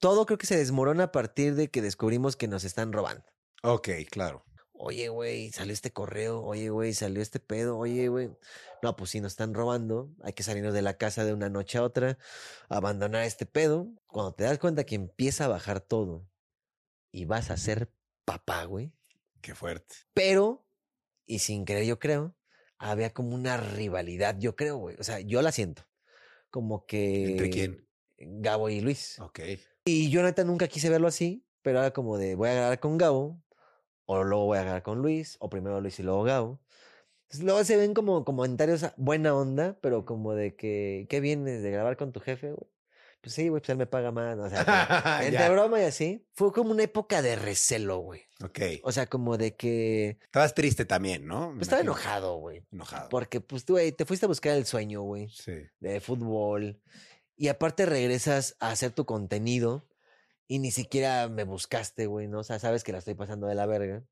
todo creo que se desmorona a partir de que descubrimos que nos están robando. Ok, claro. Oye, güey, salió este correo. Oye, güey, salió este pedo. Oye, güey. No, pues sí, nos están robando. Hay que salirnos de la casa de una noche a otra, abandonar este pedo. Cuando te das cuenta que empieza a bajar todo y vas a ser papá, güey. Qué fuerte. Pero, y sin creer, yo creo, había como una rivalidad, yo creo, güey. O sea, yo la siento. Como que. ¿Entre quién? Gabo y Luis. Ok. Y yo neta nunca quise verlo así, pero era como de voy a agarrar con Gabo, o luego voy a agarrar con Luis, o primero Luis y luego Gabo. Entonces, luego se ven como comentarios a- buena onda, pero como de que, ¿qué vienes de grabar con tu jefe, güey? Pues sí, güey, pues él me paga más. O sea, entre broma y así. Fue como una época de recelo, güey. Ok. O sea, como de que. Estabas triste también, ¿no? Pues estaba enojado, güey. Enojado. Porque, pues, tú, güey, te fuiste a buscar el sueño, güey, Sí. de fútbol. Y aparte regresas a hacer tu contenido y ni siquiera me buscaste, güey, ¿no? O sea, sabes que la estoy pasando de la verga.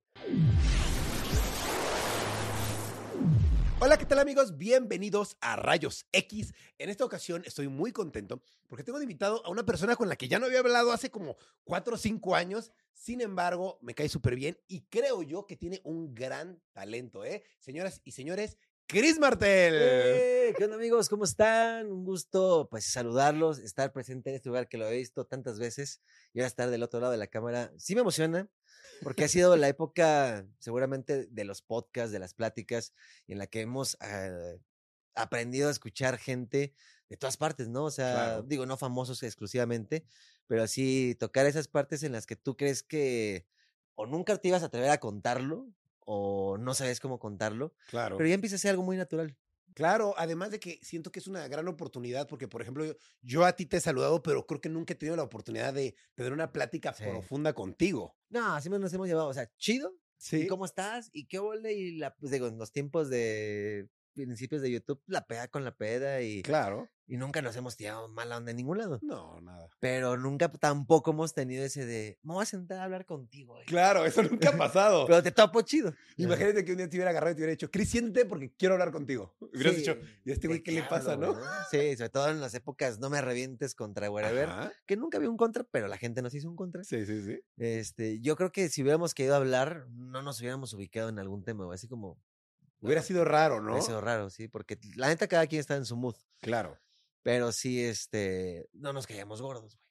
Hola, ¿qué tal amigos? Bienvenidos a Rayos X. En esta ocasión estoy muy contento porque tengo invitado a una persona con la que ya no había hablado hace como cuatro o cinco años. Sin embargo, me cae súper bien y creo yo que tiene un gran talento, ¿eh? Señoras y señores, Chris Martel. ¡Eh! ¿Qué onda, amigos? ¿Cómo están? Un gusto, pues, saludarlos, estar presente en este lugar que lo he visto tantas veces y ahora estar del otro lado de la cámara. Sí me emociona, porque ha sido la época, seguramente, de los podcasts, de las pláticas, y en la que hemos eh, aprendido a escuchar gente de todas partes, ¿no? O sea, Claro. digo, no famosos exclusivamente, pero sí tocar esas partes en las que tú crees que o nunca te ibas a atrever a contarlo, o no sabes cómo contarlo, Claro. pero ya empieza a ser algo muy natural. Claro, además de que siento que es una gran oportunidad porque, por ejemplo, yo, yo a ti te he saludado, pero creo que nunca he tenido la oportunidad de tener una plática Sí. profunda contigo. No, así nos hemos llevado. O sea, chido. Sí. ¿Y cómo estás? ¿Y qué ole? Y la, pues digo, en los tiempos de principios de YouTube, la peda con la peda y, Claro. Y nunca nos hemos tirado mala onda en ningún lado. No, nada. Pero nunca tampoco hemos tenido ese de, me voy a sentar a hablar contigo. güey". Claro, eso nunca ha pasado. Pero te topo chido. Imagínate que un día te hubiera agarrado y te hubiera dicho, Cris, siéntate porque quiero hablar contigo. Hubieras Sí, dicho, ¿y a este ¿de güey qué le pasa, hablo, no? Sí, sobre todo en las épocas no me revientes contra whatever, Ajá. que nunca había un contra, pero la gente nos hizo un contra. Sí, sí, sí. Este, yo creo que si hubiéramos querido hablar, no nos hubiéramos ubicado en algún tema, güey, así como Hubiera sido raro, ¿no? hubiera sido raro, sí, porque la neta cada quien está en su mood. Claro. Pero sí, este, no nos caíamos gordos, güey.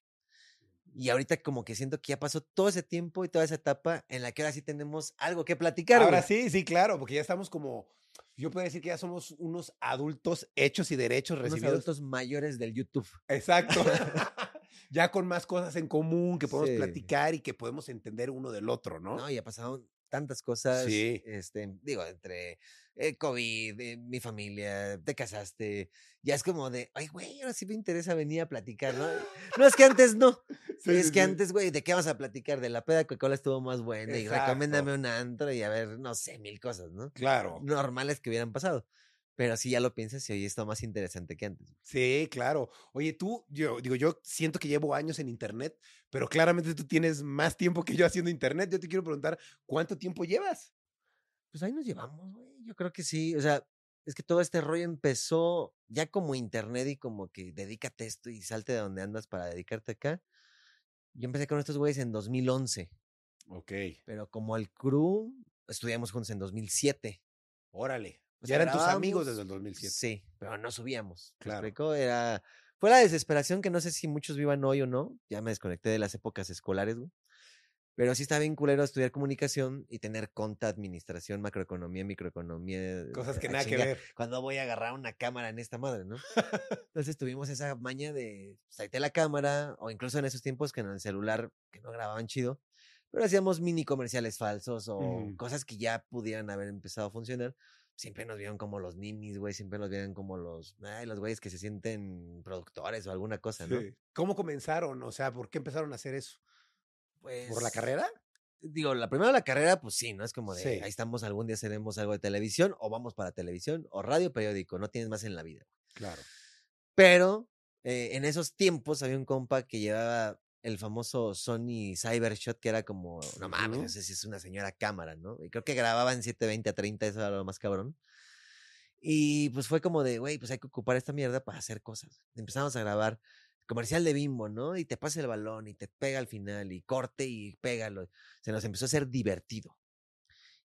Y ahorita como que siento que ya pasó todo ese tiempo y toda esa etapa en la que ahora sí tenemos algo que platicar, Ahora güey. sí, sí, claro, porque ya estamos como, yo puedo decir que ya somos unos adultos hechos y derechos Unos recibidos. adultos mayores del YouTube. Exacto. ya con más cosas en común que podemos Sí. platicar y que podemos entender uno del otro, ¿no? ¿no? Y ha pasado tantas cosas, Sí. este, digo, entre eh, COVID, eh, mi familia, te casaste, ya es como de, ay, güey, ahora sí me interesa venir a platicar, ¿no? No es que antes no, Sí, es sí, que sí. antes, güey, ¿de qué vas a platicar? De la peda Coca-Cola estuvo más buena y recomiéndame un antro y a ver, no sé, mil cosas, ¿no? Claro. Normales que hubieran pasado. Pero si ya lo piensas y hoy está más interesante que antes. Sí, claro. Oye, tú, yo digo, yo siento que llevo años en internet, pero claramente tú tienes más tiempo que yo haciendo internet. Yo te quiero preguntar, ¿cuánto tiempo llevas? Pues ahí nos llevamos, güey. Yo creo que sí. O sea, es que todo este rollo empezó ya como internet y como que dedícate esto y salte de donde andas para dedicarte acá. Yo empecé con estos güeyes en 2011, Ok. pero como el crew estudiamos juntos en 2007. Órale. Ya eran tus amigos desde el 2007. Sí, pero no subíamos. ¿me Claro. Era. Fue la desesperación que no sé si muchos vivan hoy o no. Ya me desconecté de las épocas escolares, güey. Pero sí está bien culero estudiar comunicación y tener conta, administración, macroeconomía, microeconomía. Cosas que nada que chinga, ver. Cuando voy a agarrar una cámara en esta madre, ¿no? Entonces tuvimos esa maña de salte la cámara, o incluso en esos tiempos que en el celular, que no grababan chido, pero hacíamos mini comerciales falsos o Ujú. cosas que ya pudieran haber empezado a funcionar siempre nos vieron como los ninis, güey, siempre nos vieron como los, ay, los güeyes que se sienten productores o alguna cosa, ¿no? Sí. ¿Cómo comenzaron? O sea, ¿por qué empezaron a hacer eso? Pues, ¿Por la carrera? Digo, la primera la carrera, pues sí, ¿no? Es como de, Sí. ahí estamos, algún día haremos algo de televisión, o vamos para televisión, o radio, periódico, no tienes más en la vida. Claro. Pero eh, en esos tiempos había un compa que llevaba el famoso Sony Cybershot, que era como, no mames, no sé si es una señora cámara, ¿no? Y creo que grababa en 720 a 30, eso era lo más cabrón. Y pues fue como de, güey, pues hay que ocupar esta mierda para hacer cosas. Empezamos a grabar comercial de bimbo, ¿no? Y te pasa el balón y te pega al final y corte y pégalo. Se nos empezó a hacer divertido.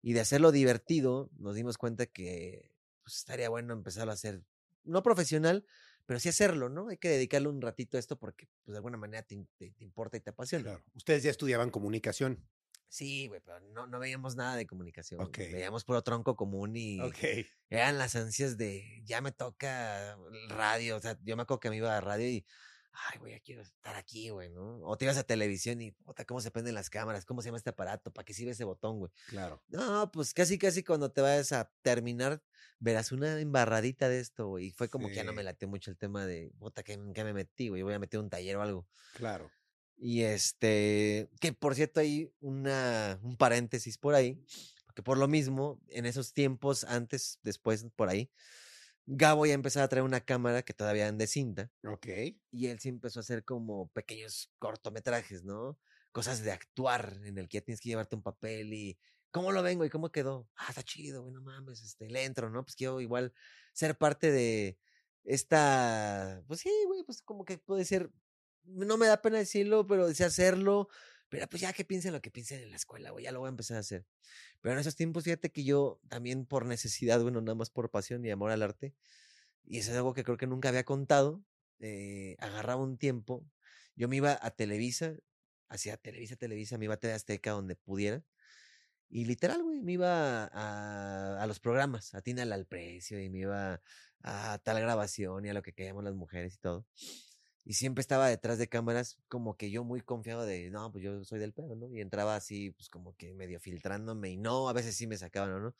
Y de hacerlo divertido, nos dimos cuenta que pues, estaría bueno empezarlo a hacer, no profesional, pero sí hacerlo, ¿no? Hay que dedicarle un ratito a esto porque, pues, de alguna manera te, te- te importa y te apasiona. Claro. Ustedes ya estudiaban comunicación. Sí, güey, pero no, no veíamos nada de comunicación. Ok. Veíamos puro tronco común y Ok. eran las ansias de ya me toca radio. O sea, yo me acuerdo que me iba a radio y, ay, güey, ya quiero estar aquí, güey, ¿no? O te ibas a televisión y, puta, ¿cómo se prenden las cámaras? ¿Cómo se llama este aparato? ¿Para qué sirve ese botón, güey? Claro. No, pues casi, casi cuando te vayas a terminar, verás una embarradita de esto, güey. Y fue como que ya no me late mucho el tema de, puta, ¿qué, qué me metí, güey? Yo voy a meter un taller o algo. Claro. Y este, que por cierto hay una, un paréntesis por ahí, porque por lo mismo, en esos tiempos, antes, después, por ahí, Gabo ya empezaba a traer una cámara que todavía anda de cinta, Ok. y él sí empezó a hacer como pequeños cortometrajes, ¿no? Cosas de actuar, en el que ya tienes que llevarte un papel y, ¿cómo lo vengo y cómo quedó? Ah, está chido, güey, no mames, este, le entro, ¿no? Pues quiero igual ser parte de esta, pues sí, güey, pues como que puede ser, no me da pena decirlo, pero desea hacerlo, pero pues ya que piensen lo que piensen en la escuela, güey, ya lo voy a empezar a hacer. Pero en esos tiempos, fíjate que yo también por necesidad, bueno, nada más por pasión y amor al arte, y eso es algo que creo que nunca había contado, eh, agarraba un tiempo, yo me iba a Televisa, hacia Televisa, Televisa, me iba a TV Azteca donde pudiera, y literal, güey, me iba a, a los programas, a Tina al precio, y me iba a tal grabación y a lo que queríamos las mujeres y todo. Y siempre estaba detrás de cámaras, como que yo muy confiado de, no, pues yo soy del pedo, ¿no? Y entraba así, pues como que medio filtrándome y no, a veces sí me sacaban no.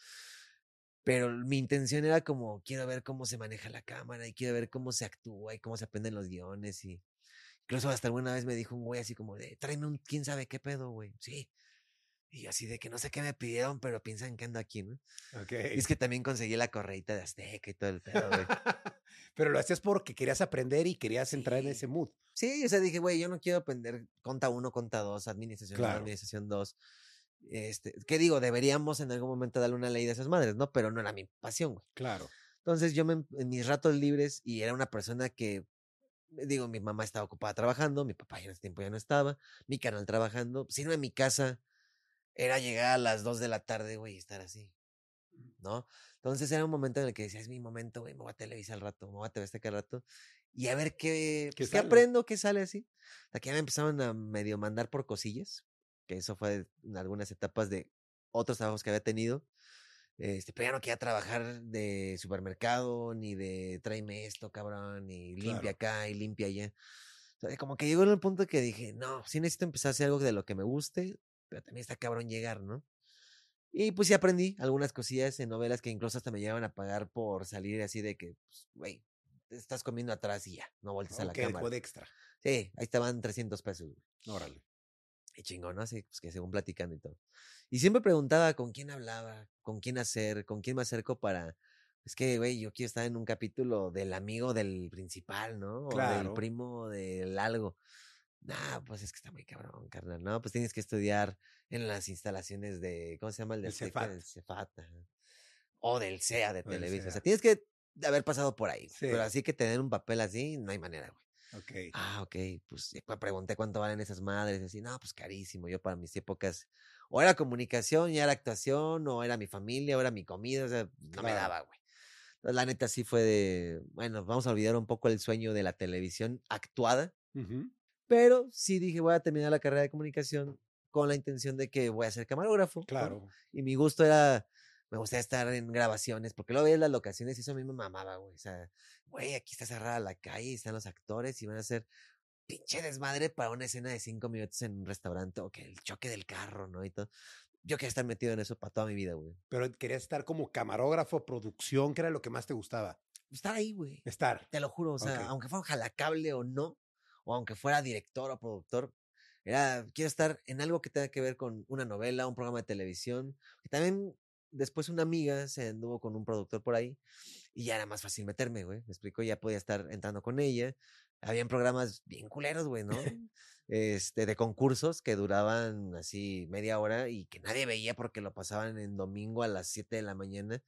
Pero mi intención era como, quiero ver cómo se maneja la cámara y quiero ver cómo se actúa y cómo se aprenden los guiones y incluso hasta alguna vez me dijo un güey así como de, tráeme un quién sabe qué pedo, güey. Sí. Y yo así de que no sé qué me pidieron, pero piensan que ando aquí, ¿no? Ok. Y es que también conseguí la correita de Azteca y todo el pedo, güey. Pero lo hacías porque querías aprender y querías entrar en ese mood. Sí, o sea, dije, güey, yo no quiero aprender conta uno, conta dos, administración Claro. administración dos. Este, ¿qué digo? Deberíamos en algún momento darle una ley de esas madres, ¿no? Pero no era mi pasión, güey. Claro. Entonces yo me, en mis ratos libres, y era una persona que, eh, digo, mi mamá estaba ocupada trabajando, mi papá ya en ese tiempo ya no estaba, mi canal trabajando, si no en mi casa, era llegar a las 2 de la tarde, güey, y estar así, ¿no? Entonces era un momento en el que decía, es mi momento, güey, me voy a televisar al rato, me voy a TV Azteca al rato, y a ver qué, ¿Qué pues, qué aprendo, qué sale así. Ya me empezaron a medio mandar por cosillas, que eso fue en algunas etapas de otros trabajos que había tenido. Este, pero ya no quería trabajar de supermercado, ni de tráeme esto, cabrón, ni limpia acá y limpia allá. O sea, como que llegó en un punto que dije, no, sí necesito empezar a hacer algo de lo que me guste, pero también está cabrón llegar, ¿no? Y pues sí aprendí algunas cosillas en novelas que incluso hasta me llevaban a pagar por salir así de que, pues, güey, te estás comiendo atrás y ya, no voltees a la cámara. de extra. Sí, ahí estaban 300 pesos, güey. Órale. Y chingón, ¿no? Así, pues que según platicando y todo. Y siempre preguntaba con quién hablaba, con quién hacer, con quién me acerco para. Es que, güey, yo quiero estar en un capítulo del amigo del principal, ¿no? O del Claro. primo del algo. Nah, pues es que está muy cabrón, carnal. No, pues tienes que estudiar en las instalaciones de. ¿Cómo se llama el de El Azteca? Cefat. Del Cefat, ajá. O del CEA de Televisa. O sea, tienes que haber pasado por ahí. Sí. Pero así que tener un papel así, no hay manera, güey. Ok. Ah, ok, pues pregunté cuánto valen esas madres, y así, no, pues carísimo, yo para mis épocas, o era comunicación, ya era actuación, o era mi familia, o era mi comida, o sea, no me daba, güey. Entonces, la neta sí fue de, bueno, vamos a olvidar un poco el sueño de la televisión actuada. Pero sí dije, voy a terminar la carrera de comunicación con la intención de que voy a ser camarógrafo. ¿no? Claro. Y mi gusto era, me gustaba estar en grabaciones, porque luego veías las locaciones y eso a mí me mamaba, güey. O sea, güey, aquí está cerrada la calle están los actores y van a hacer pinche desmadre para una escena de cinco minutos en un restaurante o que el choque del carro, ¿no? Y todo. Yo quería estar metido en eso para toda mi vida, güey. Pero querías estar como camarógrafo, producción, que era lo que más te gustaba. Estar ahí, güey. Estar. Te lo juro, o sea, Ok. aunque fuera un jalacable o no, o aunque fuera director o productor, era, quiero estar en algo que tenga que ver con una novela, un programa de televisión. Y también después una amiga se anduvo con un productor por ahí y ya era más fácil meterme, güey. Me explico, ya podía estar entrando con ella. Habían programas bien culeros, güey, ¿no? Este, de concursos que duraban así media hora y que nadie veía porque lo pasaban en domingo a las 7 de la mañana.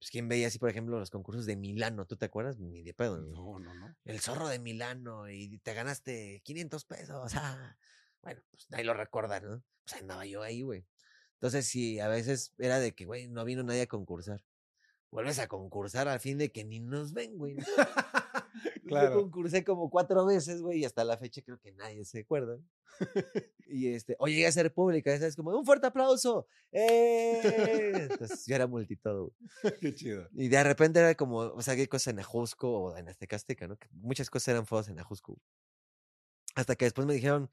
Pues quién veía así, por ejemplo, los concursos de Milano, ¿tú te acuerdas? Ni de pedo. ¿no? No, no. El zorro de Milano y te ganaste 500 pesos. Ah. Bueno, pues nadie lo recuerda, ¿no? Pues andaba yo ahí, güey. Entonces, sí, a veces era de que, güey, no vino nadie a concursar. Vuelves a concursar al fin de que ni nos ven, güey. ¿No? Yo Claro. concursé como cuatro veces, güey, y hasta la fecha creo que nadie se acuerda. y este, o llegué a ser pública, es como, un fuerte aplauso. ¡Eh! Entonces yo era multitodo. Qué chido. Y de repente era como, o sea, qué cosas en Ajusco o en Azteca Azteca, ¿no? Que muchas cosas eran fuegos en Ajusco. Hasta que después me dijeron,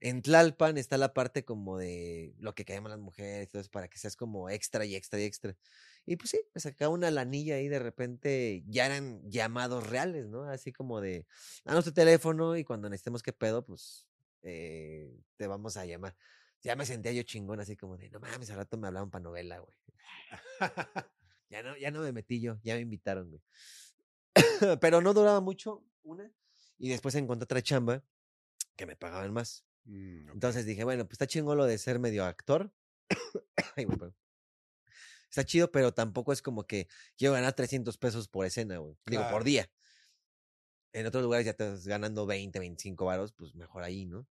en Tlalpan está la parte como de lo que queremos las mujeres, entonces para que seas como extra y extra y extra. Y pues sí, me sacaba una lanilla ahí de repente, ya eran llamados reales, ¿no? Así como de, danos tu teléfono y cuando necesitemos qué pedo, pues eh, te vamos a llamar. Ya me sentía yo chingón, así como de, no mames, al rato me hablaban para novela, güey. Ya no, ya no me metí yo, ya me invitaron, güey. Pero no duraba mucho, una. Y después encontré otra chamba que me pagaban más. Mm. Entonces dije, bueno, pues está chingón lo de ser medio actor. Ay. Está chido, pero tampoco es como que quiero ganar 300 pesos por escena, güey. Digo, por día. En otros lugares ya estás ganando 20, 25 varos, pues mejor ahí, ¿no?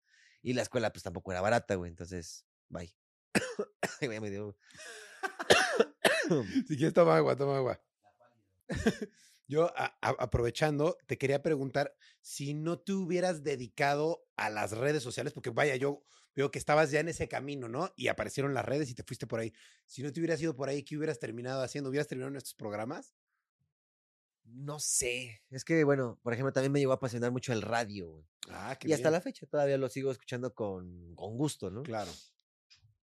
Y la escuela, pues tampoco era barata, güey. Entonces, bye. Ay, güey, me dio. Si quieres, toma agua, toma agua. Yo, a- a- aprovechando, te quería preguntar si no te hubieras dedicado a las redes sociales, porque vaya, yo veo que estabas ya en ese camino, ¿no? Y aparecieron las redes y te fuiste por ahí. Si no te hubieras ido por ahí, ¿qué hubieras terminado haciendo? ¿Hubieras terminado en estos programas? No sé. Es que, bueno, por ejemplo, también me llegó a apasionar mucho el radio, güey. Ah, qué Y hasta la fecha todavía lo sigo escuchando con, con gusto, ¿no? Claro.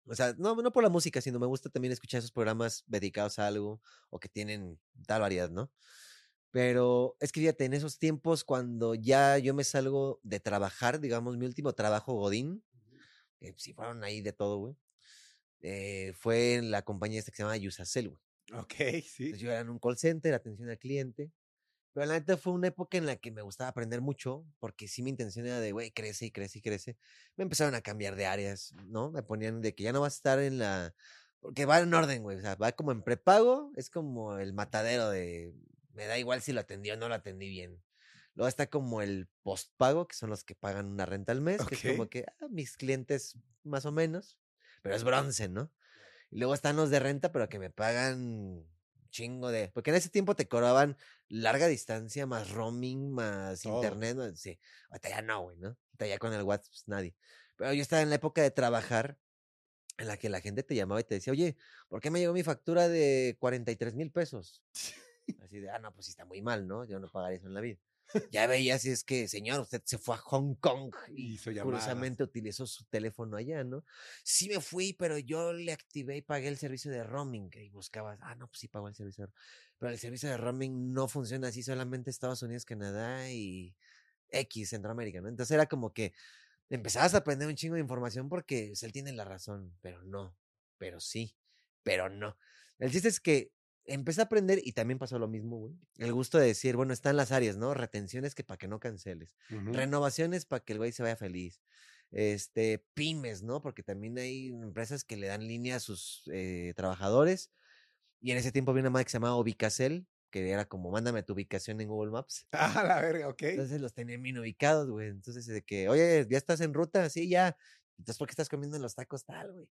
O sea, no, no por la música, sino me gusta también escuchar esos programas dedicados a algo o que tienen tal variedad, ¿no? Pero es que fíjate, en esos tiempos cuando ya yo me salgo de trabajar, digamos, mi último trabajo Godín, que sí fueron ahí de todo, güey, eh, fue en la compañía esta que se llama Yusacel, güey. Ok, sí. Entonces yo era en un call center, atención al cliente. Pero la neta fue una época en la que me gustaba aprender mucho, porque sí mi intención era de, güey, crece y crece y crece. Me empezaron a cambiar de áreas, ¿no? Me ponían de que ya no vas a estar en la... Porque va en orden, güey. O sea, va como en prepago, es como el matadero de... Me da igual si lo atendí o no lo atendí bien. Luego está como el postpago, que son los que pagan una renta al mes, que es como que ah, mis clientes más o menos, pero es bronce, ¿no? Y luego están los de renta, pero que me pagan chingo de. Porque en ese tiempo te cobraban larga distancia, más roaming, más Todo. internet. más- Sí. Ahorita ya no, güey, ¿no? Ahorita ya con el WhatsApp, pues, nadie. Pero yo estaba en la época de trabajar en la que la gente te llamaba y te decía, oye, ¿por qué me llegó mi factura de 43 mil pesos? Así de, ah, no, pues sí está muy mal, ¿no? Yo no pagaría eso en la vida. Ya veía si es que, señor, usted se fue a Hong Kong y Hizo curiosamente utilizó su teléfono allá, ¿no? Sí me fui, pero yo le activé y pagué el servicio de roaming y buscabas, ah, no, pues sí pagó el servicio de roaming. Pero el servicio de roaming no funciona así, solamente Estados Unidos, Canadá y X, Centroamérica, ¿no? Entonces era como que empezabas a aprender un chingo de información porque pues, él tiene la razón, pero no, pero sí, pero no. El chiste es que empecé a aprender y también pasó lo mismo, güey. El gusto de decir, bueno, están las áreas, ¿no? Retenciones que para que no canceles. Ujú. Renovaciones para que el güey se vaya feliz. Este, pymes, ¿no? Porque también hay empresas que le dan línea a sus eh, trabajadores. Y en ese tiempo había una madre que se llamaba Ubicacel, que era como, mándame tu ubicación en Google Maps. Ah, la verga, ok. Entonces los tenían bien ubicados, güey. Entonces, de que, oye, ya estás en ruta, sí, ya. Entonces, ¿por qué estás comiendo en los tacos tal, güey?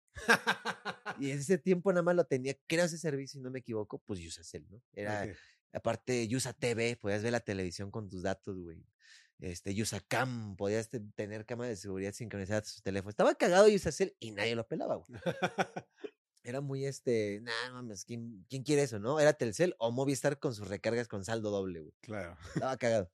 Y en ese tiempo nada más lo tenía, creo ese servicio, si no me equivoco, pues Usacel, ¿no? Era, aparte, Usa TV, podías ver la televisión con tus datos, güey. Este, Usacam, podías te- tener cámara de seguridad sincronizada a tu teléfono. Estaba cagado Usacel y nadie lo pelaba, güey. Era muy este, no mames, ¿quién, ¿quién quiere eso, no? Era Telcel o Movistar con sus recargas con saldo doble, güey. Claro. Estaba cagado.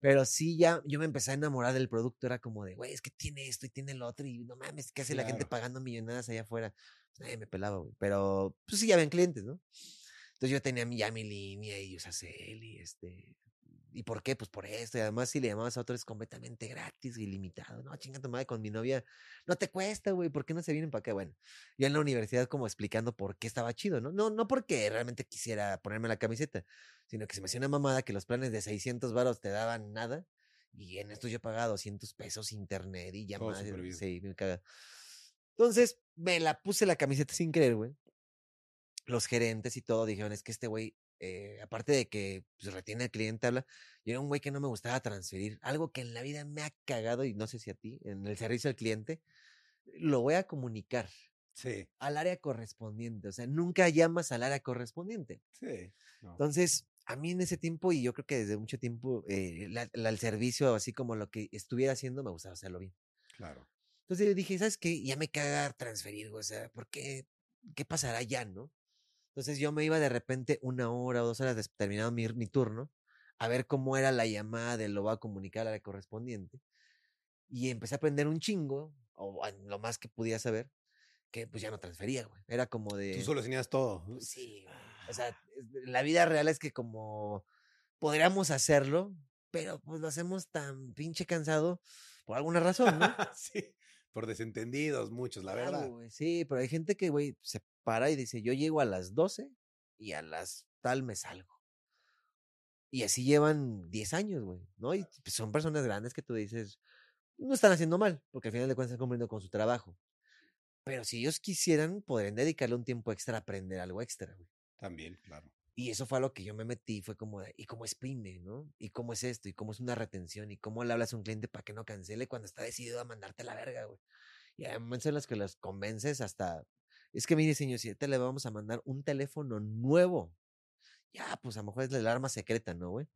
Pero sí, ya, yo me empecé a enamorar del producto. Era como de, güey, es que tiene esto y tiene lo otro. Y no mames, ¿qué hace la gente pagando millonadas allá afuera? Nadie me pelaba, güey. Pero, pues sí, ya ven clientes, ¿no? Entonces yo tenía ya mi línea y Usacel y este. ¿Y por qué? Pues por esto. Y además, si le llamabas a otro es completamente gratis, ilimitado. No, chinga tu madre con mi novia. No te cuesta, güey. ¿Por qué no se vienen para acá? Bueno, yo en la universidad como explicando por qué estaba chido, ¿no? No, no porque realmente quisiera ponerme la camiseta, sino que se me hacía una mamada que los planes de 600 varos te daban nada. Y en esto yo pagaba 200 pesos internet y llamadas. bien. Sí, me caga. Entonces, me la puse la camiseta sin querer, güey. los gerentes y todo dijeron, es que este güey, eh, aparte de que pues, retiene al cliente, habla, yo era un güey que no me gustaba transferir. Algo que en la vida me ha cagado, y no sé si a ti, en el servicio al cliente, lo voy a comunicar Sí, al área correspondiente. O sea, nunca llamas al área correspondiente. sí. no. Entonces, a mí en ese tiempo, y yo creo que desde mucho tiempo, eh, la- la- el servicio, así como lo que estuviera haciendo, me gustaba hacerlo bien. Claro. Entonces yo dije, ¿sabes qué? Ya me caga transferir, o sea, ¿por qué? ¿Qué pasará ya, no? Entonces yo me iba de repente una hora o dos horas terminado mi, mi turno a ver cómo era la llamada de lo va a comunicar a la correspondiente. Y empecé a aprender un chingo, o lo más que podía saber, que pues ya no transfería, güey. Era como de... Tú solo tenías todo. Pues sí, güey. O sea, es- la vida real es que como podríamos hacerlo, pero pues lo hacemos tan pinche cansado por alguna razón, ¿no? sí, por desentendidos muchos, la Claro, verdad. sí, pero hay gente que, güey, se para y dice, yo llego a las 12 y a las tal me salgo. Y así llevan 10 años, güey, ¿no? Y pues, son personas grandes que tú dices, no están haciendo mal, porque al final de cuentas están cumpliendo con su trabajo. Pero si ellos quisieran, podrían dedicarle un tiempo extra a aprender algo extra, güey. También, claro. Y eso fue a lo que yo me metí, fue como, de, ¿y cómo es PYME, no? ¿Y cómo es esto? ¿Y cómo es una retención? ¿Y cómo le hablas a un cliente para que no cancele cuando está decidido a mandarte la verga, güey? Y hay momentos en los que los convences hasta, es que señor, si ahorita le vamos a mandar un teléfono nuevo, ya, pues a lo mejor es la alarma secreta, ¿no, güey?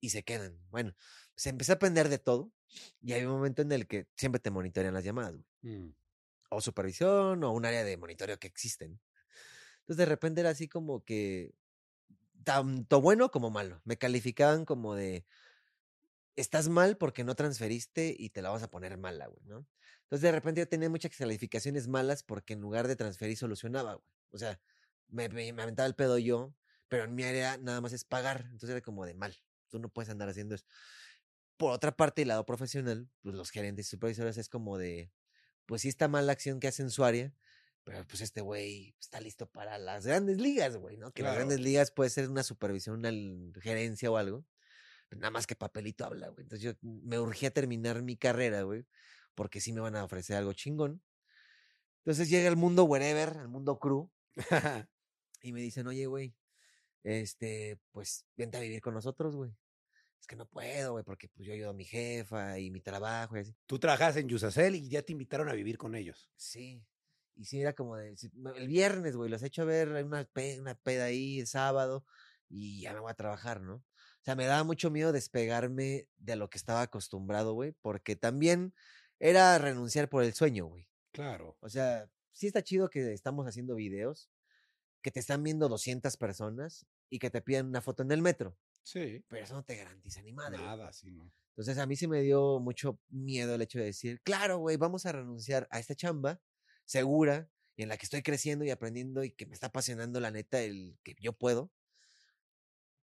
Y se quedan. Bueno, se empezó a aprender de todo y hay un momento en el que siempre te monitorean las llamadas, güey Mm, o supervisión o un área de monitoreo que existen. Entonces de repente era así como que tanto bueno como malo. Me calificaban como de estás mal porque no transferiste y te la vas a poner mala, güey, ¿no? Entonces de repente yo tenía muchas calificaciones malas porque en lugar de transferir solucionaba, güey. O sea, me, me, me aventaba el pedo yo, pero en mi área nada más es pagar. Entonces era como de mal. Tú no puedes andar haciendo eso. Por otra parte, el lado profesional, pues los gerentes y supervisores es como de, pues sí está mal acción que hace en su área, pero pues este güey está listo para las grandes ligas, güey, ¿no? Que las grandes ligas puede ser una supervisión, una gerencia o algo, pero nada más que papelito habla, güey. Entonces yo me urgía terminar mi carrera, güey, porque sí me van a ofrecer algo chingón. Entonces llega el mundo wherever, el mundo crew, y me dicen, oye, güey, este, pues vente a vivir con nosotros, güey. Es que no puedo, güey, porque pues yo ayudo a mi jefa y mi trabajo y así. Tú trabajas en Yusacel y ya te invitaron a vivir con ellos. Sí. Y sí, era como de. El viernes, güey, los he hecho a ver una, una peda ahí el sábado y ya me voy a trabajar, ¿no? O sea, me daba mucho miedo despegarme de lo que estaba acostumbrado, güey, porque también era renunciar por el sueño, güey. Claro. O sea, sí está chido que estamos haciendo videos, que te están viendo 200 personas y que te piden una foto en el metro, Sí. pero eso no te garantiza ni madre. Nada, sí, ¿no? Entonces a mí sí me dio mucho miedo el hecho de decir, claro, güey, vamos a renunciar a esta chamba segura y en la que estoy creciendo y aprendiendo y que me está apasionando la neta el que yo puedo,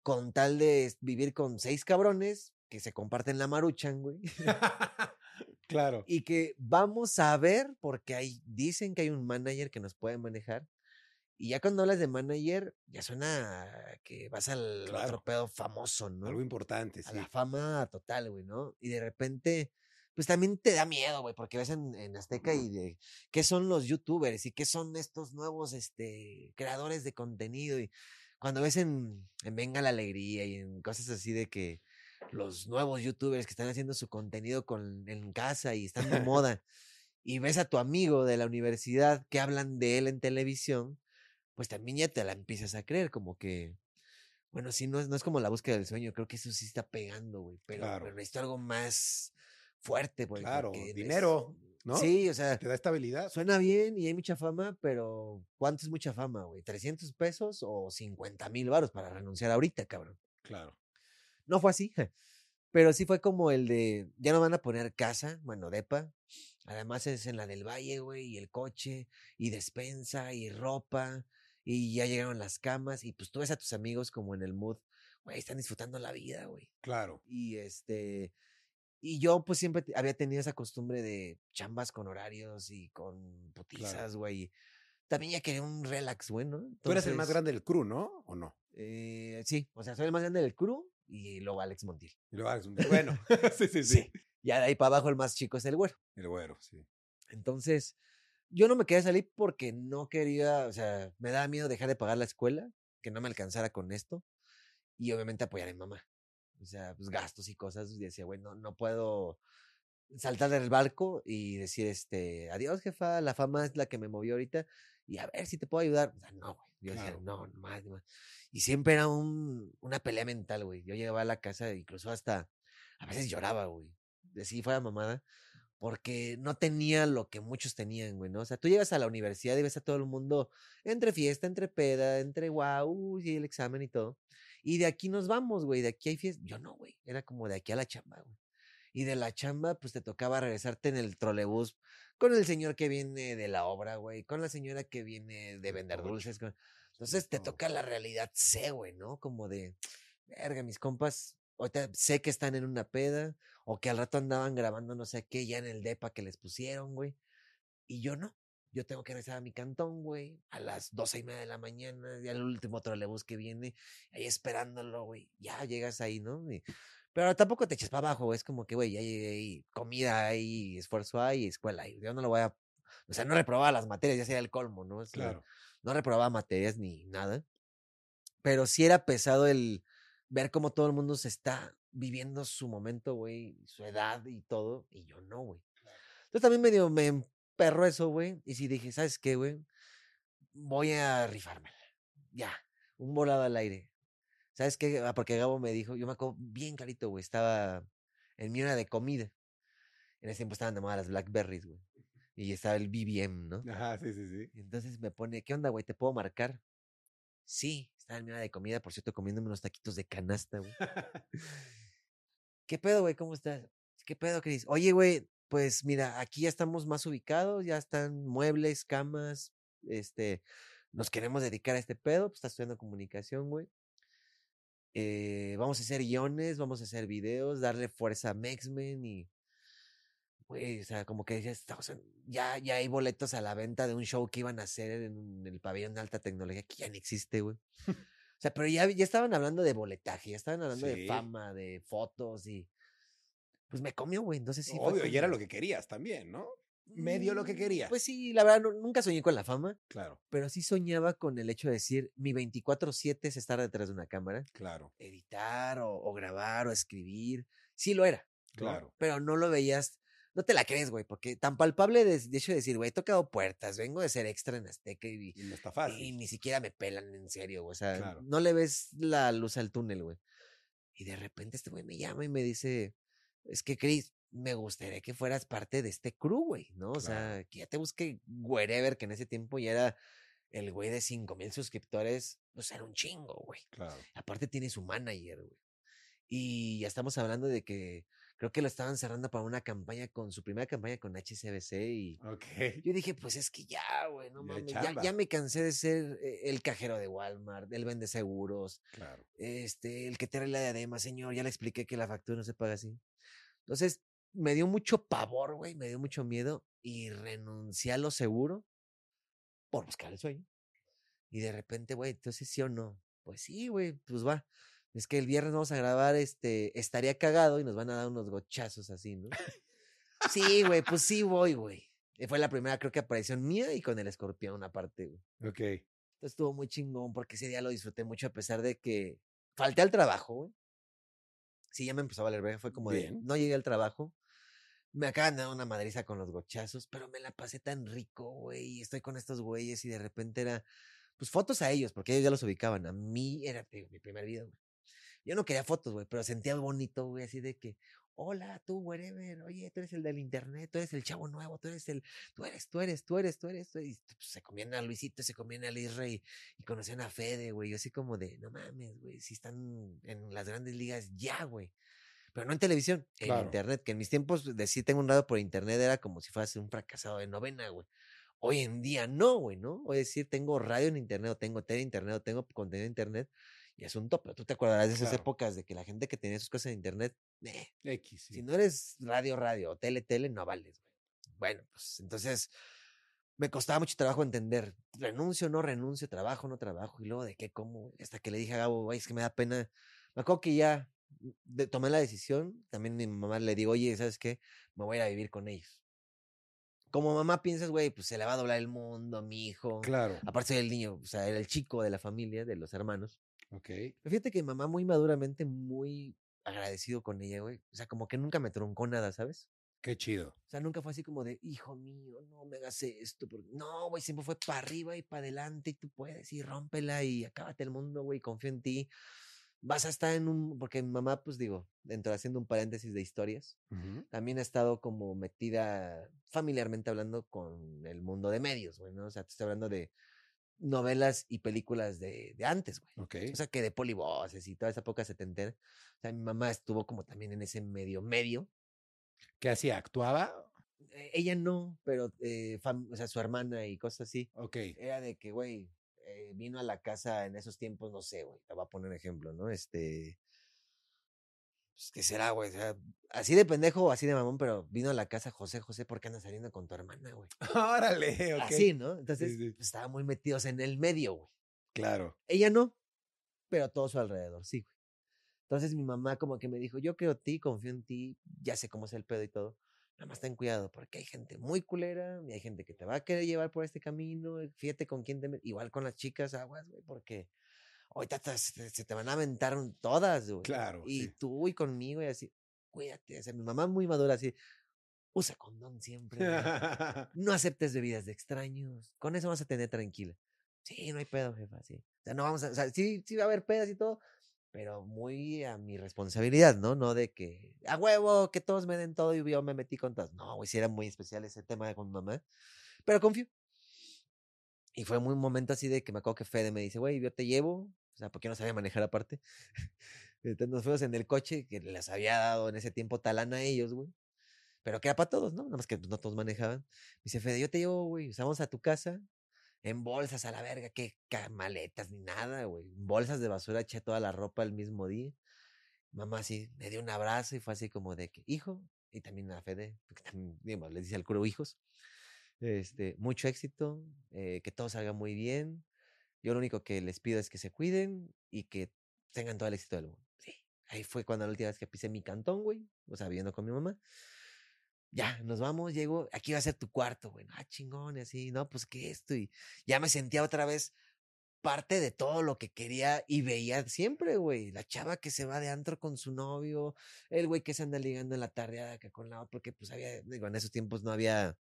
con tal de vivir con seis cabrones que se comparten la maruchan, güey, claro. y que vamos a ver, porque hay, dicen que hay un manager que nos puede manejar. Y ya cuando hablas de manager, ya suena a que vas al Claro. otro pedo famoso, ¿no? Algo importante, sí. a la fama total, güey, ¿no? Y de repente, pues también te da miedo, güey, porque ves en, en Azteca y de qué son los youtubers y qué son estos nuevos, este, creadores de contenido y cuando ves en, en Venga la Alegría y en cosas así de que los nuevos youtubers que están haciendo su contenido con, en casa y están de moda y ves a tu amigo de la universidad que hablan de él en televisión, pues también ya te la empiezas a creer, como que, bueno, sí, no es, no es como la búsqueda del sueño, creo que eso sí está pegando, güey, pero, Claro. pero necesito algo más fuerte, güey. Claro, es- dinero, ¿no? Sí, o sea, Te da estabilidad. suena bien y hay mucha fama, pero ¿cuánto es mucha fama, güey? ¿300 pesos o 50 mil varos para renunciar ahorita, cabrón? Claro. No fue así, pero sí fue como el de, ya no van a poner casa, bueno, depa. Además es en la del Valle, güey, y el coche, y despensa, y ropa, y ya llegaron las camas, y pues tú ves a tus amigos como en el mood, güey, están disfrutando la vida, güey. Claro. Y este, y yo pues siempre había tenido esa costumbre de chambas con horarios y con putizas, güey. También ya quería un relax, güey, ¿no? Tú eres el más grande del crew, ¿no? ¿O no? eh, sí, o sea, soy el más grande del crew y luego Alex Montiel. Y luego Alex Montiel. Bueno, sí, sí, sí. Sí. Ya de ahí para abajo el más chico es el güero. El güero, sí. Entonces, yo no me quería salir porque no quería, o sea, me daba miedo dejar de pagar la escuela, que no me alcanzara con esto, y obviamente apoyar a mi mamá. O sea, pues gastos y cosas, y decía, güey, no, puedo saltar del barco y decir, este, adiós, jefa, la fama es la que me movió ahorita, y a ver si te puedo ayudar. O sea, no, güey. Yo decía, Claro. no, no más, más. Y siempre era un, una pelea mental, güey. Yo llegaba a la casa, incluso hasta, a veces lloraba, güey. De si fuera mamada, porque no tenía lo que muchos tenían, güey, ¿no? O sea, tú llegas a la universidad y ves a todo el mundo entre fiesta, entre peda, entre guau, y el examen y todo. Y de aquí nos vamos, güey, de aquí hay fiesta. Yo no, güey, era como de aquí a la chamba, güey. Y de la chamba, pues te tocaba regresarte en el trolebús con el señor que viene de la obra, güey, con la señora que viene de vender dulces. con- Entonces te toca la realidad C, güey, ¿no? Como de, verga, mis compas, ahorita sé que están en una peda o que al rato andaban grabando no sé qué ya en el depa que les pusieron, güey. Y yo no. Yo tengo que regresar a mi cantón, güey, a las doce y media de la mañana, ya el último trolebús que viene, ahí esperándolo, güey. Ya llegas ahí, ¿no? Y- pero tampoco te eches para abajo, güey. Es como que, güey, ya llegué ahí, comida hay, esfuerzo hay, escuela hay. Yo no lo voy a. O sea, no reprobaba las materias, ya sería el colmo, ¿no? O sea, Claro. No reprobaba materias ni nada. Pero sí era pesado el ver cómo todo el mundo se está viviendo su momento, güey, su edad y todo, y yo no, güey. Entonces también medio me emperró eso, güey. Y sí dije, ¿sabes qué, güey? Voy a rifármela. Ya, un volado al aire. ¿Sabes qué? Ah, porque Gabo me dijo, yo me acuerdo bien clarito, güey, estaba en mi hora de comida. En ese tiempo estaban de moda las Blackberries, güey. Y estaba el BBM, ¿no? Ajá, sí, sí, sí. Entonces me pone, ¿qué onda, güey? ¿Te puedo marcar? Sí, estaba en mi hora de comida, por cierto, comiéndome unos taquitos de canasta, güey. ¿Qué pedo, güey? ¿Cómo estás? ¿Qué pedo, Cris? Oye, güey, pues mira, aquí ya estamos más ubicados, ya están muebles, camas, este, nos queremos dedicar a este pedo, pues estás estudiando comunicación, güey. Eh, vamos a hacer guiones, vamos a hacer videos, darle fuerza a Mexmen y, güey, o sea, como que ya, estamos ya, ya hay boletos a la venta de un show que iban a hacer en el pabellón de alta tecnología que ya no existe, güey. O sea, pero ya, ya estaban hablando de boletaje, ya estaban hablando Sí. de fama, de fotos y pues me comió, güey. Entonces sí. fue Obvio, y era lo que querías también, ¿no? Medio lo que Mm, querías. Pues sí, la verdad, nu- nunca soñé con la fama, Claro, pero sí soñaba con el hecho de decir, mi 24-7 es estar detrás de una cámara, claro, editar o, o grabar o escribir. Sí lo era. ¿no? Claro. Pero no lo veías, no te la crees, güey, porque tan palpable de, de hecho de decir, güey, he tocado puertas, vengo de ser extra en Azteca y, y no está y fácil. ni siquiera me pelan en serio, güey. O sea, Claro. no le ves la luz al túnel, güey. Y de repente este güey me llama y me dice, es que Chris, me gustaría que fueras parte de este crew, güey, ¿no? O sea, que ya te busque wherever, que en ese tiempo ya era el güey de cinco mil suscriptores, pues era un chingo, güey. Claro. Aparte tiene su manager, güey. Y ya estamos hablando de que creo que lo estaban cerrando para una campaña con su primera campaña con HCBC y Ok. yo dije, pues es que ya, güey, no mames, ya, ya me cansé de ser eh, el cajero de Walmart, el vende seguros, Claro. este, el que te arregla la diadema, señor, ya le expliqué que la factura no se paga así. Entonces, me dio mucho pavor, güey, me dio mucho miedo y renuncié a lo seguro por buscar el sueño. Y de repente, güey, entonces sí o no. Pues sí, güey, pues va. Es que el viernes vamos a grabar, este, estaría cagado y nos van a dar unos gochazos así, ¿no? Sí, güey, pues sí voy, güey. Fue la primera, creo que aparición mía y con el escorpión aparte, güey. Ok. Entonces estuvo muy chingón porque ese día lo disfruté mucho a pesar de que falté al trabajo, güey. Sí, ya me empezó a valer verga. Fue como de, no llegué al trabajo. Me acaban de dar una madriza con los gochazos, pero me la pasé tan rico, güey. Estoy con estos güeyes y de repente era, pues fotos a ellos, porque ellos ya los ubicaban. A mí era digo, mi primer video, güey. Yo no quería fotos, güey, pero sentía bonito, güey, así de que, hola, tú, wherever, oye, tú eres el del internet, tú eres el chavo nuevo, tú eres el, tú eres, tú eres, tú eres, tú eres, tú eres. Y pues, se comían a Luisito, se comían a Israel y conocían a Fede, güey. Yo así como de, no mames, güey, si están en las grandes ligas, ya, güey. Pero no en televisión, en Claro. internet, que en mis tiempos decir tengo un radio por internet era como si fueras un fracasado de novena, güey. Hoy en día no, güey, ¿no? Hoy decir tengo radio en internet, o tengo tele en internet, o tengo contenido en internet, y es un tú te acordarás de esas Claro. épocas de que la gente que tenía sus cosas en internet, eh, X. sí. si no eres radio, radio o tele, tele, no vales, güey. Bueno, pues entonces me costaba mucho trabajo entender, renuncio, no renuncio, trabajo, no trabajo, y luego de qué, cómo, hasta que le dije a Gabo, güey, es que me da pena. Me acuerdo que ya de- tomé la decisión, también mi mamá le digo, oye, ¿sabes qué? Me voy a ir a vivir con ellos. como mamá piensas, güey, pues se le va a doblar el mundo, mi hijo. Claro. Aparte soy el niño, o sea, era el chico de la familia, de los hermanos. Ok. Fíjate que mamá muy maduramente, muy agradecido con ella, güey. O sea, como que nunca me truncó nada, ¿sabes? Qué chido. O sea, nunca fue así como de, hijo mío, no me hagas esto. porque-". No, güey, siempre fue para arriba y para adelante y tú puedes y rómpela y acábate el mundo, güey, confío en ti. Vas a estar en un, porque mi mamá, pues digo, dentro haciendo un paréntesis de historias, también ha estado como metida familiarmente hablando con el mundo de medios, güey, ¿no? O sea, te estoy hablando de novelas y películas de, de antes, güey. O sea, que de polivoces y toda esa época setentera. O sea, mi mamá estuvo como también en ese medio medio. ¿Qué hacía? ¿Actuaba? Eh, ella no, pero, eh, fam- o sea, su hermana y cosas así. Ok. Era de que, güey, eh, vino a la casa en esos tiempos, no sé, güey, te voy a poner un ejemplo, ¿no? Este. Pues, ¿qué será, güey? O sea, así de pendejo o así de mamón, pero vino a la casa José, José, ¿por qué andas saliendo con tu hermana, güey? Órale, ok. Así, ¿no? Entonces, sí. pues, estaban muy metidos en el medio, güey. Claro. Ella no, pero todo su alrededor, sí, güey. Entonces mi mamá como que me dijo, yo creo ti, confío en ti, ya sé cómo es el pedo y todo. Nada más ten cuidado porque hay gente muy culera y hay gente que te va a querer llevar por este camino. Fíjate con quién te Igual con las chicas, aguas, güey, porque ahorita te- se te van a aventar todas, güey. Claro, Y sí. tú y conmigo y así, cuídate. O sea, mi mamá muy madura así, usa condón siempre. güey. No aceptes bebidas de extraños. Con eso vas a tener tranquila. Sí, no hay pedo, jefa, sí. O sea, no vamos a, o sea, sí, sí va a haber pedas y todo, pero muy a mi responsabilidad, ¿no? No de que, a huevo, que todos me den todo y yo me metí con todas. No, güey, sí era muy especial ese tema con mi mamá, pero confío. Y fue muy un momento así de que me acuerdo que Fede me dice, güey, yo te llevo, porque no sabía manejar aparte. Entonces nos fuimos en el coche que les había dado en ese tiempo talán a ellos, güey. Pero que era para todos, ¿no? Nada más que no todos manejaban. Dice, Fede, yo te llevo, güey. O vamos a tu casa en bolsas a la verga, que maletas ni nada, güey. En bolsas de basura eché toda la ropa el mismo día. Mamá así me dio un abrazo y fue así como de que, hijo, y también a Fede, porque también, digamos, les dice al curo hijos, este, mucho éxito, eh, que todo salga muy bien. Yo lo único que les pido es que se cuiden y que tengan todo el éxito del mundo. Sí, ahí fue cuando la última vez que pisé mi cantón, güey, o sea, viviendo con mi mamá. Ya, nos vamos, llego, aquí va a ser tu cuarto, güey. Ah, chingón, y así, no, pues que esto. Y ya me sentía otra vez parte de todo lo que quería y veía siempre, güey. La chava que se va de antro con su novio, el güey que se anda ligando en la tardeada que con la otra, porque pues había, digo, en esos tiempos no había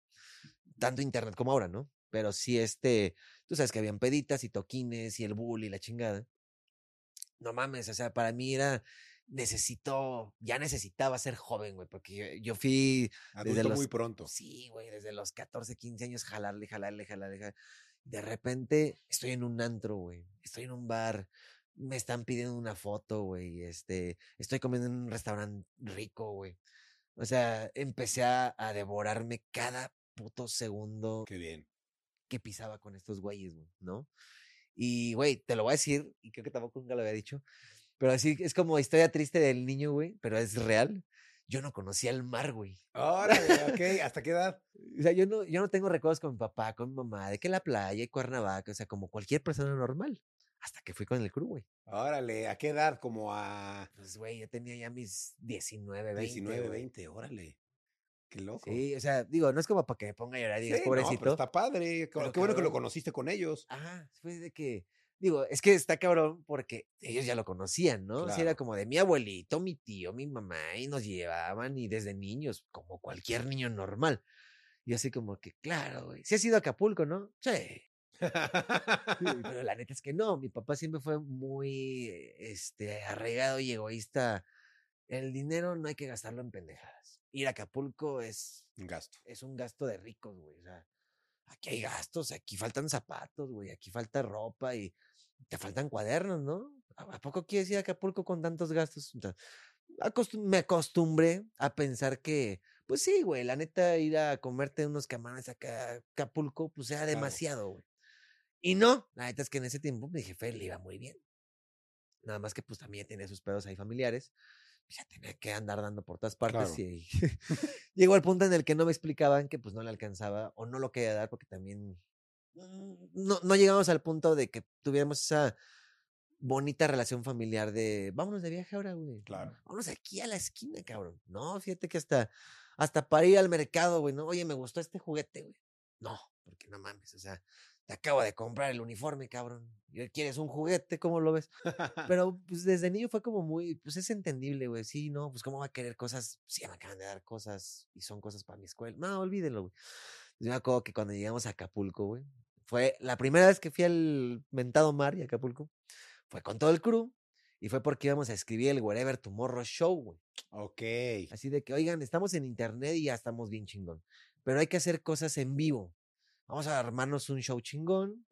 tanto internet como ahora, ¿no? Pero sí, este, tú sabes que habían peditas y toquines y el bully y la chingada. No mames, o sea, para mí era, necesito, ya necesitaba ser joven, güey, porque yo, yo fui Adulto los- muy pronto. Sí, güey, desde los 14, 15 años, jalarle, jalarle, jalarle, jalarle. De repente estoy en un antro, güey. Estoy en un bar. Me están pidiendo una foto, güey. Este, estoy comiendo en un restaurante rico, güey. O sea, empecé a, a devorarme cada puto segundo Qué bien. Que pisaba con estos güeyes, güey, ¿no? Y, güey, te lo voy a decir, y creo que tampoco nunca lo había dicho, pero así es como historia triste del niño, güey, pero es real. Yo no conocía el mar, güey. Órale, ok. ¿Hasta qué edad? O sea, yo no, yo no tengo recuerdos con mi papá, con mi mamá, de que la playa y Cuernavaca, o sea, como cualquier persona normal. Hasta que fui con el crew, güey. Órale, ¿a qué edad? Como a Pues, güey, yo tenía ya mis 19, 20. 19, güey. 20. Órale. Qué loco. Sí, o sea, digo, no es como para que me ponga a llorar y digas, Sí, no, pero pobrecito. está padre. Qué Pero qué bueno que lo conociste con ellos. Ajá, fue de que, digo, es que está cabrón porque ellos ya lo conocían, ¿no? Sí, era Claro. como de mi abuelito, mi tío, mi mamá, y nos llevaban y desde niños, como cualquier niño normal. Y así como que, claro, güey, sí has ido a Acapulco, ¿no? Sí, pero la neta es que no, mi papá siempre fue muy, este, arraigado y egoísta. El dinero no hay que gastarlo en pendejadas. Ir a Acapulco es Un gasto. es un gasto de ricos, güey. O sea, aquí hay gastos, aquí faltan zapatos, güey, aquí falta ropa y te faltan cuadernos, ¿no? ¿A poco quieres ir a Acapulco con tantos gastos? Acostum- me acostumbré a pensar que, pues sí, güey, la neta, ir a comerte unos camarones acá a Acapulco, pues era demasiado, güey. Y no, la neta es que en ese tiempo mi jefe le iba muy bien. Nada más que pues también tenía sus pedos ahí familiares. Pues, ya tenía que andar dando por todas partes Claro. y llegó al punto en el que no me explicaban que pues no le alcanzaba o no lo quería dar porque también mm, no, no llegamos al punto de que tuviéramos esa bonita relación familiar de vámonos de viaje ahora, güey. Claro. Vámonos aquí a la esquina, cabrón. No, fíjate que hasta hasta para ir al mercado, güey, ¿no? Oye, me gustó este juguete, güey. No, porque no mames, o sea, te acabo de comprar el uniforme, cabrón. Y quieres un juguete, ¿cómo lo ves? Pero pues desde niño fue como muy, pues es entendible, güey. Sí, no, pues cómo va a querer cosas, sí, me acaban de dar cosas y son cosas para mi escuela. No, olvídenlo, güey. Yo me acuerdo que cuando llegamos a Acapulco, güey, fue la primera vez que fui al mentado mar y Acapulco, fue con todo el crew y fue porque íbamos a escribir el Wherever Tomorrow Show, güey. Ok. Así de que, oigan, estamos en internet y ya estamos bien chingón. Pero hay que hacer cosas en vivo. Vamos a armarnos un show chingón.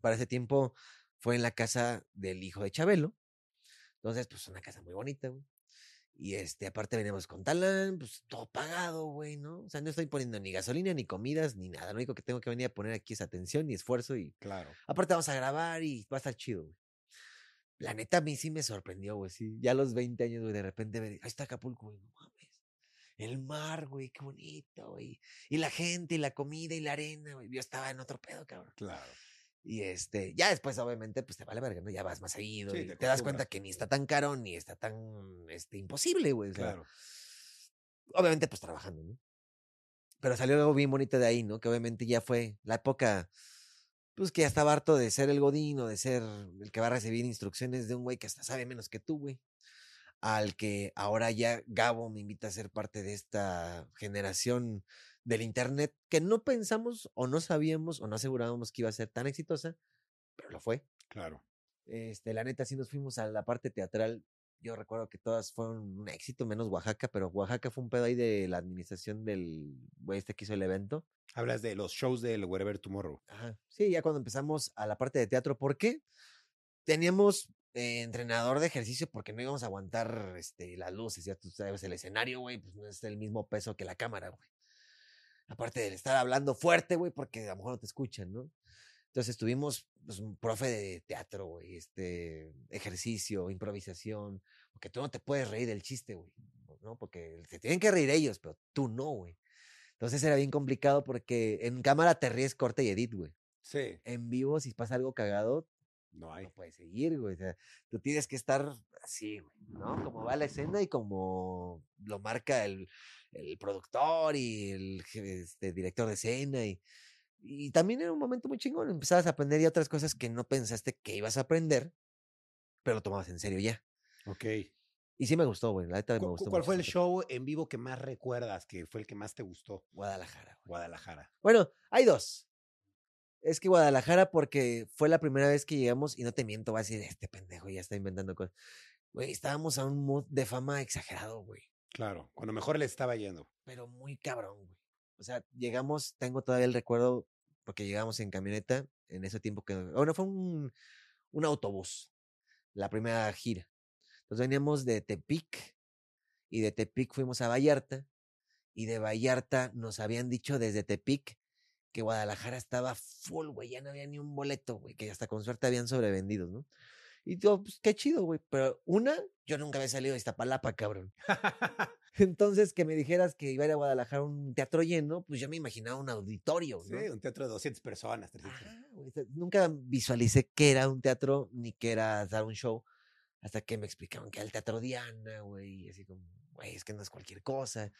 Para ese tiempo fue en la casa del hijo de Chabelo. Entonces, pues una casa muy bonita, güey. Y este, aparte venimos con Talán, pues todo pagado, güey, ¿no? O sea, no estoy poniendo ni gasolina, ni comidas, ni nada. Lo único que tengo que venir a poner aquí es atención y esfuerzo y Claro. aparte vamos a grabar y va a estar chido, güey. La neta a mí sí me sorprendió, güey, sí. Ya a los 20 años, güey, de repente, ahí está Acapulco, güey, no mames. El mar, güey, qué bonito, güey. Y la gente, y la comida, y la arena, güey. Yo estaba en otro pedo, cabrón. Claro. Y este, ya después, obviamente, pues te vale verga, ¿no? Ya vas más seguido. Sí, y te te, das cuenta que ni está tan caro, ni está tan este, imposible, güey. o sea, Claro. obviamente, pues trabajando, ¿no? Pero salió algo bien bonito de ahí, ¿no? Que obviamente ya fue la época, pues que ya estaba harto de ser el godín o de ser el que va a recibir instrucciones de un güey que hasta sabe menos que tú, güey. Al que ahora ya Gabo me invita a ser parte de esta generación del Internet que no pensamos o no sabíamos o no asegurábamos que iba a ser tan exitosa, pero lo fue. Claro. Este, la neta, sí nos fuimos a la parte teatral. Yo recuerdo que todas fueron un éxito, menos Oaxaca, pero Oaxaca fue un pedo ahí de la administración del güey este que hizo el evento. Hablas de los shows del Wherever Tomorrow. Ajá. Sí, ya cuando empezamos a la parte de teatro, ¿por qué? Teníamos eh, entrenador de ejercicio porque no íbamos a aguantar este, las luces, ya tú sabes, el escenario, güey, pues no es el mismo peso que la cámara, güey. Aparte de estar hablando fuerte, güey, porque a lo mejor no te escuchan, ¿no? Entonces tuvimos pues, un profe de teatro, güey, este, ejercicio, improvisación, porque tú no te puedes reír del chiste, güey, ¿no? Porque se tienen que reír ellos, pero tú no, güey. Entonces era bien complicado porque en cámara te ríes corte y edit, güey. Sí. En vivo, si pasa algo cagado, No hay. no puedes seguir, güey. O sea, tú tienes que estar así, güey, ¿no? Como va la escena y como lo marca el, el productor y el este, director de escena. Y, y también era un momento muy chingón. Empezabas a aprender ya otras cosas que no pensaste que ibas a aprender, pero lo tomabas en serio ya. Ok. Y sí me gustó, güey. La neta me ¿Cu- gustó. ¿Cuál mucho fue el show en vivo que más recuerdas, que fue el que más te gustó? Guadalajara, güey. Guadalajara. Bueno, hay dos. Es que Guadalajara, porque fue la primera vez que llegamos, y no te miento, va a decir, este pendejo ya está inventando cosas. Güey, estábamos a un mood de fama exagerado, güey. Claro. Cuando mejor le estaba yendo. Pero muy cabrón, güey. O sea, llegamos, tengo todavía el recuerdo, porque llegamos en camioneta, en ese tiempo que. Bueno, fue un, un autobús, la primera gira. Entonces veníamos de Tepic, y de Tepic fuimos a Vallarta, y de Vallarta nos habían dicho desde Tepic que Guadalajara estaba full, güey, ya no había ni un boleto, güey, que hasta con suerte habían sobrevendidos, ¿no? Y yo, pues qué chido, güey, pero una, yo nunca había salido de Iztapalapa, cabrón. Entonces, que me dijeras que iba a ir a Guadalajara un teatro lleno, pues yo me imaginaba un auditorio, sí, ¿no? un teatro de 200 personas. 300. Ajá, güey, nunca visualicé que era un teatro ni que era dar un show hasta que me explicaban que era el Teatro Diana, güey, y así como, güey, es que no es cualquier cosa.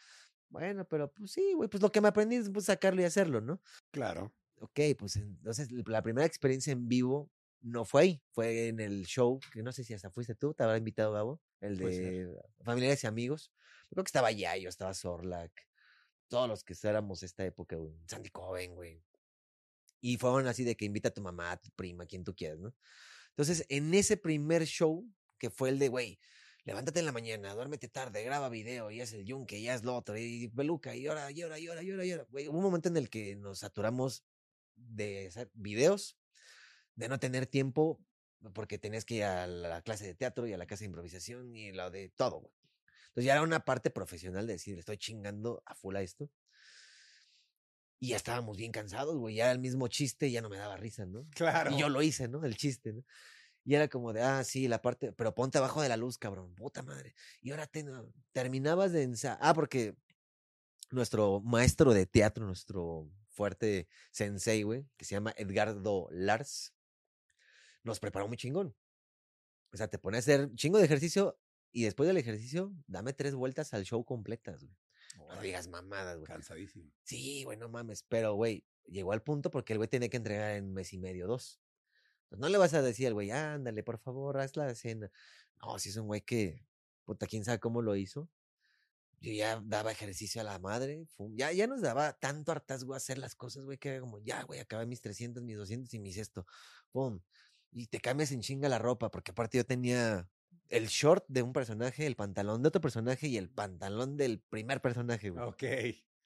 Bueno, pero pues sí, güey, pues lo que me aprendí es pues, sacarlo y hacerlo, ¿no? Claro. Ok, pues entonces la primera experiencia en vivo no fue ahí, fue en el show, que no sé si hasta fuiste tú, te habrá invitado Gabo, el de familiares y amigos. Creo que estaba Yayo, estaba Sorlac, todos los que éramos esta época, güey, Sandy Coven, güey. Y fueron así de que invita a tu mamá, a tu prima, quien tú quieras, ¿no? Entonces, en ese primer show, que fue el de, güey, levántate en la mañana, duérmete tarde, graba video, y es el yunque, y es lo otro, y peluca, y ahora, y ahora, y ahora, y ahora, y ahora. Güey, hubo un momento en el que nos saturamos de hacer videos, de no tener tiempo, porque tenías que ir a la clase de teatro y a la clase de improvisación y lo de todo, güey. Entonces ya era una parte profesional de decir, estoy chingando a full a esto. Y ya estábamos bien cansados, güey. Ya el mismo chiste ya no me daba risa, ¿no? Claro. Y yo lo hice, ¿no? El chiste, ¿no? Y era como de, ah, sí, la parte, pero ponte abajo de la luz, cabrón, puta madre. Y ahora te, terminabas de ensayar. Ah, porque nuestro maestro de teatro, nuestro fuerte sensei, güey, que se llama Edgardo Lars, nos preparó muy chingón. O sea, te pone a hacer chingo de ejercicio y después del ejercicio, dame tres vueltas al show completas, güey. No digas mamadas, güey. Cansadísimo. Sí, güey, no mames. Pero, güey, llegó al punto porque el güey tenía que entregar en mes y medio, dos. Pues no le vas a decir al güey, ándale, por favor, haz la cena. No, si es un güey que, puta, quién sabe cómo lo hizo. Yo ya daba ejercicio a la madre. fum, ya, ya nos daba tanto hartazgo hacer las cosas, güey, que era como, ya, güey, acabé mis 300, mis 200 y mis esto. Pum. Y te cambias en chinga la ropa, porque aparte yo tenía el short de un personaje, el pantalón de otro personaje y el pantalón del primer personaje, güey. Ok.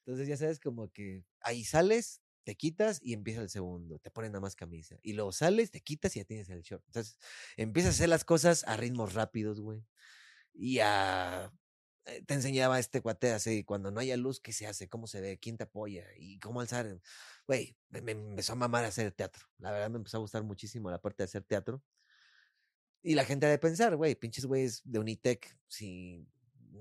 Entonces ya sabes como que ahí sales, te quitas y empieza el segundo, te ponen nada más camisa. Y luego sales, te quitas y ya tienes el short. Entonces empiezas a hacer las cosas a ritmos rápidos, güey. Y a... eh, Te enseñaba este cuate así, cuando no haya luz, ¿qué se hace? ¿Cómo se ve? ¿Quién te apoya? ¿Y cómo alzar? Güey, me, empezó a mamar a hacer teatro. La verdad me empezó a gustar muchísimo la parte de hacer teatro. Y la gente ha de pensar, güey, pinches güeyes de Unitec, si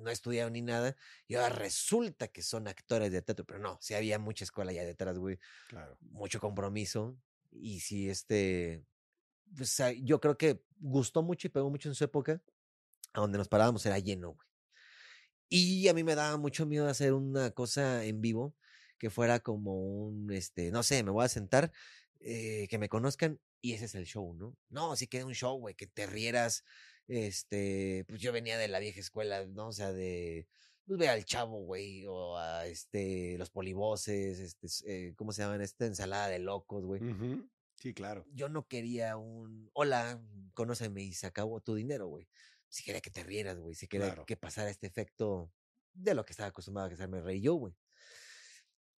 no estudiaron ni nada, y ahora resulta que son actores de teatro, pero no, sí había mucha escuela ya detrás, güey, Claro. mucho compromiso, y sí, este, pues yo creo que gustó mucho y pegó mucho en su época, a donde nos parábamos era lleno, güey. Y a mí me daba mucho miedo hacer una cosa en vivo que fuera como un, este, no sé, me voy a sentar, eh, que me conozcan y ese es el show, ¿no? No, sí que era un show, güey, que te rieras, este, pues yo venía de la vieja escuela, ¿no? O sea, de, pues ve al chavo, güey, o a este, los polivoces, este, eh, ¿cómo se llaman? Esta ensalada de locos, güey. Sí, claro. Yo no quería un, hola, conóceme y se acabó tu dinero, güey. Sí quería que te rieras, güey, sí quería Claro. que pasara este efecto de lo que estaba acostumbrado a hacerme reír yo, güey.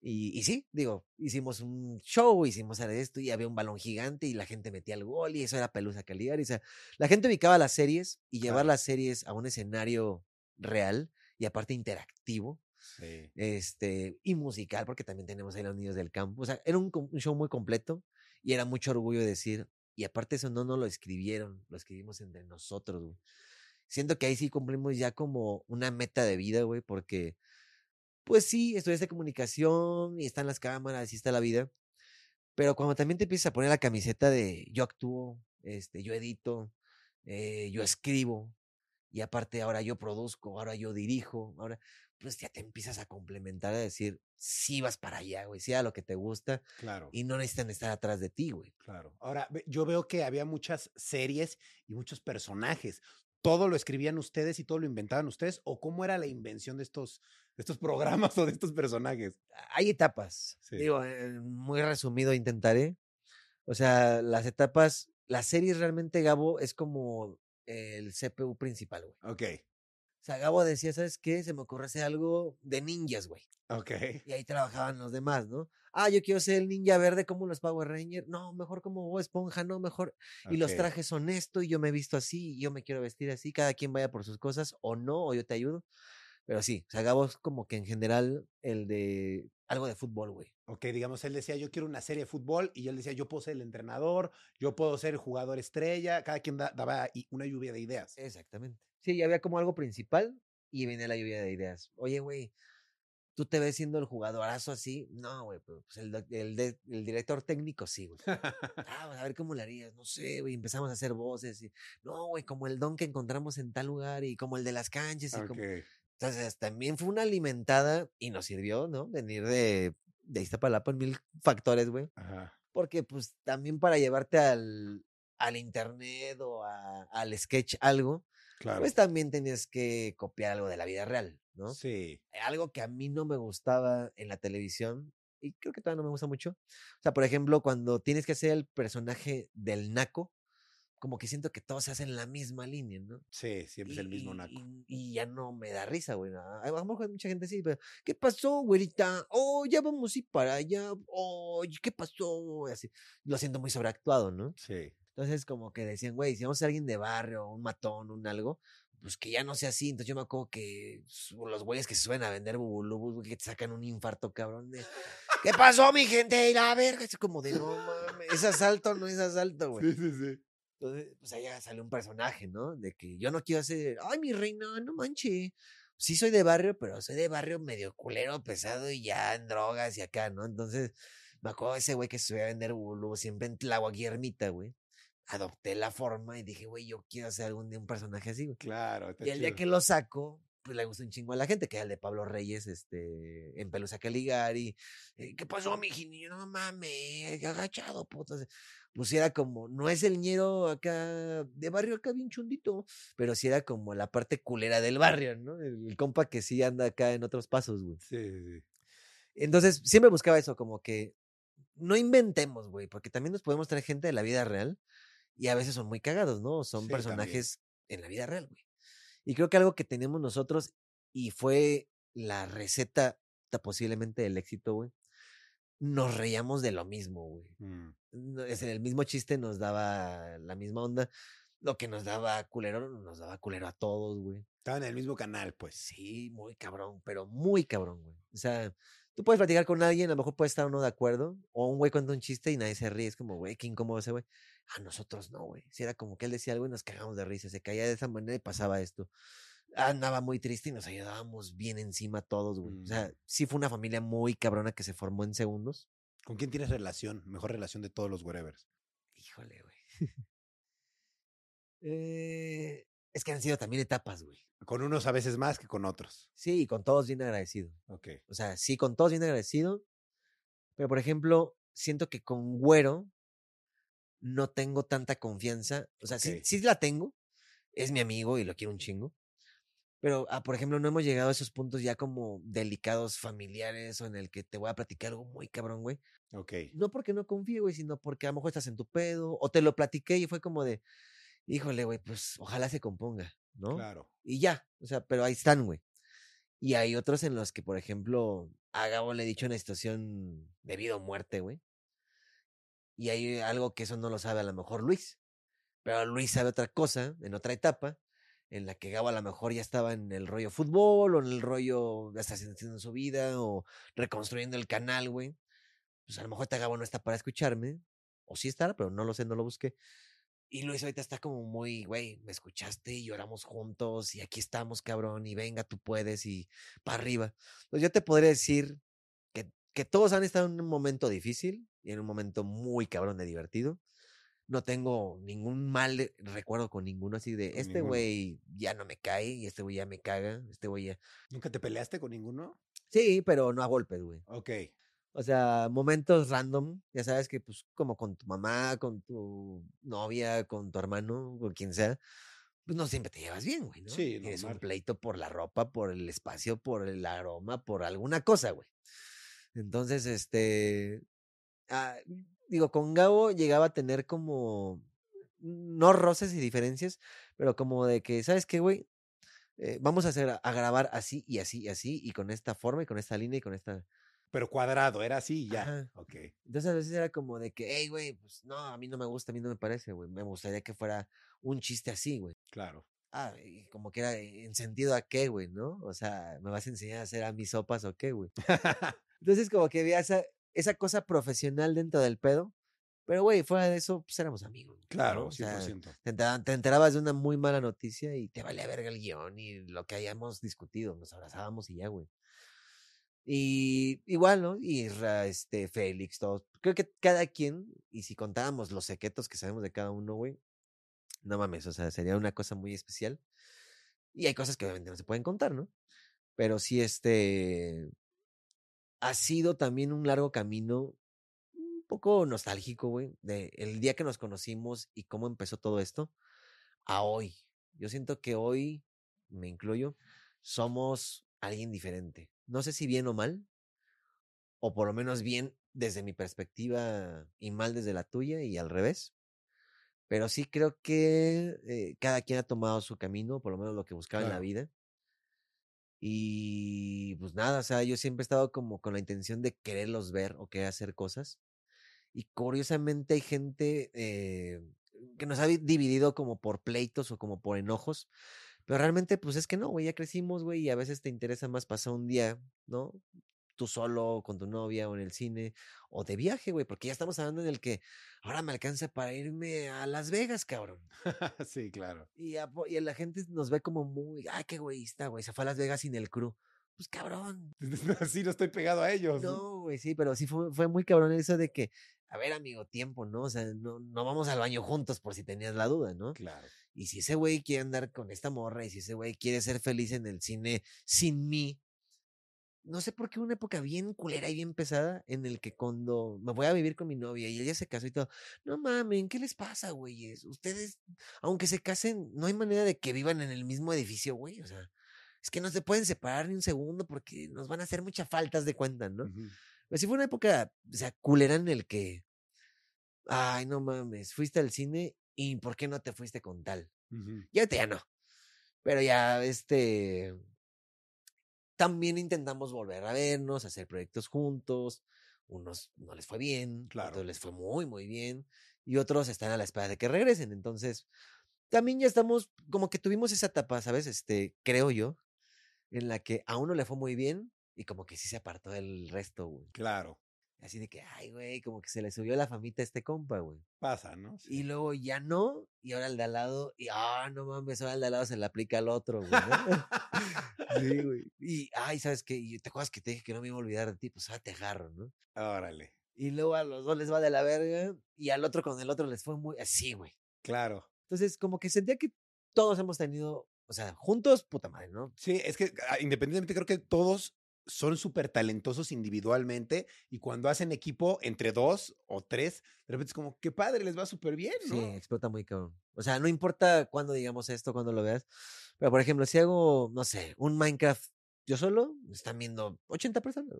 Y, y sí, digo, hicimos un show, hicimos esto y había un balón gigante y la gente metía el gol y eso era pelusa Caligari. O sea, la gente ubicaba las series y llevar Claro. las series a un escenario real y aparte interactivo Sí. este, y musical, porque también tenemos ahí los niños del campo. O sea, era un show muy completo y era mucho orgullo decir, y aparte eso no nos lo escribieron, lo escribimos entre nosotros, güey. Siento que ahí sí cumplimos ya como una meta de vida, güey, porque, pues sí, estudiaste comunicación y están las cámaras y está la vida, pero cuando también te empiezas a poner la camiseta de yo actúo, este, yo edito, eh, yo escribo, y aparte ahora yo produzco, ahora yo dirijo, ahora pues ya te empiezas a complementar a decir, sí vas para allá, güey, sí a lo que te gusta Claro. y no necesitan estar atrás de ti, güey. Claro. Ahora, yo veo que había muchas series y muchos personajes. ¿Todo lo escribían ustedes y todo lo inventaban ustedes? ¿O cómo era la invención de estos, de estos programas o de estos personajes? Hay etapas, Sí. digo, eh, muy resumido intentaré. O sea, las etapas, las series realmente, Gabo, es como el CPU principal, güey. Ok. O sea, Gabo decía, ¿sabes qué? Se me ocurre hacer algo de ninjas, güey. Ok. Y ahí trabajaban los demás, ¿no? Ah, yo quiero ser el ninja verde como los Power Rangers. No, mejor como Bob Esponja, no, mejor. Y los trajes son esto, y yo me he visto así, y yo me quiero vestir así. Cada quien vaya por sus cosas, o no, o yo te ayudo. Pero sí, o sea, Gabo es como que en general el de algo de fútbol, güey. Ok, digamos, él decía, yo quiero una serie de fútbol, y él decía, yo puedo ser el entrenador, yo puedo ser el jugador estrella, cada quien da- daba una lluvia de ideas. Exactamente. Sí, ya había como algo principal y venía la lluvia de ideas. Oye, güey, ¿tú te ves siendo el jugadorazo así? No, güey, pero pues el, el, de- el director técnico sí, güey. Ah, pues, a ver cómo le harías, no sé, güey, empezamos a hacer voces y, no, güey, como el don que encontramos en tal lugar y como el de las canchas y como... Entonces, también fue una alimentada y nos sirvió, ¿no? Venir de, de Iztapalapa en mil factores, güey. Ajá. Porque, pues, también para llevarte al, al internet o a- al sketch algo, Claro. pues también tenías que copiar algo de la vida real, ¿no? Sí. Algo que a mí no me gustaba en la televisión, y creo que todavía no me gusta mucho. O sea, por ejemplo, cuando tienes que hacer el personaje del naco, como que siento que todos se hacen la misma línea, ¿no? Sí, siempre es el mismo naco. Y, y ya no me da risa, güey. A lo mejor mucha gente sí, pero ¿qué pasó, güerita? Oh, ya vamos a ir para allá. Oh, ¿qué pasó? Así. Lo siento muy sobreactuado, ¿no? Sí. Entonces, como que decían, güey, si vamos a ser alguien de barrio, un matón, un algo, pues que ya no sea así. Entonces, yo me acuerdo que los güeyes que se suben a vender bubulubus, güey, que te sacan un infarto, cabrón. De, ¿Qué pasó, mi gente? Y la verga. Es como de, no mames, es asalto, no es asalto, güey. Sí, sí, sí. Entonces, pues allá sale un personaje, ¿no? De que yo no quiero hacer, ay, mi reina, no manche. Sí soy de barrio, pero soy de barrio medio culero, pesado y ya en drogas y acá, ¿no? Entonces, me acuerdo de ese güey que se a vender bulu siempre en Tláhuac y Ermita, güey. Adopté la forma y dije, güey, yo quiero hacer algún día un personaje así, güey. Claro. está Y el día que lo saco, pues le gustó un chingo a la gente, que era el de Pablo Reyes, este, en Pelusa Caligari. eh, ¿Qué pasó, mi No mames, agachado, puto. Pues era como, no es el ñero acá de barrio acá bien chundito, pero sí era como la parte culera del barrio, ¿no? El, el compa que sí anda acá en otros pasos, güey. Sí, sí, sí. Entonces, siempre buscaba eso, como que no inventemos, güey, porque también nos podemos traer gente de la vida real y a veces son muy cagados, ¿no? Son Sí, también. personajes en la vida real, güey. Y creo que algo que tenemos nosotros y fue la receta ta- posiblemente del éxito, güey. Nos reíamos de lo mismo, güey. Mm. Es el mismo chiste nos daba la misma onda. Lo que nos daba culero, nos daba culero a todos, güey. Estaban en el mismo canal, pues. Sí, muy cabrón, pero muy cabrón, güey. O sea, tú puedes platicar con alguien, a lo mejor puede estar uno de acuerdo, o un güey cuenta un chiste y nadie se ríe. Es como, güey, qué incómodo ese güey. A nosotros no, güey. Si era como que él decía algo y nos cagamos de risa, se caía de esa manera y pasaba esto. Andaba muy triste y nos ayudábamos bien encima todos, güey. O Mm. sea, sí fue una familia muy cabrona que se formó en segundos. ¿Con quién tienes relación? Mejor relación de todos los wherevers. Híjole, güey. Eh, es que han sido también etapas, güey. Con unos a veces más que con otros. Sí, y con todos bien agradecido. Ok. O sea, sí, con todos bien agradecido. Pero, por ejemplo, siento que con Güero no tengo tanta confianza. O sea, sí, la tengo. Es mi amigo y lo quiero un chingo. Pero, ah, por ejemplo, no hemos llegado a esos puntos ya como delicados familiares o en el que te voy a platicar algo muy cabrón, güey. Ok. No porque no confíe, güey, sino porque a lo mejor estás en tu pedo o te lo platiqué y fue como de, híjole, güey, pues ojalá se componga, ¿no? Claro. Y ya, o sea, pero ahí están, güey. Y hay otros en los que, por ejemplo, a Gabo le he dicho una situación de vida o muerte, güey. Y hay algo que eso no lo sabe a lo mejor Luis. Pero Luis sabe otra cosa, en otra etapa, en la que Gabo a lo mejor ya estaba en el rollo fútbol o en el rollo hasta haciendo su vida o reconstruyendo el canal, güey. Pues a lo mejor esta Gabo no está para escucharme. O sí estará, pero no lo sé, no lo busqué. Y Luis ahorita está como muy, güey, me escuchaste y lloramos juntos y aquí estamos, cabrón, y venga, tú puedes y para arriba. Pues yo te podría decir que, que todos han estado en un momento difícil y en un momento muy cabrón de divertido. No tengo ningún mal recuerdo con ninguno así de, este güey ya no me cae y este güey ya me caga, este güey ya... ¿Nunca te peleaste con ninguno? Sí, pero no a golpes, güey. Ok. O sea, momentos random, ya sabes que pues como con tu mamá, con tu novia, con tu hermano, con quien sea, pues no siempre te llevas bien, güey, ¿no? Sí, Tienes un normal. pleito por la ropa, por el espacio, por el aroma, por alguna cosa, güey. Entonces, este, ah, digo, con Gabo llegaba a tener como, no roces y diferencias, pero como de que, ¿sabes qué, güey? Eh, vamos a hacer, a grabar así y así y así, y con esta forma y con esta línea y con esta... Pero cuadrado, era así y ya. Ajá. Ok. Entonces a veces era como de que, hey, güey, pues no, a mí no me gusta, a mí no me parece, güey. Me gustaría que fuera un chiste así, güey. Claro. Ah, y como que era en sentido a qué, güey, ¿no? O sea, ¿me vas a enseñar a hacer a mis sopas o qué, güey? Entonces como que había esa, esa cosa profesional dentro del pedo. Pero, güey, fuera de eso, pues éramos amigos. claro, O sea, 100%. te, entera- te enterabas de una muy mala noticia y te valía verga el guion y lo que hayamos discutido. Nos abrazábamos y ya, güey. Y igual, ¿no? Y este, Félix, todos. Creo que cada quien, y si contábamos los secretos que sabemos de cada uno, güey, no mames, o sea, sería una cosa muy especial. Y hay cosas que obviamente no se pueden contar, ¿no? Pero sí, este. Ha sido también un largo camino, un poco nostálgico, güey, de el día que nos conocimos y cómo empezó todo esto a hoy. Yo siento que hoy, me incluyo, somos alguien diferente. No sé si bien o mal, o por lo menos bien desde mi perspectiva y mal desde la tuya y al revés. Pero sí creo que eh, cada quien ha tomado su camino, por lo menos lo que buscaba en la vida. Y pues nada, o sea, yo siempre he estado como con la intención de quererlos ver o querer hacer cosas. Y curiosamente hay gente eh, que nos ha vi- dividido como por pleitos o como por enojos. Pero realmente, pues es que no, güey, ya crecimos, güey, y a veces te interesa más pasar un día, ¿no? Tú solo, con tu novia, o en el cine, o de viaje, güey, porque ya estamos hablando en el que ahora me alcanza para irme a Las Vegas, cabrón. sí, claro. Y, a y la gente nos ve como muy, ay, qué egoísta, güey, se fue a Las Vegas sin el crew. pues cabrón. Así no estoy pegado a ellos. ¿no? No, güey, sí, pero sí fue, fue muy cabrón eso de que, a ver, amigo, tiempo, ¿no? O sea, no, no vamos al baño juntos por si tenías la duda, ¿no? Claro. Y si ese güey quiere andar con esta morra y si ese güey quiere ser feliz en el cine sin mí, no sé por qué una época bien culera y bien pesada en el que cuando me voy a vivir con mi novia y ella se casó y todo, no mamen, ¿qué les pasa, güeyes? Ustedes, aunque se casen, no hay manera de que vivan en el mismo edificio, güey, o sea, es que no se pueden separar ni un segundo porque nos van a hacer muchas faltas de cuenta, ¿no? Ujú. Pero sí fue una época, o sea, culera en el que, ay, no mames, fuiste al cine y ¿por qué no te fuiste con tal? Ujú. Ya ahorita ya no. Pero ya, este. También intentamos volver a vernos, hacer proyectos juntos. Unos no les fue bien, Claro. otros les fue muy, muy bien. Y otros están a la espera de que regresen. Entonces, también ya estamos, como que tuvimos esa etapa, ¿sabes? Este, creo yo, en la que a uno le fue muy bien y como que sí se apartó del resto, güey. Claro. Así de que, ay, güey, como que se le subió la famita a este compa, güey. Pasa, ¿no? Sí. Y luego ya no, y ahora el de al lado, y ah, no mames, ahora el de al lado se le aplica al otro, güey. ¿no? sí, güey. Y, ay, ¿sabes qué? Y te acuerdas que te dije que no me iba a olvidar de ti, pues ahora te agarro, ¿no? Órale. Y luego a los dos les va de la verga, y al otro con el otro les fue muy así, güey. Claro. Entonces, como que sentía que todos hemos tenido, o sea, juntos, puta madre, ¿no? Sí, es que ah, independientemente creo que todos son súper talentosos individualmente y cuando hacen equipo entre dos o tres, de repente es como, qué padre, les va súper bien, ¿no? Sí, explota muy cabrón. O sea, no importa cuándo digamos esto, cuándo lo veas. Pero, por ejemplo, si hago, no sé, un Minecraft yo solo, están viendo 80 personas.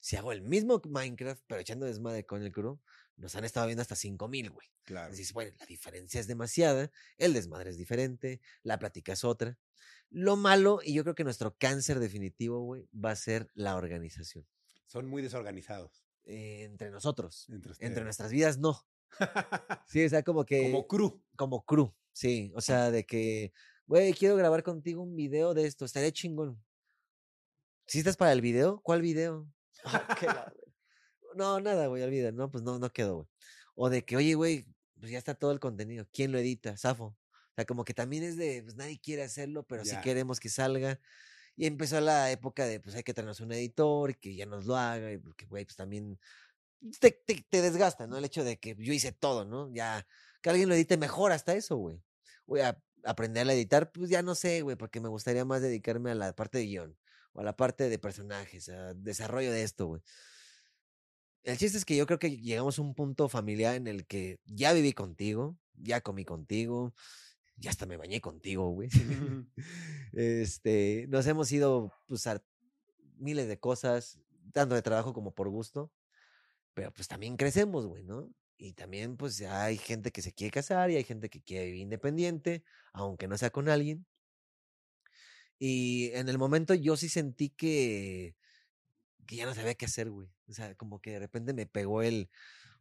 Si hago el mismo Minecraft, pero echando desmadre con el crew, nos han estado viendo hasta 5000, güey. Claro. Dices, bueno, la diferencia es demasiada, el desmadre es diferente, la plática es otra. Lo malo, y yo creo que nuestro cáncer definitivo, güey, va a ser la organización. Son muy desorganizados Eh, entre nosotros. entre Entre nuestras vidas, no. Sí, o sea, como que. Como crew. como crew, sí. O sea, de que, güey, quiero grabar contigo un video de esto, estaría chingón. ¿Si estás para el video? ¿Cuál video? "Ah, no, nada, güey, olvida, no, pues no, no quedó, güey. O de que, oye, güey, pues ya está todo el contenido, ¿quién lo edita? Safo. O sea, como que también es de, pues nadie quiere hacerlo, pero sí Ya. queremos que salga. Y empezó la época de, pues hay que traernos un editor y que ya nos lo haga, y porque, güey, pues también te, te, te desgasta, ¿no? El hecho de que yo hice todo, ¿no? Ya, que alguien lo edite mejor hasta eso, güey. Voy a aprender a editar, pues ya no sé, güey, porque me gustaría más dedicarme a la parte de guion o a la parte de personajes, a desarrollo de esto, güey. El chiste es que yo creo que llegamos a un punto familiar en el que ya viví contigo, ya comí contigo, ya hasta me bañé contigo, güey. este, nos hemos ido pues, a miles de cosas, tanto de trabajo como por gusto, pero pues también crecemos, güey, ¿no? Y también pues hay gente que se quiere casar y hay gente que quiere vivir independiente, aunque no sea con alguien. Y en el momento yo sí sentí que, que ya no sabía qué hacer, güey. O sea, como que de repente me pegó el,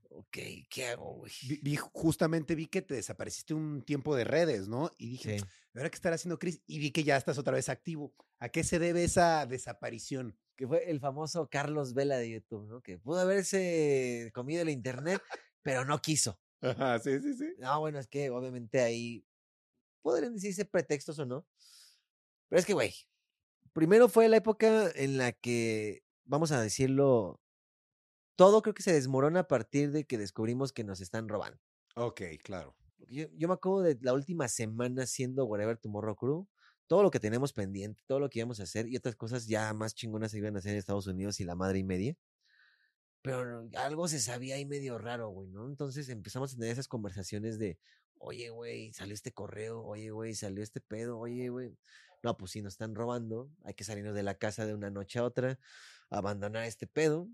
ok, ¿qué hago, güey? Vi- justamente vi que te desapareciste un tiempo de redes, ¿no? Y dije, Sí. ¿ahora qué estará haciendo Chris? Y vi que ya estás otra vez activo. ¿A qué se debe esa desaparición? que fue el famoso Carlos Vela de YouTube, ¿no? Que pudo haberse comido el internet, pero no quiso. Ajá, sí, sí, sí. No, bueno, es que obviamente ahí podrían decirse pretextos o no. Pero es que, güey, primero fue la época en la que, vamos a decirlo, todo creo que se desmorona a partir de que descubrimos que nos están robando. Ok, claro. Yo me acuerdo de la última semana siendo Whatever Tomorrow Crew, todo lo que tenemos pendiente, todo lo que íbamos a hacer y otras cosas ya más chingonas se iban a hacer en Estados Unidos y la madre y media. Pero algo se sabía ahí medio raro, güey, ¿no? Entonces empezamos a tener esas conversaciones de, oye, güey, salió este correo, oye, güey, salió este pedo, oye, güey. No, pues sí, nos están robando, hay que salirnos de la casa de una noche a otra, abandonar este pedo.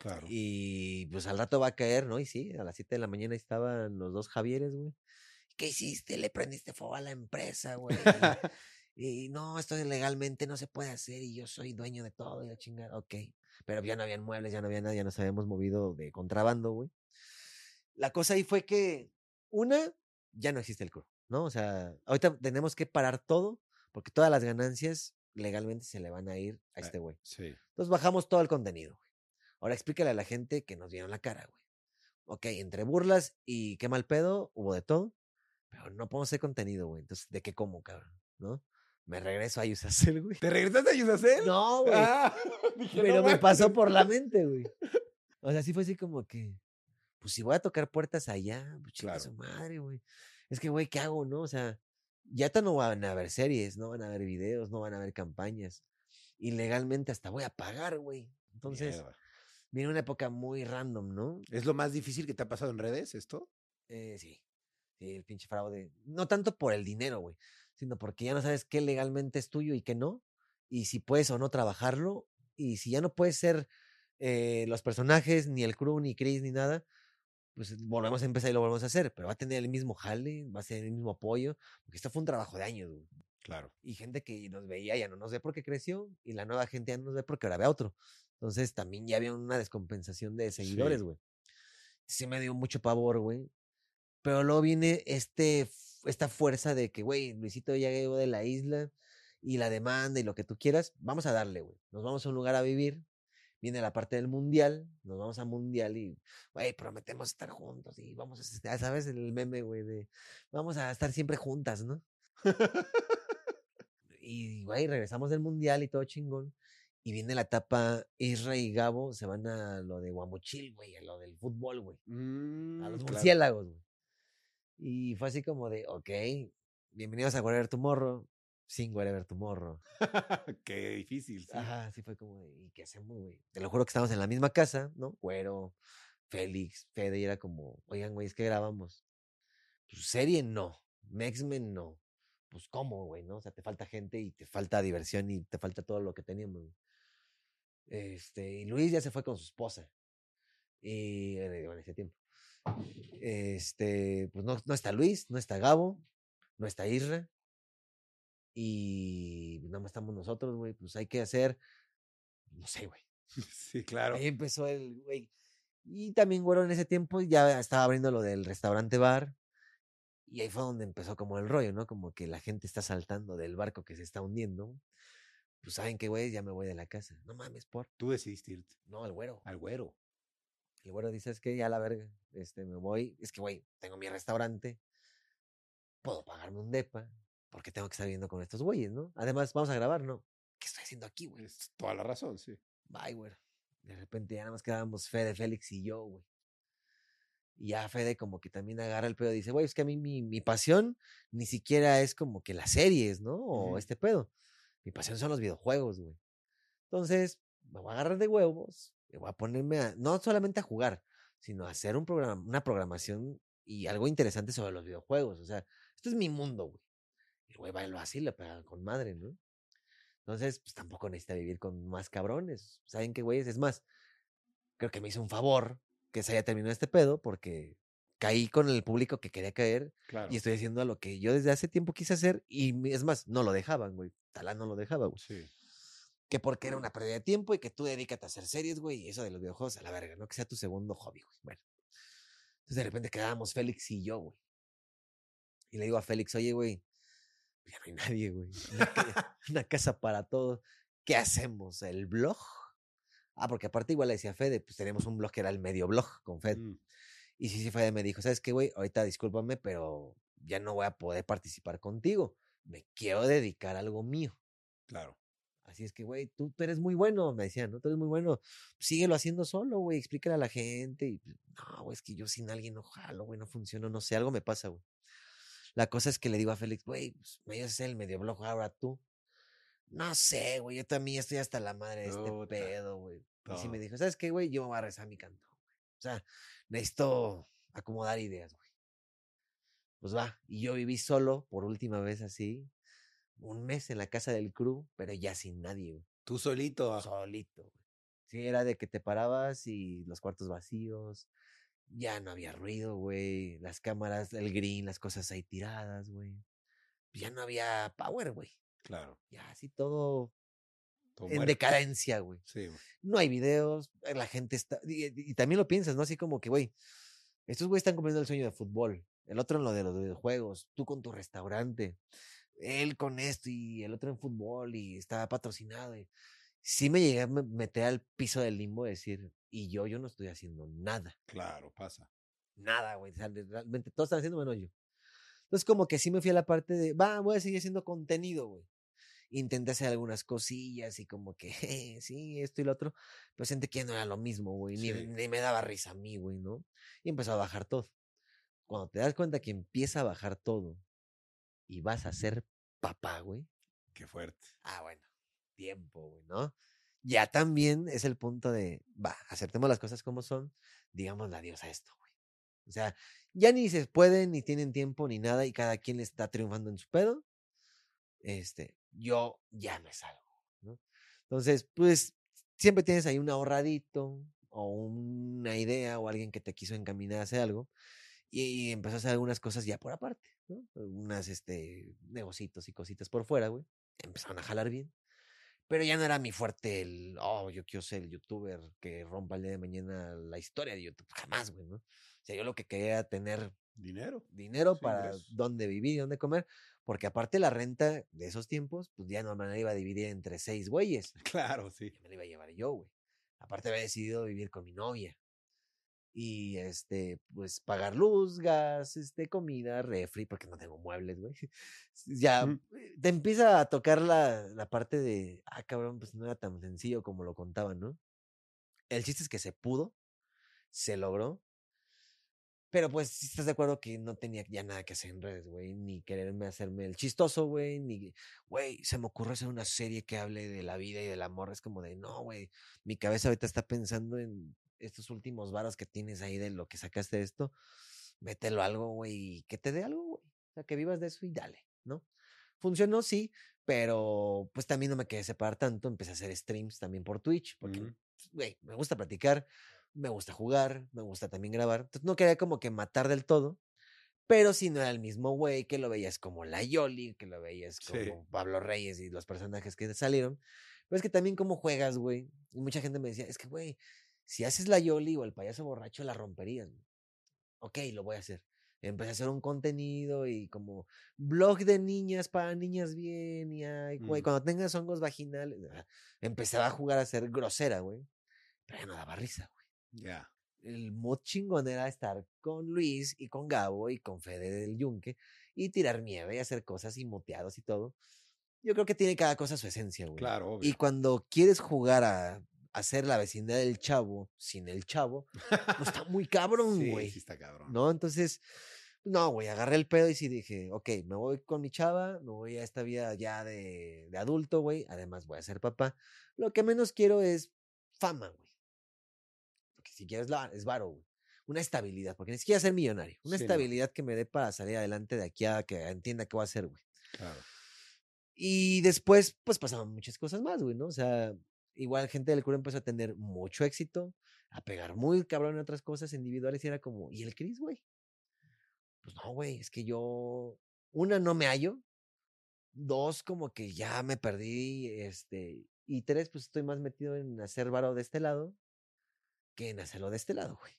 Claro. Y pues al rato va a caer, ¿no? Y sí, a las 7 de la mañana estaban los dos Javieres, güey. ¿Qué hiciste? Le prendiste fuego a la empresa, güey. Y, y no, esto legalmente no se puede hacer y yo soy dueño de todo y la chingada. Ok. Pero ya no habían muebles, ya no había nada, ya nos habíamos movido de contrabando, güey. La cosa ahí fue que, una, ya no existe el crew, ¿no? O sea, ahorita tenemos que parar todo porque todas las ganancias legalmente se le van a ir a Eh. este güey. Sí. Entonces bajamos todo el contenido, güey. Ahora explícale a la gente que nos dieron la cara, güey. Ok, entre burlas y qué mal pedo, hubo de todo, pero no podemos hacer contenido, güey. Entonces, ¿de qué como, cabrón? ¿No? me regreso a Yusacel, güey. ¿Te regresaste a Yusacel? No, güey. Ah, no pero me pasó por la mente, güey. O sea, sí fue así como que, pues si voy a tocar puertas allá, pues Claro. su madre, güey. Es que, güey, ¿qué hago, no? O sea, ya no van a haber series, no van a haber videos, no van a haber campañas. Y legalmente hasta voy a pagar, güey. Entonces, Mierda. Viene una época muy random, ¿no? ¿Es lo más difícil que te ha pasado en redes esto? Eh, sí. Sí, el pinche fraude. No tanto por el dinero, güey, sino porque ya no sabes qué legalmente es tuyo y qué no. Y si puedes o no trabajarlo. Y si ya no puedes ser eh, los personajes, ni el crew, ni Chris, ni nada, pues volvemos a empezar y lo volvemos a hacer. Pero va a tener el mismo jale, va a ser el mismo apoyo. Porque esto fue un trabajo de años, güey. Claro. Y gente que nos veía ya no nos ve porque creció. Y la nueva gente ya no nos ve porque ahora ve a otro. Entonces también ya había una descompensación de seguidores, güey. Sí me dio mucho pavor, güey. Pero luego viene este, esta fuerza de que, güey, Luisito ya llegó de la isla y la demanda y lo que tú quieras, vamos a darle, güey. Nos vamos a un lugar a vivir. Viene la parte del mundial, nos vamos a mundial y, güey, prometemos estar juntos y vamos a, sabes, el meme, güey, de vamos a estar siempre juntas, ¿no? y, güey, regresamos del mundial y todo chingón. Y viene la etapa, Isra y Gabo se van a lo de Guamuchil, güey, a lo del fútbol, güey a Mm, los claro. murciélagos, güey. Y fue así como de, ok, bienvenidos a Wherever Tomorrow, sin Wherever Tomorrow. Qué difícil, sí. Ajá, sí fue como ¿y qué hacemos, güey? Te lo juro que estábamos en la misma casa, ¿no? Güero, Félix, Fede, y era como, oigan, güey, es que grabamos. Pues serie no, X-Men no. Pues cómo, güey, ¿no? O sea, te falta gente y te falta diversión y te falta todo lo que teníamos. güey. Este, y Luis ya se fue con su esposa. Y en en ese tiempo. Este, pues no, no está Luis, no está Gabo, no está Isra. Y nada más estamos nosotros, güey. Pues hay que hacer, no sé, güey. Sí, claro. Ahí empezó el, güey. Y también, güero, en ese tiempo ya estaba abriendo lo del restaurante bar. Y ahí fue donde empezó como el rollo, ¿no? Como que la gente está saltando del barco que se está hundiendo. Pues saben que, güey, ya me voy de la casa. No mames, por. Tú decidiste irte No, el güero. al güero. El güero dice, es que ya la verga, este, me voy. Es que, güey, tengo mi restaurante. Puedo pagarme un depa. Porque tengo que estar viendo con estos güeyes, ¿no? Además, vamos a grabar, ¿no? ¿Qué estoy haciendo aquí, güey? Es toda la razón, sí. Bye, güey. De repente ya nada más quedábamos Fede, Félix y yo, güey. Y ya Fede como que también agarra el pedo y dice, güey, es que a mí mi, mi pasión ni siquiera es como que las series, ¿no? O este pedo. Mi pasión son los videojuegos, güey. Entonces, me voy a agarrar de huevos, me voy a ponerme no solamente a jugar, sino a hacer un programa, una programación y algo interesante sobre los videojuegos. O sea, esto es mi mundo, güey. Y el güey va y lo y pega con madre, ¿no? Entonces, pues tampoco necesita vivir con más cabrones. ¿Saben qué, güeyes? Es más, creo que me hizo un favor que se haya terminado este pedo porque caí con el público que quería caer Claro. y estoy haciendo lo que yo desde hace tiempo quise hacer y es más, no lo dejaban, güey. Talán no lo dejaba, güey. Sí. Que porque era una pérdida de tiempo y que tú dedícate a hacer series, güey, y eso de los videojuegos a la verga, ¿no? Que sea tu segundo hobby, güey. Bueno. Entonces de repente quedábamos Félix y yo, güey. Y le digo a Félix, oye, güey, ya no hay nadie, güey. Una, una casa para todos. ¿Qué hacemos? ¿El blog? Ah, porque aparte igual le decía a Fede, pues tenemos un blog que era el medio blog con Fede. Mm, Y sí, sí, Fede me dijo, ¿sabes qué, güey? Ahorita discúlpame, pero ya no voy a poder participar contigo. Me quiero dedicar a algo mío. claro. Así es que, güey, tú, tú eres muy bueno, me decían, ¿no? Tú eres muy bueno. Síguelo haciendo solo, güey, explícale a la gente. Y, pues, no, güey, es que yo sin alguien no jalo, güey, no funciona, no sé, algo me pasa, güey. La cosa es que le digo a Félix, güey, pues, me ayudas a hacer el medio blog ahora tú. No sé, güey, yo también estoy hasta la madre de este Puta, pedo, güey. Y sí me dijo, ¿sabes qué, güey? Yo me voy a rezar mi cantón, güey. O sea, necesito acomodar ideas, güey. Pues va, y yo viví solo por última vez así, un mes en la casa del crew, pero ya sin nadie, güey. Tú solito. Solito, güey. Sí, era de que te parabas y los cuartos vacíos, ya no había ruido, güey. Las cámaras, el green, las cosas ahí tiradas, güey. Ya no había power, güey. Claro. Ya así todo todo en muerto. decadencia, güey. Sí, güey. No hay videos, eh, la gente está. Y, y- y también lo piensas, ¿no? Así como que, güey, estos güeyes están cumpliendo el sueño de fútbol, el otro en lo de los videojuegos, tú con tu restaurante, él con esto y el otro en fútbol y está patrocinado. Y sí me llegué a me- meter al piso del limbo de decir, y yo, yo no estoy haciendo nada, Claro, pasa. nada, güey. o sea, realmente todos están haciendo menos yo. Entonces, como que sí me fui a la parte de, va, voy a seguir haciendo contenido, güey. Intenté hacer algunas cosillas y como que, sí, esto y lo otro, pero sentí que no era lo mismo, güey, ni, Sí. ni me daba risa a mí, güey, ¿no? Y empezó a bajar todo. Cuando te das cuenta que empieza a bajar todo y vas a ser papá, güey, Qué fuerte. ah, bueno, tiempo, güey, ¿no? Ya también es el punto de, va, aceptemos las cosas como son, digamos adiós a esto, güey. O sea, ya ni se pueden, ni tienen tiempo, ni nada, y cada quien está triunfando en su pedo. Este, yo ya me salgo, ¿no? Entonces, pues, siempre tienes ahí un ahorradito, o una idea, o alguien que te quiso encaminar a hacer algo, y empezó a hacer algunas cosas ya por aparte, ¿no? Algunas, este, negocitos y cositas por fuera, güey. Empezaron a jalar bien. Pero ya no era mi fuerte el, oh, yo quiero ser el youtuber que rompa el día de mañana la historia de YouTube. Jamás, güey, ¿no? O sea, yo lo que quería era tener Dinero. dinero Sí, para ingresos. dónde vivir y dónde comer, porque aparte la renta de esos tiempos, pues ya no me la iba a dividir entre seis güeyes, Claro, sí. que me la iba a llevar yo, güey. Aparte había decidido vivir con mi novia. Y este, pues pagar luz, gas, este, comida, refri, porque no tengo muebles, güey. Ya eh, te empieza a tocar la, la parte de, ah, cabrón, pues no era tan sencillo como lo contaban, ¿no? El chiste es que se pudo, se logró. Pero pues, si estás de acuerdo que no tenía ya nada que hacer en redes, güey, ni quererme hacerme el chistoso, güey, ni, güey, se me ocurre hacer una serie que hable de la vida y del amor. Es como de, no, güey, mi cabeza ahorita está pensando en estos últimos varos que tienes ahí de lo que sacaste de esto. Mételo a algo, güey, y que te dé algo, güey. O sea, que vivas de eso y dale, ¿no? Funcionó, sí, pero pues también no me quedé separar tanto. Empecé a hacer streams también por Twitch, porque, pues, güey, me gusta platicar, me gusta jugar, me gusta también grabar. Entonces no quería como que matar del todo, pero si no era el mismo güey, que lo veías como la Yoli, que lo veías como Sí. Pablo Reyes y los personajes que salieron. Pero es que también como juegas, güey. Y mucha gente me decía, es que, güey, si haces la Yoli o el payaso borracho, la romperías. güey". Ok, lo voy a hacer. Empecé a hacer un contenido y como blog de niñas para niñas bien. Y ay, güey, Mm. cuando tengas hongos vaginales, ah, empezaba a jugar a ser grosera, güey. Pero ya no daba risa, güey Ya. el mod chingón era estar con Luis y con Gabo y con Fede del Yunque y tirar nieve y hacer cosas y moteados y todo. Yo creo que tiene cada cosa su esencia, güey. Claro, Y obvio. cuando quieres jugar a hacer la vecindad del chavo sin el chavo, pues está muy cabrón, Sí, güey. sí está cabrón. ¿No? Entonces, no, güey, agarré el pedo y sí dije, ok, me voy con mi chava, me voy a esta vida ya de, de adulto, güey. Además, voy a ser papá. Lo que menos quiero es fama, güey. Porque si quieres la, es varo, güey. Una estabilidad, porque ni siquiera ser millonario. Una Sí, no. estabilidad que me dé para salir adelante de aquí a que entienda qué voy a hacer, güey. Claro. Y después, pues pasaron muchas cosas más, güey, ¿no? O sea, igual gente del crew empezó a tener mucho éxito, a pegar muy cabrón en otras cosas individuales y era como, ¿y el Chris, güey? Pues no, güey, es que yo, una, no me hallo, dos, como que ya me perdí, este, y tres, pues estoy más metido en hacer varo de este lado que en hacerlo de este lado, güey.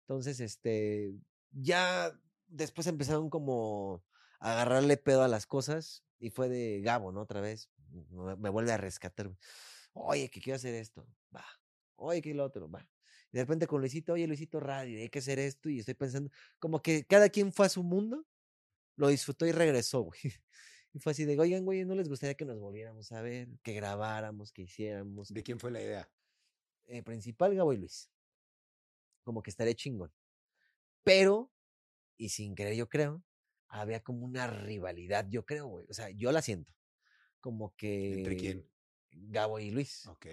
Entonces, este, ya después empezaron como a agarrarle pedo a las cosas y fue de Gabo, ¿no? Otra vez, me, vuelve a rescatar. Oye, que quiero hacer esto, va. Oye, que lo otro, va. Y de repente con Luisito, oye, Luisito Radio, hay que hacer esto y estoy pensando, como que cada quien fue a su mundo, lo disfrutó y regresó, güey. Y fue así de, oigan, güey, ¿no les gustaría que nos volviéramos a ver, que grabáramos, que hiciéramos? ¿De quién fue la idea? Eh, principal, Gabo y Luis. Como que estaré chingón. Pero, y sin querer yo creo, había como una rivalidad, yo creo, güey. O sea, yo la siento. Como que... ¿Entre quién? Gabo y Luis. Ok.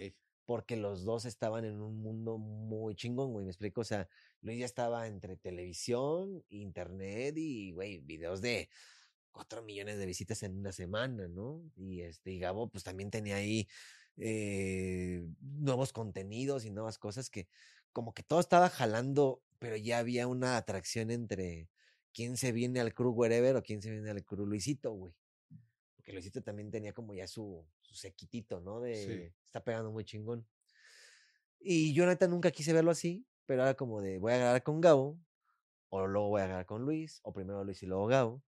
Porque los dos estaban en un mundo muy chingón, güey. Me explico. O sea, Luis ya estaba entre televisión, internet y, güey, videos de cuatro millones de visitas en una semana, ¿no? Y este, y Gabo, pues también tenía ahí eh, nuevos contenidos y nuevas cosas que como que todo estaba jalando, pero ya había una atracción entre quién se viene al crew wherever o quién se viene al crew Luisito, güey. Porque Luisito también tenía como ya su, su sequitito, ¿no? De está pegando muy chingón. Y yo neta nunca quise verlo así, pero era como de voy a agarrar con Gabo, o luego voy a agarrar con Luis, o primero Luis y luego Gabo.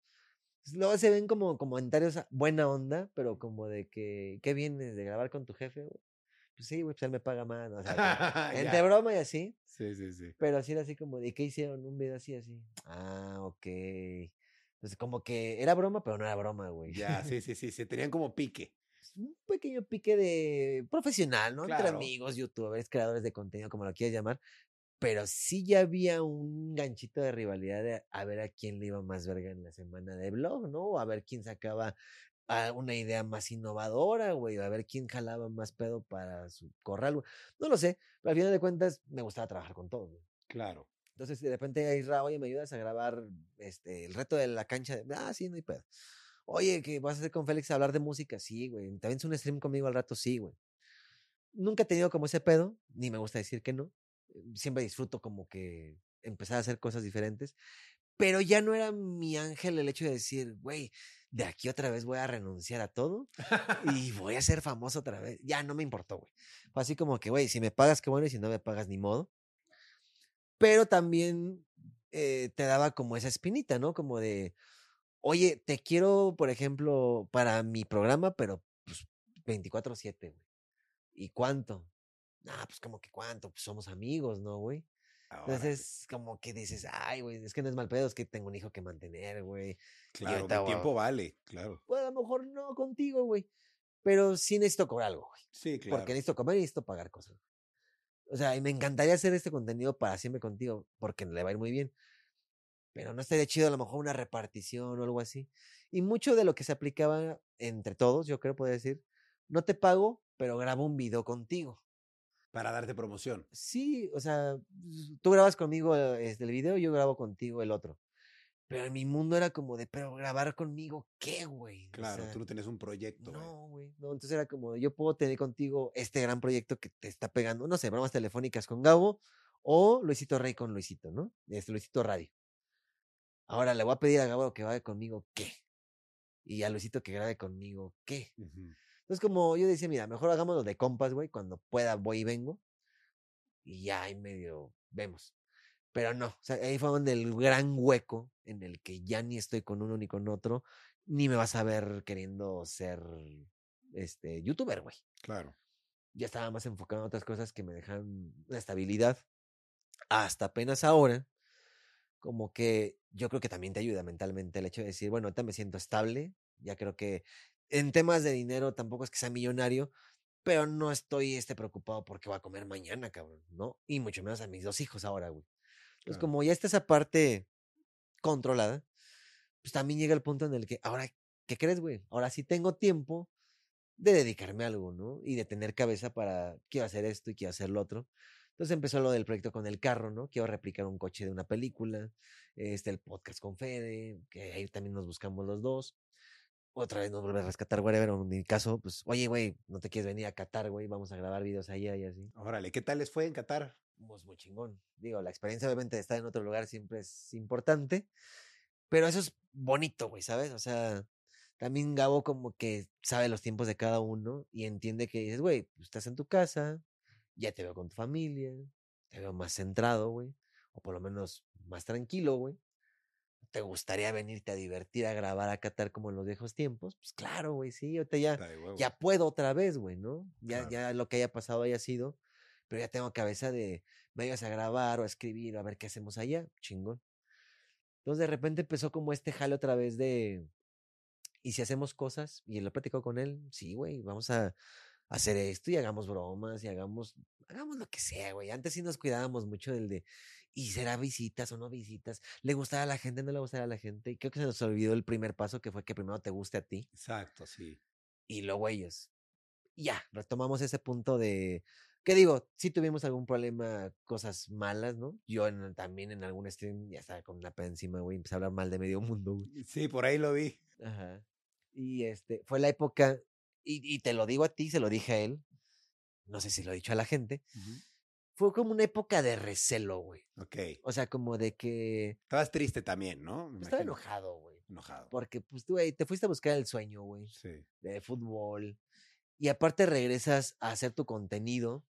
Pues, Luego se ven como comentarios a- buena onda, pero como de que, ¿qué vienes de grabar con tu jefe, güey? Pues sí, güey, pues él me paga más. O sea, entre broma y así, Sí, sí, sí. pero así era así como de, ¿qué hicieron? Un video así, así. Ah, ok. Entonces, como que era broma, pero no era broma, güey. Ya, sí, sí, sí, se tenían como pique. Un pequeño pique de profesional, ¿no? Entre amigos, youtubers, creadores de contenido, como lo quieras llamar. Pero sí ya había un ganchito de rivalidad de a ver a quién le iba más verga en la semana de blog, ¿no? O a ver quién sacaba ah, una idea más innovadora, güey. o A ver quién jalaba más pedo para su corral, güey. No lo sé, pero al final de cuentas me gustaba trabajar con güey. Claro. Entonces, de repente, ahí, Ra, oye, ¿me ayudas a grabar este, el reto de la cancha? de- Ah, sí, no hay pedo. Oye, ¿qué vas a hacer con Félix a hablar de música? Sí, güey. ¿También es un stream conmigo al rato? Sí, güey. Nunca he tenido como ese pedo, ni me gusta decir que no. Siempre disfruto como que empezar a hacer cosas diferentes. Pero ya no era mi ángel el hecho de decir, güey, de aquí otra vez voy a renunciar a todo y voy a ser famoso otra vez. Ya no me importó, güey. Fue así como que, güey, si me pagas, qué bueno, y si no me pagas, ni modo. Pero también eh, te daba como esa espinita, ¿no? Como de, oye, te quiero, por ejemplo, para mi programa, pero pues 24/7, güey. ¿Y cuánto? Ah, pues como que cuánto, pues somos amigos, ¿no, güey? Ahora, Entonces, como que dices, ay, güey, es que no es mal pedo, es que tengo un hijo que mantener, güey. claro, ahorita mi tiempo vale, claro. Pues a lo mejor no contigo, güey. Pero sí necesito cobrar algo, güey. Sí, claro. Porque necesito comer y necesito pagar cosas. O sea, y me encantaría hacer este contenido para siempre contigo, porque le va a ir muy bien. Pero no estaría chido a lo mejor una repartición o algo así. Y mucho de lo que se aplicaba entre todos, yo creo, puedo decir, no te pago, pero grabo un video contigo. Para darte promoción. Sí, o sea, tú grabas conmigo este, el video, yo grabo contigo el otro. Pero en mi mundo era como de, pero grabar conmigo, ¿qué, güey? O Claro, sea, tú no tienes un proyecto. no, güey. No, entonces era como, yo puedo tener contigo este gran proyecto que te está pegando, no sé, bromas telefónicas con Gabo o Luisito Rey con Luisito, ¿no? Este Luisito Radio. Ahora le voy a pedir a Gabo que vaya conmigo, ¿qué? Y a Luisito que grabe conmigo, ¿qué? Ujú. Entonces, como yo decía, mira, mejor hagámoslo de compas, güey, cuando pueda voy y vengo. Y ya ahí medio vemos. Pero no, o sea, ahí fue donde el gran hueco en el que ya ni estoy con uno ni con otro, ni me vas a ver queriendo ser este youtuber, güey. Claro. Ya estaba más enfocado en otras cosas que me dejan una estabilidad. Hasta apenas ahora, como que yo creo que también te ayuda mentalmente el hecho de decir, bueno, ahorita me siento estable, ya creo que en temas de dinero tampoco es que sea millonario, pero no estoy este, preocupado porque voy a comer mañana, cabrón, ¿no? Y mucho menos a mis dos hijos ahora, güey. Entonces, Claro. como ya está esa parte controlada, pues también llega el punto en el que, ahora, ¿qué crees, güey? Ahora sí tengo tiempo de dedicarme a algo, ¿no? Y de tener cabeza para, quiero hacer esto y quiero hacer lo otro. Entonces empezó lo del proyecto con el carro, ¿no? Quiero replicar un coche de una película, este, el podcast con Fede, que ahí también nos buscamos los dos. Otra vez nos vuelve a rescatar whatever, en mi caso, pues, oye, güey, no te quieres venir a Qatar, güey, vamos a grabar videos allá y así. Órale, ¿qué tal les fue en Qatar? Pues muy chingón. Digo, la experiencia obviamente de estar en otro lugar siempre es importante, pero eso es bonito, güey, ¿sabes? O sea, también Gabo como que sabe los tiempos de cada uno y entiende que dices, güey, pues, estás en tu casa, ya te veo con tu familia, te veo más centrado, güey, o por lo menos más tranquilo, güey. ¿Te gustaría venirte a divertir, a grabar, a Qatar como en los viejos tiempos? Pues claro, güey, sí, ahorita ya, ya puedo otra vez, güey, ¿no? Ya, Claro. ya lo que haya pasado haya sido, pero ya tengo cabeza de, me vayas a grabar o a escribir o a ver qué hacemos allá, chingón. Entonces de repente empezó como este jale otra vez de, ¿y si hacemos cosas? Y lo platicó con él, sí, güey, vamos a hacer esto y hagamos bromas y hagamos, hagamos lo que sea, güey. Antes sí nos cuidábamos mucho del de, ¿y será visitas o no visitas? ¿Le gustará a la gente? ¿No le gustará a la gente? Y creo que se nos olvidó el primer paso que fue que primero te guste a ti Exacto, sí. y luego ellos. Ya, retomamos ese punto de, ¿qué digo? Sí tuvimos algún problema, cosas malas, ¿no? Yo en- también en algún stream ya estaba con una peda encima, güey, empecé a hablar mal de medio mundo, güey. Sí, por ahí lo vi. Ajá. Y este, fue la época, y, y te lo digo a ti, se lo dije a él, no sé si lo he dicho a la gente, fue como una época de recelo, güey. Ok. O sea, como de que Estabas triste también, ¿no? Me estaba imagino. enojado, güey. Enojado. Porque, pues, tú, güey, te fuiste a buscar el sueño, güey. Sí. de fútbol. Y aparte regresas a hacer tu contenido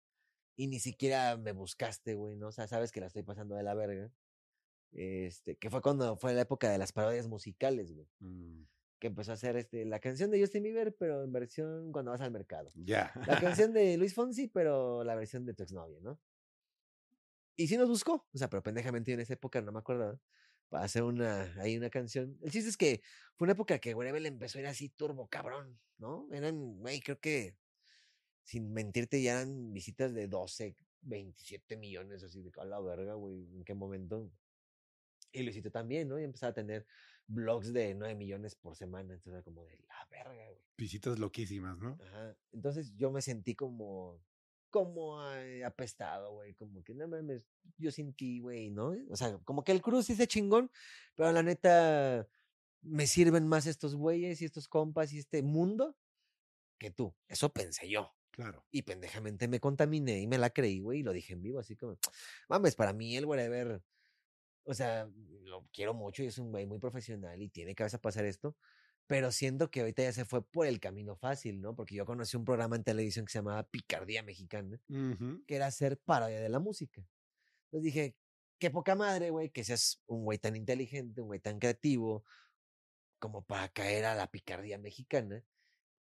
y ni siquiera me buscaste, güey, ¿no? O sea, sabes que la estoy pasando de la verga. Este, que fue cuando fue la época de las parodias musicales, güey. Mm, Que empezó a hacer este, la canción de Justin Bieber, pero en versión cuando vas al mercado. Ya. La canción de Luis Fonsi, pero la versión de tu exnovia, ¿no? Y sí nos buscó, o sea, pero pendejamente en esa época no me acuerdo. para hacer una, ahí una canción. El chiste es que fue una época que Wherever empezó a ir así turbo cabrón, ¿no? Eran, güey, creo que, sin mentirte, ya eran visitas de 12, 27 millones, así de a la verga, güey, ¿en qué momento? Y Luisito también, ¿no? Y empezaba a tener blogs de 9 millones por semana, entonces era como de la verga, güey. Visitas loquísimas, ¿no? Ajá. Entonces yo me sentí como, como eh, apestado, güey, como que no mames, yo sin ti, güey, ¿no? O sea, como que el cruz sí se chingón, pero la neta me sirven más estos güeyes y estos compas y este mundo que tú. Eso pensé yo. Claro. Y pendejamente me contaminé y me la creí, güey, y lo dije en vivo, así como, mames, para mí el whatever, o sea, lo quiero mucho y es un güey muy profesional y tiene cabeza para hacer esto, pero siento que ahorita ya se fue por el camino fácil, ¿no? Porque yo conocí un programa en televisión que se llamaba Picardía Mexicana, que era hacer parodia de la música. Entonces dije, qué poca madre, güey, que seas un güey tan inteligente, un güey tan creativo, como para caer a la picardía mexicana.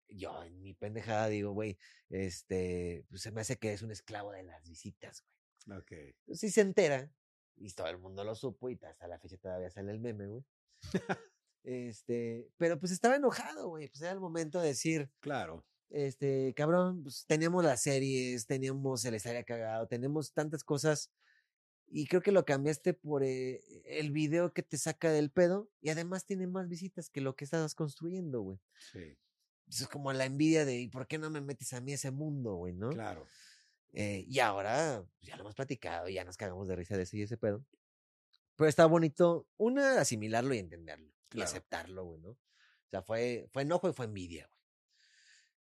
Yo en mi pendejada digo, güey, este, pues se me hace que es un esclavo de las visitas, güey. Ok. Entonces sí se entera, y todo el mundo lo supo, y hasta la fecha todavía sale el meme, güey. este, pero pues estaba enojado, güey, pues era el momento de decir, Claro. este, cabrón, pues teníamos las series, teníamos el estaría cagado, tenemos tantas cosas y creo que lo cambiaste por eh, el video que te saca del pedo y además tiene más visitas que lo que estabas construyendo, güey. Sí. Eso es como la envidia de, ¿y por qué no me metes a mí ese mundo, güey, no? Claro. Eh, y ahora pues, ya lo hemos platicado, ya nos cagamos de risa de ese y ese pedo. Pero está bonito, una, asimilarlo y entenderlo y Claro. aceptarlo, güey, ¿no? O sea, fue, fue enojo y fue envidia, güey.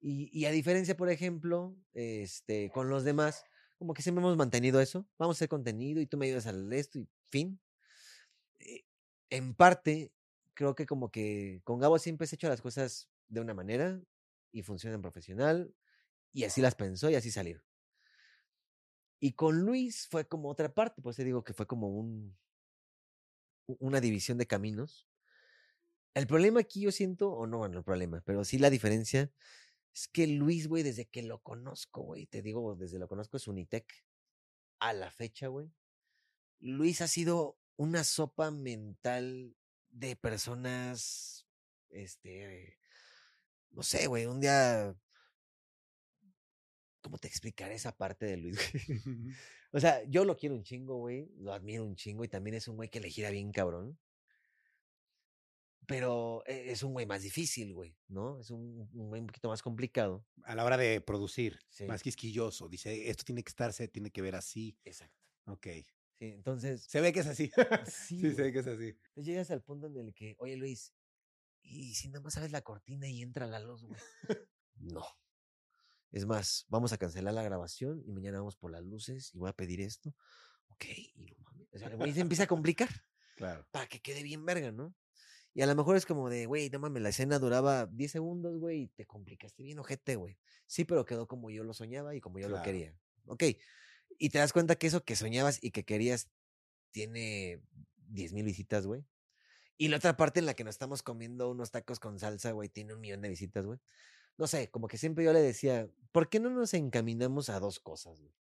Y, y a diferencia, por ejemplo, este, con los demás, como que siempre hemos mantenido eso. Vamos a hacer contenido y tú me ayudas al esto y fin. Eh, en parte, creo que como que con Gabo siempre has hecho las cosas de una manera y funcionan profesional y así las pensó y así salieron. Y con Luis fue como otra parte, pues te digo que fue como un, una división de caminos. El problema aquí yo siento, o no, bueno, el problema, pero sí la diferencia es que Luis, güey, desde que lo conozco, güey, te digo, desde lo conozco es Unitec, a la fecha, güey, Luis ha sido una sopa mental de personas, este, no sé, güey, un día, ¿cómo te explicaré esa parte de Luis? O sea, yo lo quiero un chingo, güey. Lo admiro un chingo y también es un güey que le gira bien cabrón. Pero e- es un güey más difícil, güey, ¿no? Es un, un güey un poquito más complicado. A la hora de producir, Sí. más quisquilloso. Dice, esto tiene que estarse, tiene que ver así. Exacto. Ok. Sí, entonces, Se ve que es así. sí, sí, se ve que es así. Entonces llegas al punto en el que, oye Luis, ¿y si nada más sabes la cortina y entra la luz, güey? no. Es más, vamos a cancelar la grabación y mañana vamos por las luces y voy a pedir esto. Ok, y no mames. O sea, el güey se empieza a complicar. Claro. para que quede bien verga, ¿no? Y a lo mejor es como de, güey, no mames, la escena duraba 10 segundos, güey, y te complicaste bien, ojete, güey. Sí, pero quedó como yo lo soñaba y como yo lo quería. Ok. Y te das cuenta que eso que soñabas y que querías tiene 10 mil visitas, güey. Y la otra parte en la que nos estamos comiendo unos tacos con salsa, güey, tiene un millón de visitas, güey. No sé, como que siempre yo le decía, ¿por qué no nos encaminamos a dos cosas, güey?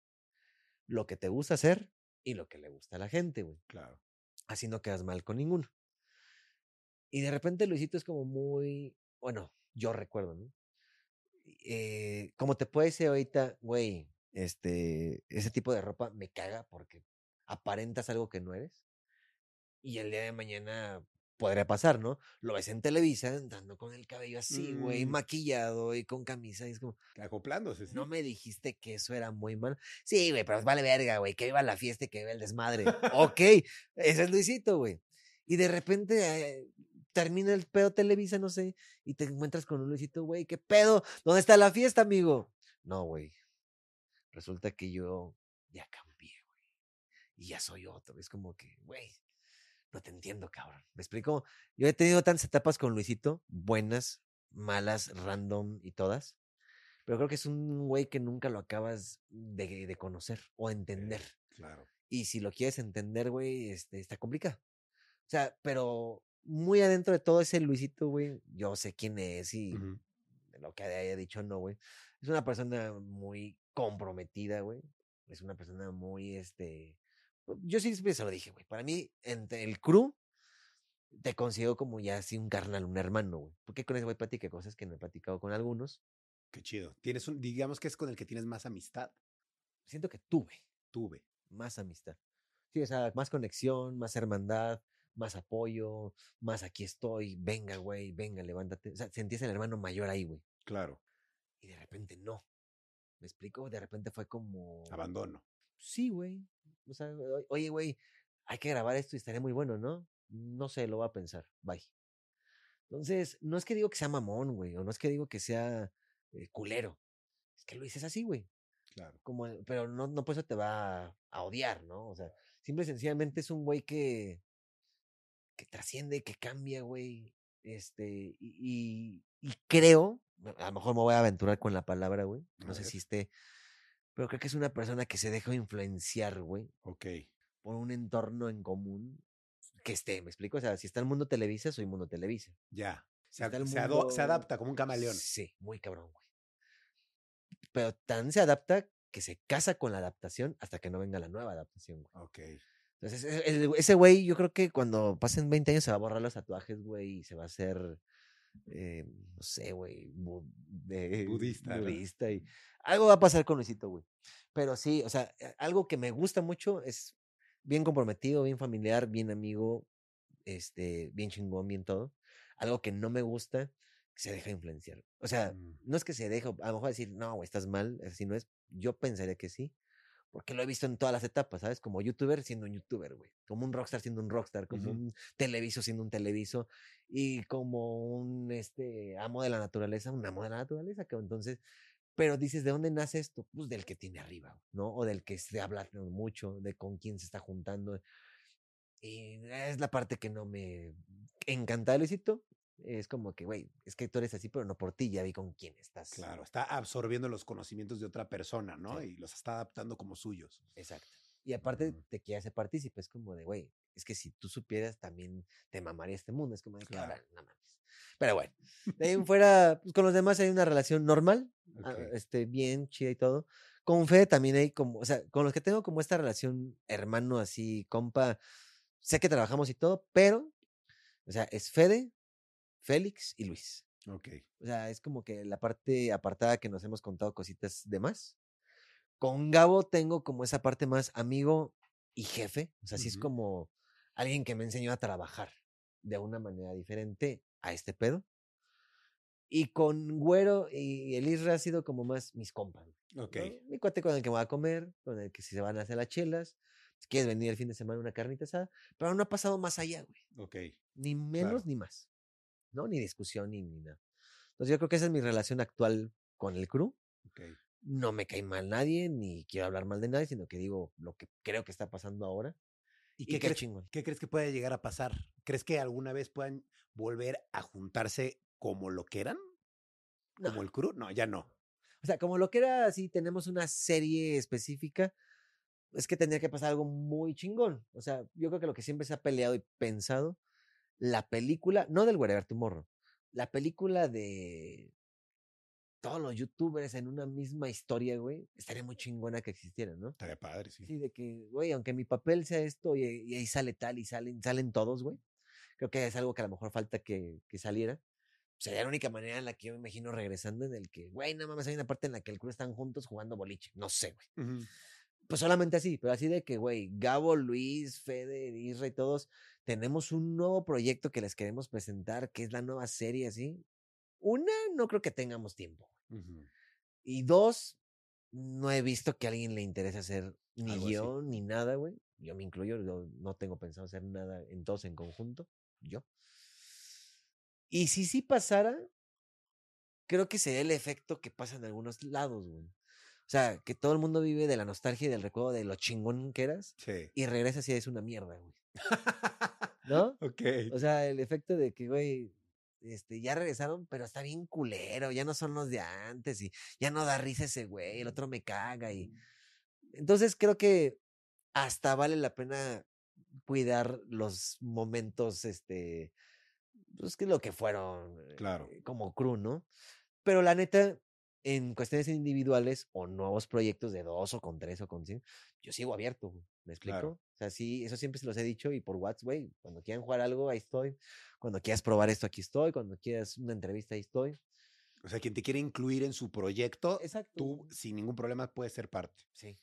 Lo que te gusta hacer y lo que le gusta a la gente, güey Claro. así no quedas mal con ninguno. Y de repente Luisito es como muy, bueno, yo recuerdo, ¿no? Eh, como te puede decir ahorita, güey, este, ese tipo de ropa me caga porque aparentas algo que no eres. Y el día de mañana podría pasar, ¿no? Lo ves en Televisa andando con el cabello así, güey, Mm. maquillado y con camisa. Y es como, Acoplándose. sí. no me dijiste que eso era muy mal. Sí, güey, pero vale verga, güey, que viva la fiesta y que viva el desmadre. ok, ese es Luisito, güey. Y de repente eh, termina el pedo Televisa, no sé, y te encuentras con un Luisito, güey, ¿qué pedo? ¿Dónde está la fiesta, amigo? No, güey. Resulta que yo ya cambié, güey. Y ya soy otro. Es como que, güey, no te entiendo, cabrón. ¿Me explico? Yo he tenido tantas etapas con Luisito, buenas, malas, random y todas. Pero creo que es un güey que nunca lo acabas de, de conocer o entender. Claro. Y si lo quieres entender, güey, este, está complicado. O sea, pero muy adentro de todo ese Luisito, güey, yo sé quién es y de lo que haya dicho, no, güey. Es una persona muy comprometida, güey. Es una persona muy, este... Yo sí se lo dije, güey. Para mí, entre el crew, te considero como ya así un carnal, un hermano, güey. Porque con ese güey platiqué cosas que no he platicado con algunos. Qué chido. Tienes un, digamos que es con el que tienes más amistad. Siento que tuve Tuve. más amistad. Sí, o sea, más conexión, más hermandad, más apoyo, más aquí estoy, venga, güey, venga, levántate. O sea, sentías el hermano mayor ahí, güey. Claro. Y de repente no. ¿Me explico? De repente fue como... Abandono. Sí, güey. O sea, oye, güey, hay que grabar esto y estaría muy bueno, ¿no? No sé, lo voy a pensar. Bye. Entonces, no es que digo que sea mamón, güey, o no es que digo que sea eh, culero. Es que lo dices así, güey. Claro. Como, pero no, no por eso te va a, a odiar, ¿no? O sea, simple y sencillamente es un güey que, que trasciende, que cambia, güey. Este, y, creo, a lo mejor me voy a aventurar con la palabra, güey. No sé si esté, pero creo que es una persona que se deja influenciar, güey, Ok. por un entorno en común que esté, ¿me explico? O sea, si está el mundo Televisa, soy mundo Televisa. Ya. Se, se ado- se mundo- adapta como un camaleón. Sí, muy cabrón, güey. Pero tan se adapta que se casa con la adaptación hasta que no venga la nueva adaptación, güey. Ok. Entonces, e- el- ese güey, yo creo que cuando pasen 20 años se va a borrar los tatuajes, güey, y se va a hacer, eh, no sé, güey, bu- Budista, ¿no? budista y algo va a pasar con Luisito, güey. Pero sí, o sea, eh, algo que me gusta mucho es bien comprometido, bien familiar, bien amigo, este, bien chingón, bien todo. Algo que no me gusta, que se deja influenciar. O sea, Mm, no es que se deje, a lo mejor decir, no, güey, estás mal, así no es. Yo pensaría que sí, porque lo he visto en todas las etapas, ¿sabes? Como youtuber siendo un youtuber, güey. Como un rockstar siendo un rockstar, como Ujú. un televiso siendo un televiso, y como un este amo de la naturaleza, un amo de la naturaleza, que entonces, pero dices, ¿de dónde nace esto? Pues del que tiene arriba, ¿no? O del que se habla mucho, de con quién se está juntando. Y es la parte que no me encanta de Luisito. Es como que, güey, es que tú eres así, pero no por ti, ya vi con quién estás. Claro. Está absorbiendo los conocimientos de otra persona, ¿no? Sí. Y los está adaptando como suyos. Exacto. Y aparte Ujú. te quiere hacer partícipe, es como de, güey, es que si tú supieras también te mamaría este mundo, es como de, Claro. cabrón, no mames. Pero bueno, de ahí fuera, pues con los demás hay una relación normal, ah, Ok. este, bien, chida y todo. Con Fede también hay como, o sea, con los que tengo como esta relación hermano así, compa, sé que trabajamos y todo, pero, o sea, es Fede, Félix y Luis. Ok. O sea, es como que la parte apartada que nos hemos contado cositas de más. Con Gabo tengo como esa parte más amigo y jefe. O sea, sí es como alguien que me enseñó a trabajar de una manera diferente a este pedo. Y con Güero y el Isra ha sido como más mis compas. ¿no? Ok. Mi cuate con el que voy a comer, con el que si se van a hacer las chelas, si quieres venir el fin de semana una carnita asada, pero no ha pasado más allá, güey Ok. ni menos Claro. ni más, ¿no? Ni discusión ni, ni nada. Entonces yo creo que esa es mi relación actual con el crew. No me cae mal nadie, ni quiero hablar mal de nadie, sino que digo lo que creo que está pasando ahora. ¿Y Y qué qué crees, chingón. qué crees que puede llegar a pasar? ¿Crees que alguna vez puedan volver a juntarse como lo que eran? No, ¿Como el crew? No, ya no. O sea, como lo que era así, tenemos una serie específica, es que tendría que pasar algo muy chingón. O sea, yo creo que lo que siempre se ha peleado y pensado, la película, no del Wherever Tomorrow, la película de todos los youtubers en una misma historia, güey, estaría muy chingona que existiera, ¿no? Estaría padre, sí. Sí, de que, güey, aunque mi papel sea esto y, y ahí sale tal y salen, salen todos, güey. Creo que es algo que a lo mejor falta que, que saliera. Sería la única manera en la que yo me imagino regresando en el que, güey, no mames, hay una parte en la que el crew están juntos jugando boliche. No sé, güey. Ujú. Pues solamente así, pero así de que, güey, Gabo, Luis, Fede, Isra y todos, tenemos un nuevo proyecto que les queremos presentar, que es la nueva serie, así. Una, no creo que tengamos tiempo. Y dos, no he visto que a alguien le interese hacer ni guion ni nada, güey. Yo me incluyo, yo no tengo pensado hacer nada en todos en conjunto, yo. Y si sí pasara, creo que sería el efecto que pasa en algunos lados, güey. O sea, que todo el mundo vive de la nostalgia y del recuerdo de lo chingón que eras Sí. y regresas y es una mierda, güey. ¿No? ok. O sea, el efecto de que, güey, este, ya regresaron, pero está bien culero, ya no son los de antes y ya no da risa ese güey, el otro me caga y... Entonces creo que hasta vale la pena cuidar los momentos, este, pues que lo que fueron Claro. eh, como crew, ¿no? Pero la neta, en cuestiones individuales o nuevos proyectos de dos o con tres o con cinco, yo sigo abierto, ¿me explico? Claro. O sea, sí, eso siempre se los he dicho y por WhatsApp, güey, cuando quieran jugar algo, ahí estoy. Cuando quieras probar esto, aquí estoy. Cuando quieras una entrevista, ahí estoy. O sea, quien te quiere incluir en su proyecto, Exacto. tú sin ningún problema puedes ser parte. Sí.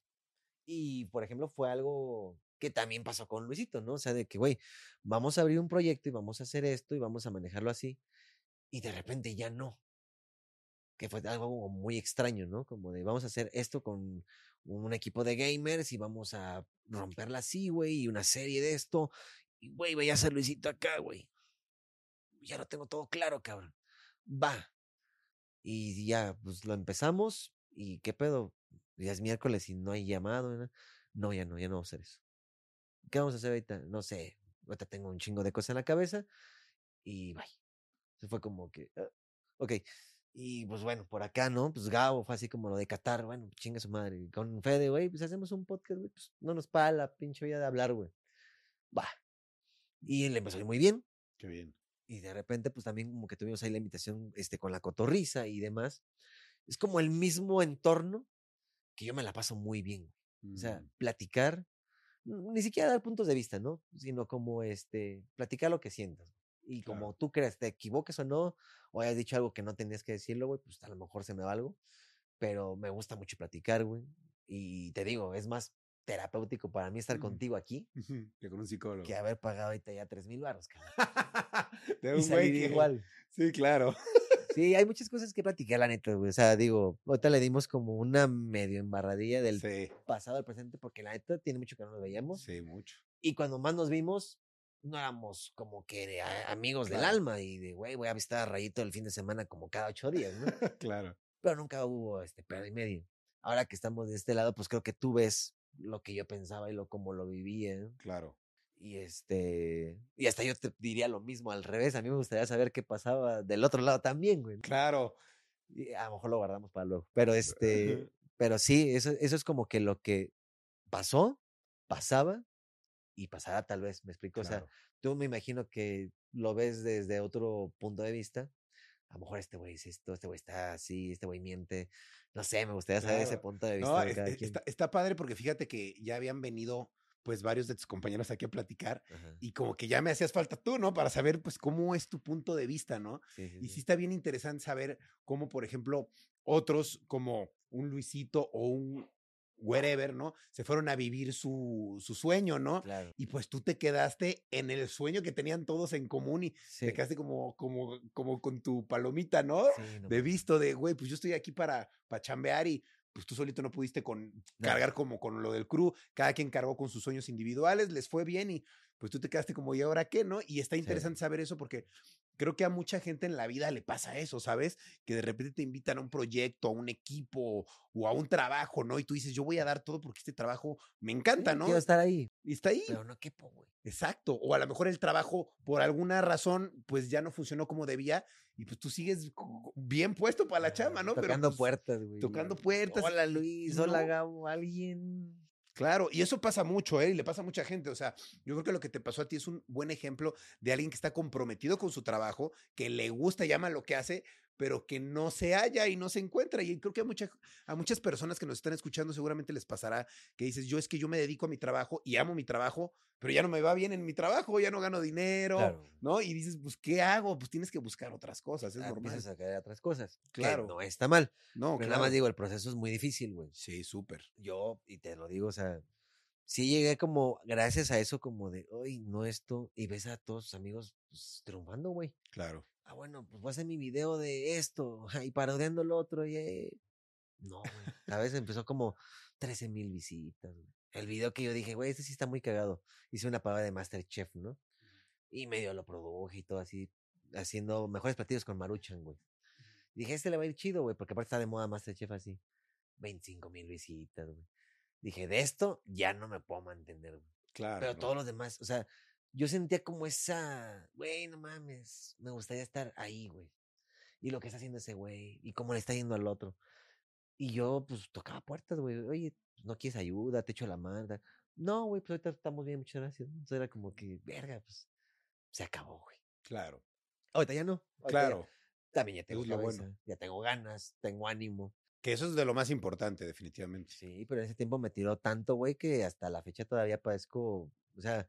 Y, por ejemplo, fue algo que también pasó con Luisito, ¿no? O sea, de que, güey, vamos a abrir un proyecto y vamos a hacer esto y vamos a manejarlo así. Y de repente ya no. Que fue algo muy extraño, ¿no? Como de, vamos a hacer esto con un equipo de gamers y vamos a romperla así, güey, y una serie de esto. Y, güey, veías a Luisito acá, güey. Ya lo tengo todo claro, cabrón. Va. Y ya, pues lo empezamos. ¿Y qué pedo? Ya es miércoles y no hay llamado. ¿no? No, ya no, ya no vamos a hacer eso. ¿Qué vamos a hacer ahorita? No sé. Ahorita tengo un chingo de cosas en la cabeza. Y bye. Se fue como que. ah, ok. Y pues bueno, por acá, ¿no? Pues Gabo fue así como lo de Qatar. Bueno, chinga su madre. Y con Fede, güey, pues hacemos un podcast, güey. Pues no nos paga la pinche vida de hablar, güey. Va. Y le empezó a ir muy bien. Qué bien. Y de repente, pues también como que tuvimos ahí la invitación este, con la cotorriza y demás. Es como el mismo entorno que yo me la paso muy bien. O sea, Mm, platicar, ni siquiera dar puntos de vista, ¿no? Sino como este, platicar lo que sientas. Y como Claro. tú creas, te equivoques o no, o hayas dicho algo que no tenías que decirlo, güey, pues a lo mejor se me va algo. Pero me gusta mucho platicar, güey. Y te digo, es más terapéutico para mí estar Mm. contigo aquí que con un psicólogo. que haber pagado ahorita ya tres mil baros, cabrón. De Y un güey salir que- igual. Sí, claro. Sí, hay muchas cosas que platicar, la neta, güey. O sea, digo, ahorita le dimos como una medio embarradilla del Sí, pasado al presente, porque la neta tiene mucho que no nos veíamos. sí, mucho. Y cuando más nos vimos, no éramos como que amigos del alma y de, güey, voy a visitar a Rayito el fin de semana como cada ocho días, ¿no? claro. Pero nunca hubo este pedo y medio. Ahora que estamos de este lado, pues creo que tú ves lo que yo pensaba y lo como lo vivía. Claro. Y este, y hasta yo te diría lo mismo al revés. A mí me gustaría saber qué pasaba del otro lado también, güey. Claro. Y a lo mejor lo guardamos para luego. Pero este, pero sí, eso, eso es como que lo que pasó, pasaba y pasará tal vez, me explico. O sea, tú me imagino que lo ves desde otro punto de vista. A lo mejor este güey es esto, este güey está así, este güey miente. No sé, me gustaría saber ese punto de vista No, de es- cada es- quien. está, está padre porque fíjate que ya habían venido pues varios de tus compañeros aquí a platicar Ajá, y como que ya me hacías falta tú, ¿no? Para saber pues cómo es tu punto de vista, ¿no? sí, sí, Y sí está bien interesante saber cómo, por ejemplo, otros como un Luisito o un wherever, ¿no? Se fueron a vivir su, su sueño, ¿no? Claro. Y pues tú te quedaste en el sueño que tenían todos en común y Sí, te quedaste como, como, como con tu palomita, ¿no? sí, no de visto de, güey, pues yo estoy aquí para, para chambear y pues tú solito no pudiste con, No. cargar como con lo del crew, cada quien cargó con sus sueños individuales, les fue bien y pues tú te quedaste como, ¿y ahora qué, no? Y está interesante saber eso porque creo que a mucha gente en la vida le pasa eso, ¿sabes? Que de repente te invitan a un proyecto, a un equipo o a un trabajo, ¿no? Y tú dices, yo voy a dar todo porque este trabajo me encanta, Sí, ¿no? Quiero estar ahí, Y está ahí. pero no quepo, güey. Exacto. O a lo mejor el trabajo, por alguna razón, pues ya no funcionó como debía y pues tú sigues bien puesto para la chama, ¿no? Pero, Tocando pues, puertas, güey. tocando puertas. Hola Luis, hola no. Gabo, alguien. Claro, y eso pasa mucho, ¿eh? Y le pasa a mucha gente. O sea, yo creo que lo que te pasó a ti es un buen ejemplo de alguien que está comprometido con su trabajo, que le gusta y ama lo que hace, pero que no se halla y no se encuentra. Y creo que a, mucha- a muchas personas que nos están escuchando seguramente les pasará que dices, yo es que yo me dedico a mi trabajo y amo mi trabajo, pero ya no me va bien en mi trabajo, ya no gano dinero, Claro. ¿no? Y dices, pues, ¿qué hago? Pues tienes que buscar otras cosas, es Ah, normal. Empiezas a caer otras cosas. que Claro. no está mal. No, pero nada claro. más digo, el proceso es muy difícil, güey. Sí, súper. Yo, y te lo digo, o sea, sí llegué como, gracias a eso, como de, hoy no esto, y ves a todos tus amigos pues, triunfando, güey. Claro. Ah, bueno, pues voy a hacer mi video de esto, y parodiando lo otro, y... eh, No, güey. A veces empezó como 13 mil visitas, güey. El video que yo dije, güey, este sí está muy cagado. Hice una prueba de Masterchef, ¿no? Y medio lo produje y todo así, haciendo mejores platillos con Maruchan, güey. Dije, este le va a ir chido, güey, porque aparte está de moda Masterchef así. 25 mil visitas, güey. Dije, de esto ya no me puedo mantener, güey. Claro. Pero todos los demás, o sea, yo sentía como esa, güey, no mames, me gustaría estar ahí, güey. Y lo que está haciendo ese güey, y cómo le está yendo al otro. Y yo, pues, tocaba puertas, güey. Oye, pues, ¿no quieres ayuda? Te echo la mano. No, güey, pues ahorita estamos bien, muchas gracias. Entonces era como que, verga, pues, se acabó, güey. Claro. Ahorita ya no. ahorita ya- Claro. también ya tengo cabeza, bueno. ya tengo ganas, tengo ánimo. Que eso es de lo más importante, definitivamente. Sí, pero en ese tiempo me tiró tanto, güey, que hasta la fecha todavía padezco, o sea,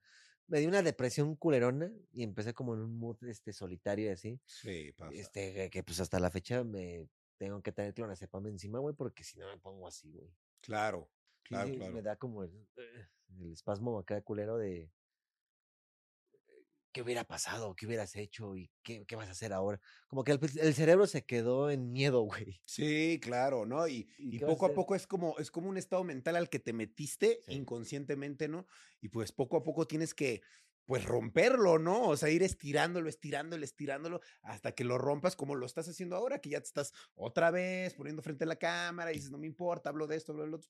me dio una depresión culerona y empecé como en un mood este solitario y así. Sí, pasa. Este, que pues hasta la fecha me tengo que tener clonazepam encima, güey, porque si no me pongo así, güey. Claro, claro, sí, claro. Me da como el, eh, el espasmo acá de culero de qué hubiera pasado, qué hubieras hecho y qué, qué vas a hacer ahora. Como que el, el cerebro se quedó en miedo, güey. Sí, claro, ¿no? Y, ¿Y y a poco a hacer? poco es como, es como un estado mental al que te metiste Sí. inconscientemente, ¿no? Y pues poco a poco tienes que, pues romperlo, ¿no? O sea, ir estirándolo, estirándolo, estirándolo, hasta que lo rompas como lo estás haciendo ahora, que ya te estás otra vez poniendo frente a la cámara y dices, no me importa, hablo de esto, hablo del otro.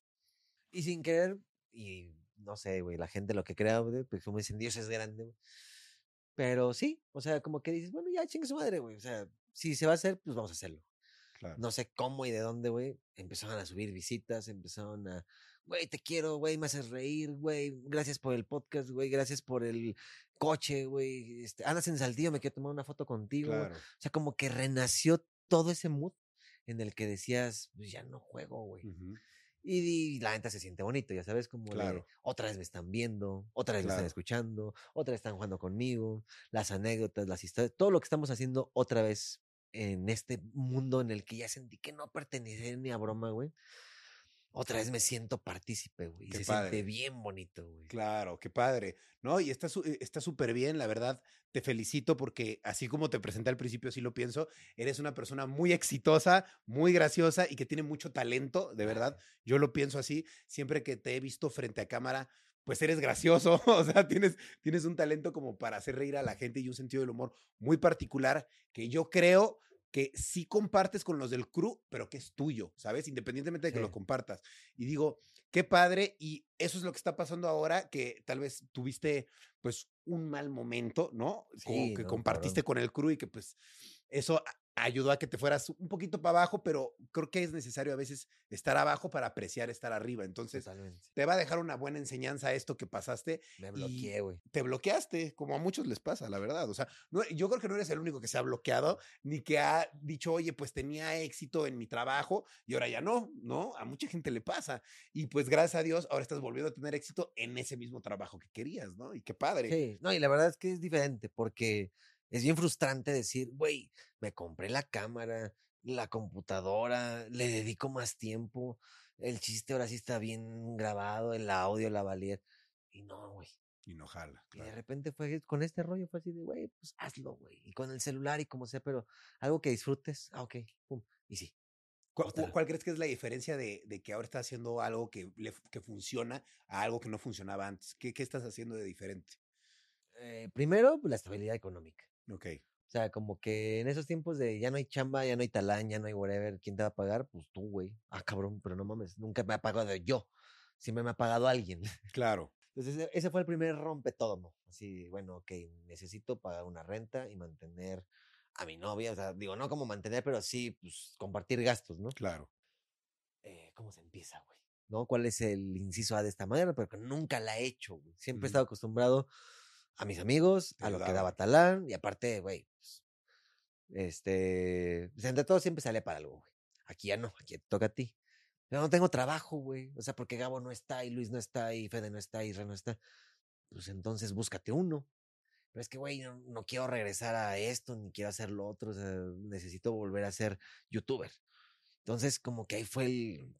Y sin querer, y no sé, güey, la gente lo que crea, güey, pues como dicen, Dios es grande, güey. Pero sí, o sea, como que dices, bueno, ya chingue su madre, güey. O sea, si se va a hacer, pues vamos a hacerlo. Claro. No sé cómo y de dónde, güey. Empezaron a subir visitas, empezaron a, güey, te quiero, güey, me haces reír, güey. Gracias por el podcast, güey. Gracias por el coche, güey. Este, andas en Saltillo, me quiero tomar una foto contigo. güey". Claro. O sea, como que renació todo ese mood en el que decías, pues ya no juego, güey. Ujú. Y, y la neta se siente bonito, ya sabes, como de, Claro. otra vez me están viendo, otra vez me están escuchando, otra vez están jugando conmigo, las anécdotas, las historias, todo lo que estamos haciendo otra vez en este mundo en el que ya sentí que no pertenecía ni a broma, güey. Otra vez me siento partícipe, güey. Qué se padre. siente bien bonito, güey. Claro, qué padre. No, y está eh, está súper bien, la verdad. Te felicito porque así como te presenté al principio, así lo pienso, eres una persona muy exitosa, muy graciosa y que tiene mucho talento, de verdad. Yo lo pienso así. Siempre que te he visto frente a cámara, pues eres gracioso, o sea, tienes, tienes un talento como para hacer reír a la gente y un sentido del humor muy particular que yo creo que sí compartes con los del crew, pero que es tuyo, ¿sabes? Independientemente de que lo compartas. Y digo, qué padre, y eso es lo que está pasando ahora, que tal vez tuviste pues un mal momento, ¿no? Como que no, compartiste con el crew y que pues eso ayudó a que te fueras un poquito para abajo, pero creo que es necesario a veces estar abajo para apreciar estar arriba. Entonces, Totalmente. te va a dejar una buena enseñanza esto que pasaste. Me bloqueé, güey. Te bloqueaste, como a muchos les pasa, la verdad. O sea, no- yo creo que no eres el único que se ha bloqueado, ni que ha dicho, oye, pues tenía éxito en mi trabajo y ahora ya no, ¿no? A mucha gente le pasa. Y pues gracias a Dios, ahora estás volviendo a tener éxito en ese mismo trabajo que querías, ¿no? Y qué padre. Sí, no, y la verdad es que es diferente porque es bien frustrante decir, güey, me compré la cámara, la computadora, le dedico más tiempo, el chiste ahora sí está bien grabado, el audio, la valía. Y no, güey. Y no jala. Y de repente fue con este rollo, fue así de, güey, pues hazlo, güey. Y con el celular y como sea, pero algo que disfrutes, ah, ok, pum. Y sí, ¿Cuál, crees que es la diferencia de, de que ahora estás haciendo algo que, le- que funciona a algo que no funcionaba antes? ¿Qué, qué estás haciendo de diferente? Eh, primero, la estabilidad económica. Ok, O sea, como que en esos tiempos de ya no hay chamba, ya no hay talán, ya no hay whatever, ¿quién te va a pagar? Pues tú, güey. Ah, cabrón, pero no mames, nunca me ha pagado yo. Siempre me ha pagado alguien. claro. Entonces, e- ese fue el primer rompe todo, ¿no? Así, bueno, ok, necesito pagar una renta y mantener a mi novia. O sea, digo, no como mantener, pero sí, pues, compartir gastos, ¿no? Claro. Eh, ¿Cómo se empieza, güey? ¿No? ¿Cuál es el inciso A de esta manera? Pero que nunca la he hecho, güey. Siempre he estado acostumbrado a mis amigos, a lo que daba talán, y aparte, güey, pues, este, pues, entre todos siempre sale para algo, güey. Aquí ya no, aquí te toca a ti. Pero no tengo trabajo, güey. O sea, porque Gabo no está, y Luis no está, y Fede no está, y Ren no está. Pues entonces búscate uno. Pero es que, güey, no, no quiero regresar a esto, ni quiero hacer lo otro. O sea, necesito volver a ser youtuber. Entonces, como que ahí fue el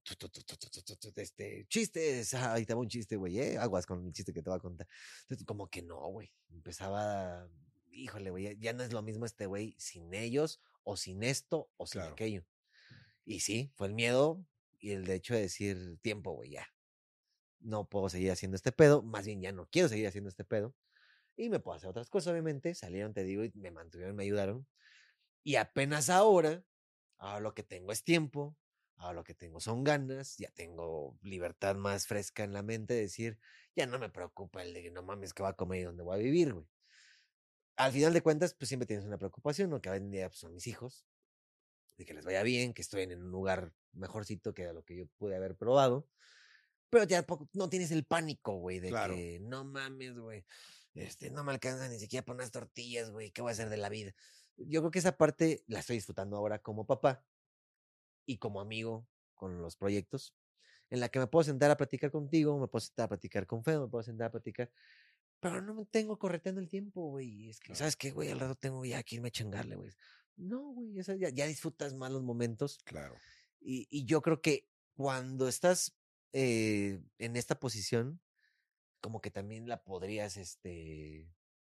este, chistes. Ahí te va un chiste, güey, ¿eh? Aguas con el chiste que te va a contar. Entonces, como que no, güey. Empezaba, híjole, güey, ya no es lo mismo este güey sin ellos, o sin esto, o sin aquello. Y sí, fue el miedo y el de hecho de decir, tiempo, güey, ya. No puedo seguir haciendo este pedo. Más bien, ya no quiero seguir haciendo este pedo. Y me puedo hacer otras cosas, obviamente. Salieron, te digo, y me mantuvieron, me ayudaron. Y apenas ahora ahora lo que tengo es tiempo, ahora lo que tengo son ganas, ya tengo libertad más fresca en la mente de decir, ya no me preocupa el de que no mames que va a comer y dónde voy a vivir, güey. Al final de cuentas, pues siempre tienes una preocupación, ¿no? Que hoy en día pues, son mis hijos, de que les vaya bien, que estoy en un lugar mejorcito que lo que yo pude haber probado. Pero ya no tienes el pánico, güey, de Claro. que no mames, güey. Este, no me alcanza ni siquiera para unas tortillas, güey. ¿Qué voy a hacer de la vida? Yo creo que esa parte la estoy disfrutando ahora como papá y como amigo con los proyectos, en la que me puedo sentar a platicar contigo, me puedo sentar a platicar con Feo, me puedo sentar a platicar, pero no me tengo correteando el tiempo, güey. Es que, Claro. ¿sabes qué, güey? Al rato tengo ya que irme a changarle, güey. No, güey, ya disfrutas más los momentos. Claro. Y, y yo creo que cuando estás eh, en esta posición, como que también la podrías este,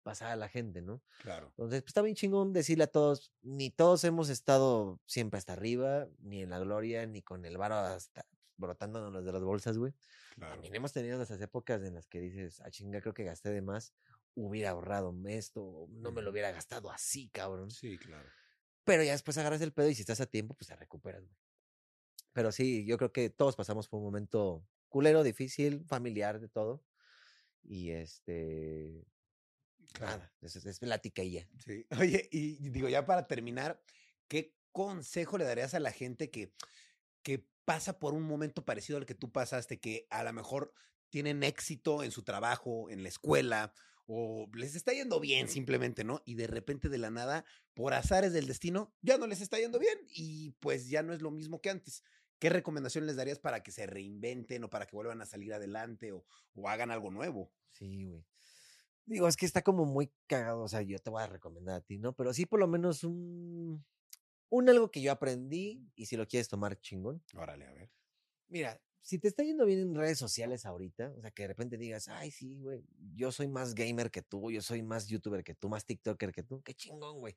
pasar a la gente, ¿no? Claro. Entonces, pues está bien chingón decirle a todos, ni todos hemos estado siempre hasta arriba, ni en la gloria, ni con el varo hasta brotándonos de las bolsas, güey. Claro. También hemos tenido esas épocas en las que dices, ah, chinga, creo que gasté de más, hubiera ahorrado esto, no me lo hubiera gastado así, cabrón. Sí, claro. Pero ya después agarras el pedo y si estás a tiempo, pues te recuperas, güey. Pero sí, yo creo que todos pasamos por un momento culero, difícil, familiar, de todo. Y este. Claro. Nada, es, es, plática y ya. Sí. Oye, y digo, ya para terminar, ¿qué consejo le darías a la gente que, que pasa por un momento parecido al que tú pasaste, que a lo mejor tienen éxito en su trabajo, en la escuela, o les está yendo bien simplemente, ¿no? Y de repente de la nada, por azares del destino, ya no les está yendo bien y pues ya no es lo mismo que antes. ¿Qué recomendación les darías para que se reinventen o para que vuelvan a salir adelante o, o hagan algo nuevo? Sí, güey. Digo, es que está como muy cagado. O sea, yo te voy a recomendar a ti, ¿no? Pero sí, por lo menos un. Un algo que yo aprendí, y si lo quieres tomar chingón. Órale, a ver. Mira, si te está yendo bien en redes sociales ahorita, o sea, que de repente digas, ay, sí, güey, yo soy más gamer que tú, yo soy más youtuber que tú, más TikToker que tú, qué chingón, güey.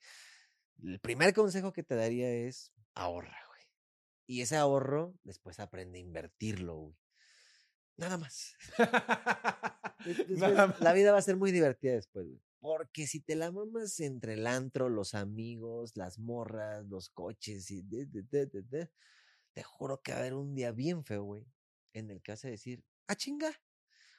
El primer consejo que te daría es ahorra, güey. Y ese ahorro, después aprende a invertirlo, güey. Nada más. Des- después Nada más. La vida va a ser muy divertida después, güey. Porque si te la mamas entre el antro, los amigos, las morras, los coches y de, te juro que va a haber un día bien feo, güey, en el que vas a decir, ah, chinga,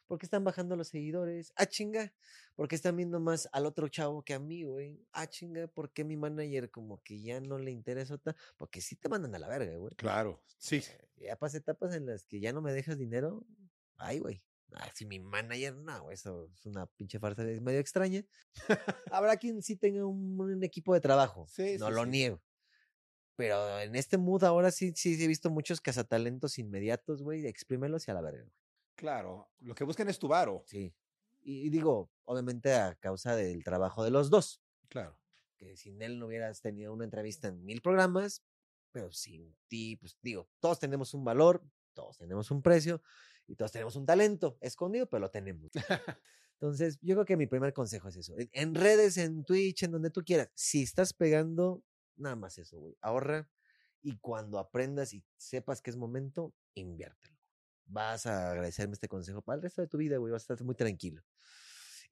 porque están bajando los seguidores, ah, chinga, porque están viendo más al otro chavo que a mí, güey, ah, chinga, porque mi manager como que ya no le interesa, ta-". porque sí te mandan a la verga, güey. Claro, sí. Eh, Ya pasé etapas en las que ya no me dejas dinero, ay, güey. Ah, si mi manager, no, eso es una pinche farsa medio extraña. Habrá quien sí tenga un, un equipo de trabajo, Sí, no sí, lo sí. niego. Pero en este mood ahora sí, sí he visto muchos cazatalentos inmediatos, güey, exprímelos y a la verga, güey. Claro, lo que buscan es tu varo. Sí. Y, y digo, obviamente a causa del trabajo de los dos, Claro. que sin él no hubieras tenido una entrevista en mil programas, pero sin ti, pues digo, todos tenemos un valor, todos tenemos un precio y todos tenemos un talento escondido, pero lo tenemos. Entonces, yo creo que mi primer consejo es eso. En, redes, en Twitch, en donde tú quieras, si estás pegando, nada más eso, güey. Ahorra y cuando aprendas y sepas que es momento, inviértelo. Vas a agradecerme este consejo para el resto de tu vida, güey. Vas a estar muy tranquilo.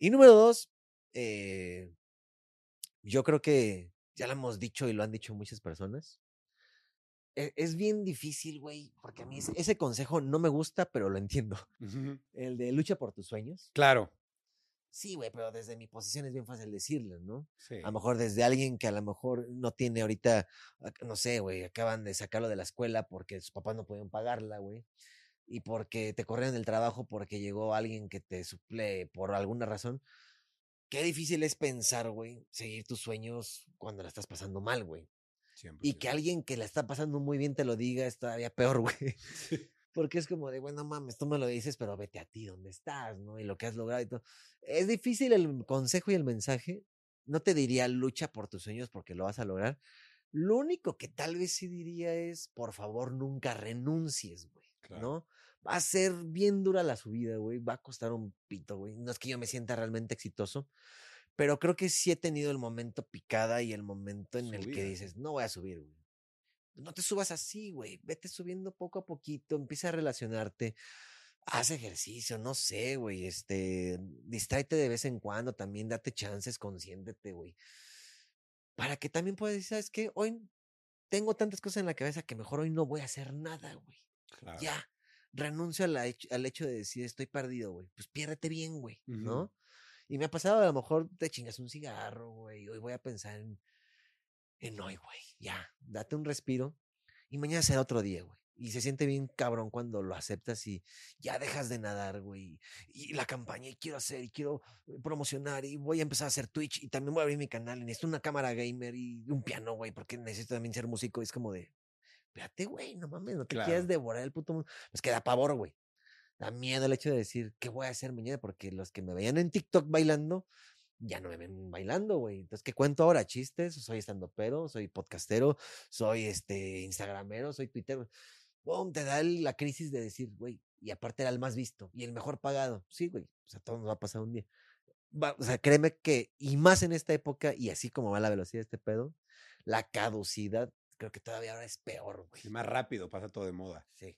Y número dos, eh, yo creo que ya lo hemos dicho y lo han dicho muchas personas. E- Es bien difícil, güey, porque a mí ese, ese consejo no me gusta, pero lo entiendo. El de lucha por tus sueños. Claro. Sí, güey, pero desde mi posición es bien fácil decirlo, ¿no? Sí. A lo mejor desde alguien que a lo mejor no tiene ahorita, no sé, güey, acaban de sacarlo de la escuela porque sus papás no podían pagarla, güey. Y porque te corrieron del trabajo porque llegó alguien que te suple por alguna razón. Qué difícil es pensar, güey, seguir tus sueños cuando la estás pasando mal, güey. Y que 100%. alguien que la está pasando muy bien te lo diga es todavía peor, güey. Porque es como de, bueno, mames, tú me lo dices, pero vete a ti donde estás, ¿no? Y lo que has logrado y todo. Es difícil el consejo y el mensaje. No te diría lucha por tus sueños porque lo vas a lograr. Lo único que tal vez sí diría es, por favor, nunca renuncies, güey. Claro. ¿No? Va a ser bien dura la subida, güey. Va a costar un pito, güey. No es que yo me sienta realmente exitoso, pero creo que sí he tenido el momento picada y el momento en el que dices, no voy a subir, güey. No te subas así, güey. Vete subiendo poco a poquito, empieza a relacionarte. Haz ejercicio, no sé, güey. Este, distráete de vez en cuando, también date chances, consiéntete, güey. Para que también puedas decir, ¿sabes qué? Hoy tengo tantas cosas en la cabeza que mejor hoy no voy a hacer nada, güey. Claro. Ya, renuncio a la hech- al hecho de decir estoy perdido, güey. Pues piérdete bien, güey. ¿no? Y me ha pasado, a lo mejor te chingas un cigarro, güey. Hoy voy a pensar en, en hoy, güey. Ya, date un respiro. Y mañana será otro día, güey. Y se siente bien cabrón cuando lo aceptas y ya dejas de nadar, güey. Y la campaña, y quiero hacer, y quiero eh, promocionar, y voy a empezar a hacer Twitch, y también voy a abrir mi canal, y necesito una cámara gamer y un piano, güey, porque necesito también ser músico. Es como de, Espérate, güey, no mames, no te Claro. quieras devorar el puto mundo. Pues que da pavor, güey. Da miedo el hecho de decir, ¿qué voy a hacer mañana? Porque los que me veían en TikTok bailando, ya no me ven bailando, güey. Entonces, ¿qué cuento ahora? ¿Chistes? Soy estandopero, soy podcastero, soy este instagramero, soy twitter. Pum, te da la crisis de decir, güey, y aparte era el más visto y el mejor pagado. Sí, güey, o sea, todo nos va a pasar un día. Va- o sea, créeme que, y más en esta época, y así como va la velocidad de este pedo, la caducidad, creo que todavía ahora es peor, güey. Y más rápido, pasa todo de moda. Sí.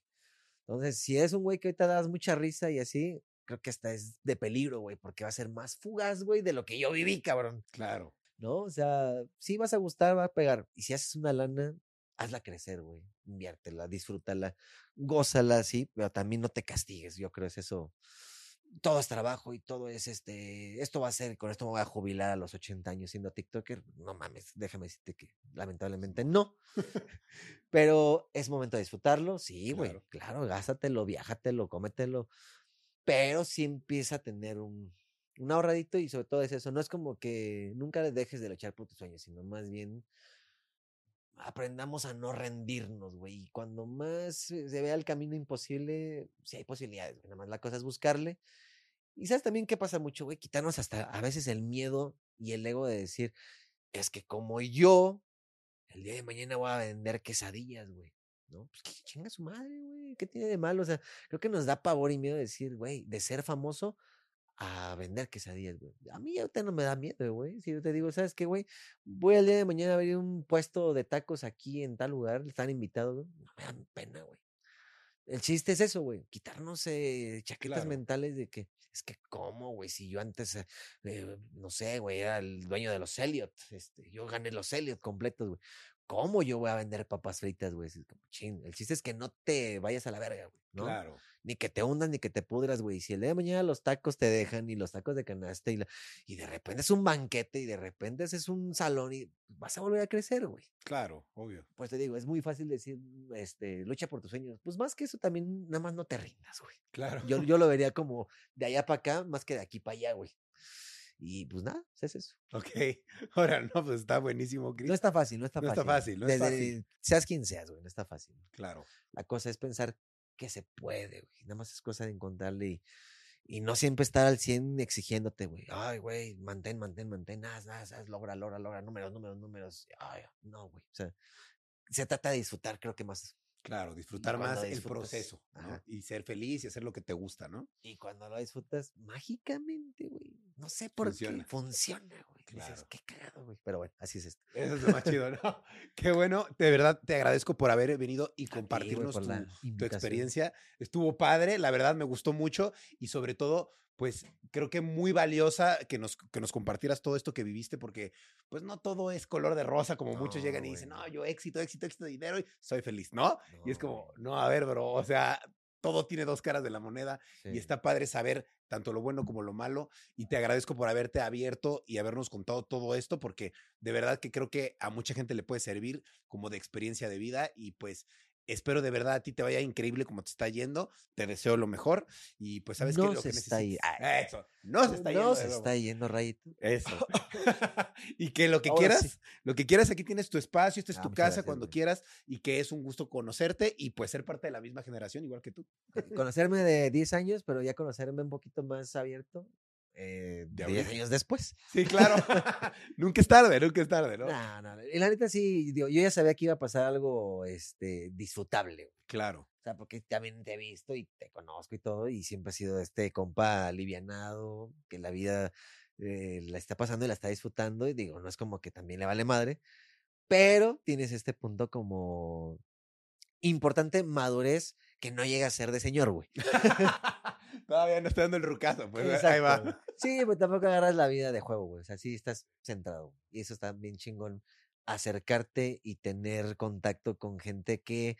Entonces, si es un güey que ahorita das mucha risa y así, creo que hasta es de peligro, güey, porque va a ser más fugaz, güey, de lo que yo viví, cabrón. Claro. ¿No? O sea, sí vas a gustar, va a pegar. Y si haces una lana, hazla crecer, güey. Inviértela, disfrútala, gózala, sí, pero también no te castigues, yo creo es eso. Todo es trabajo y todo es este. Esto va a ser, con esto me voy a jubilar a los 80 años siendo TikToker. No mames, déjame decirte que lamentablemente no. Pero es momento de disfrutarlo, sí, güey. Claro. Claro, gástatelo, viájatelo, cómetelo. Pero sí empieza a tener un, un ahorradito y sobre todo es eso. No es como que nunca le dejes de luchar por tus sueños, sino más bien aprendamos a no rendirnos, güey. Y cuando más se vea el camino imposible, sí hay posibilidades, güey. Nada más la cosa es buscarle. Y sabes también qué pasa mucho, güey, quitarnos hasta a veces el miedo y el ego de decir, es que como yo, el día de mañana voy a vender quesadillas, güey. ¿No? Pues que chinga su madre, güey. ¿Qué tiene de malo? O sea, creo que nos da pavor y miedo decir, güey, de ser famoso a vender quesadillas, güey. A mí ahorita no me da miedo, güey. Si yo te digo, ¿sabes qué, güey? Voy al día de mañana a abrir un puesto de tacos aquí en tal lugar, están invitados, güey. No me dan pena, güey. El chiste es eso, güey. Quitarnos eh, chaquetas Claro. mentales de que, es que, ¿cómo, güey? Si yo antes, eh, eh, no sé, güey, era el dueño de los Elliot. Este, yo gané los Elliot completos, güey. ¿Cómo yo voy a vender papas fritas, güey? El chiste es que no te vayas a la verga, güey. ¿no? Claro. Ni que te hundas, ni que te pudras, güey. Si el día de mañana los tacos te dejan, y los tacos de canasta, y, la- y de repente es un banquete, y de repente es un salón, y vas a volver a crecer, güey. Claro, obvio. Pues te digo, es muy fácil decir, este, lucha por tus sueños. Pues más que eso, también nada más no te rindas, güey. Claro. Yo, yo lo vería como de allá para acá, más que de aquí para allá, güey. Y pues nada, es eso. Ok. Ahora, no, pues está buenísimo, Chris. No está fácil, no está No fácil. está fácil, no es Desde- fácil. Seas quien seas, güey, no está fácil. Claro. La cosa es pensar que se puede, güey. Nada más es cosa de encontrarle y, y no siempre estar al 100 exigiéndote, güey. Ay, güey, mantén, mantén, mantén, haz, haz, haz, logra, logra, logra, números, números, números. Ay, no, güey. O sea, se trata de disfrutar, creo que más. Claro, disfrutar más el proceso, ¿no? Y ser feliz y hacer lo que te gusta, ¿no? Y cuando lo disfrutas mágicamente, güey. No sé por Funciona. qué. Funciona, güey. Dices, Claro. qué cagado, güey. Pero bueno, así es esto. Eso es lo más chido, ¿no? Qué bueno, de verdad te agradezco por haber venido y A ti, güey, compartirnos tu, experiencia. Estuvo padre, la verdad me gustó mucho y sobre todo, pues creo que muy valiosa que nos, que nos compartieras todo esto que viviste porque pues no todo es color de rosa como muchos llegan y No, dicen, no, yo éxito, éxito, éxito, dinero y soy feliz, ¿no? y es No, como, no, a ver, bro, o sea, todo tiene dos caras de la moneda y Sí. está padre saber tanto lo bueno como lo malo y te agradezco por haberte abierto y habernos contado todo esto porque de verdad que creo que a mucha gente le puede servir como de experiencia de vida y pues espero de verdad a ti te vaya increíble como te está yendo, te deseo lo mejor y pues sabes que No lo se que está Ay. Eso, no se está no yendo. se de nuevo. está yendo, Rayito. Eso. y que lo que Ahora quieras, sí. lo que quieras, aquí tienes tu espacio, esta es Ah, tu casa gracias, cuando güey. quieras y que es un gusto conocerte y pues ser parte de la misma generación igual que tú. Conocerme de 10 años, pero ya conocerme un poquito más abierto. Eh, De 10 ahorita. años después. Sí, claro. nunca es tarde, nunca es tarde, ¿no? No, no, y la neta sí, digo, yo ya sabía que iba a pasar algo este, disfrutable. Claro. O sea, porque también te he visto y te conozco y todo, y siempre ha sido este compa alivianado, que la vida eh, la está pasando y la está disfrutando, y digo, no es como que también le vale madre, pero tienes este punto como importante madurez que no llega a ser de señor, güey. Todavía no está dando el rucazo, pues ahí va. Sí, pues tampoco agarras la vida de juego, güey. O sea, sí estás centrado. Y eso está bien chingón. Acercarte y tener contacto con gente que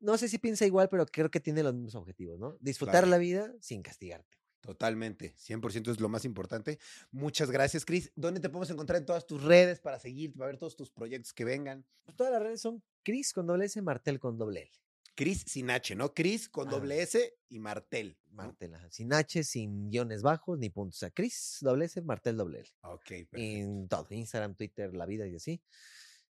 no sé si piensa igual, pero creo que tiene los mismos objetivos, ¿no? Disfrutar Claro. la vida sin castigarte. Totalmente, 100% es lo más importante. Muchas gracias, Chris. ¿Dónde te podemos encontrar en todas tus redes para seguirte, para ver todos tus proyectos que vengan? Pues todas las redes son Chris con doble S, Martel con doble L. Chris sin H, ¿no? Chris con Ah. doble S y Martel. ¿no? Martel, ajá, sin H, sin guiones bajos ni puntos. O sea, Chris doble S, Martel doble L. Ok, perfecto. En todo, Instagram, Twitter, la vida y así.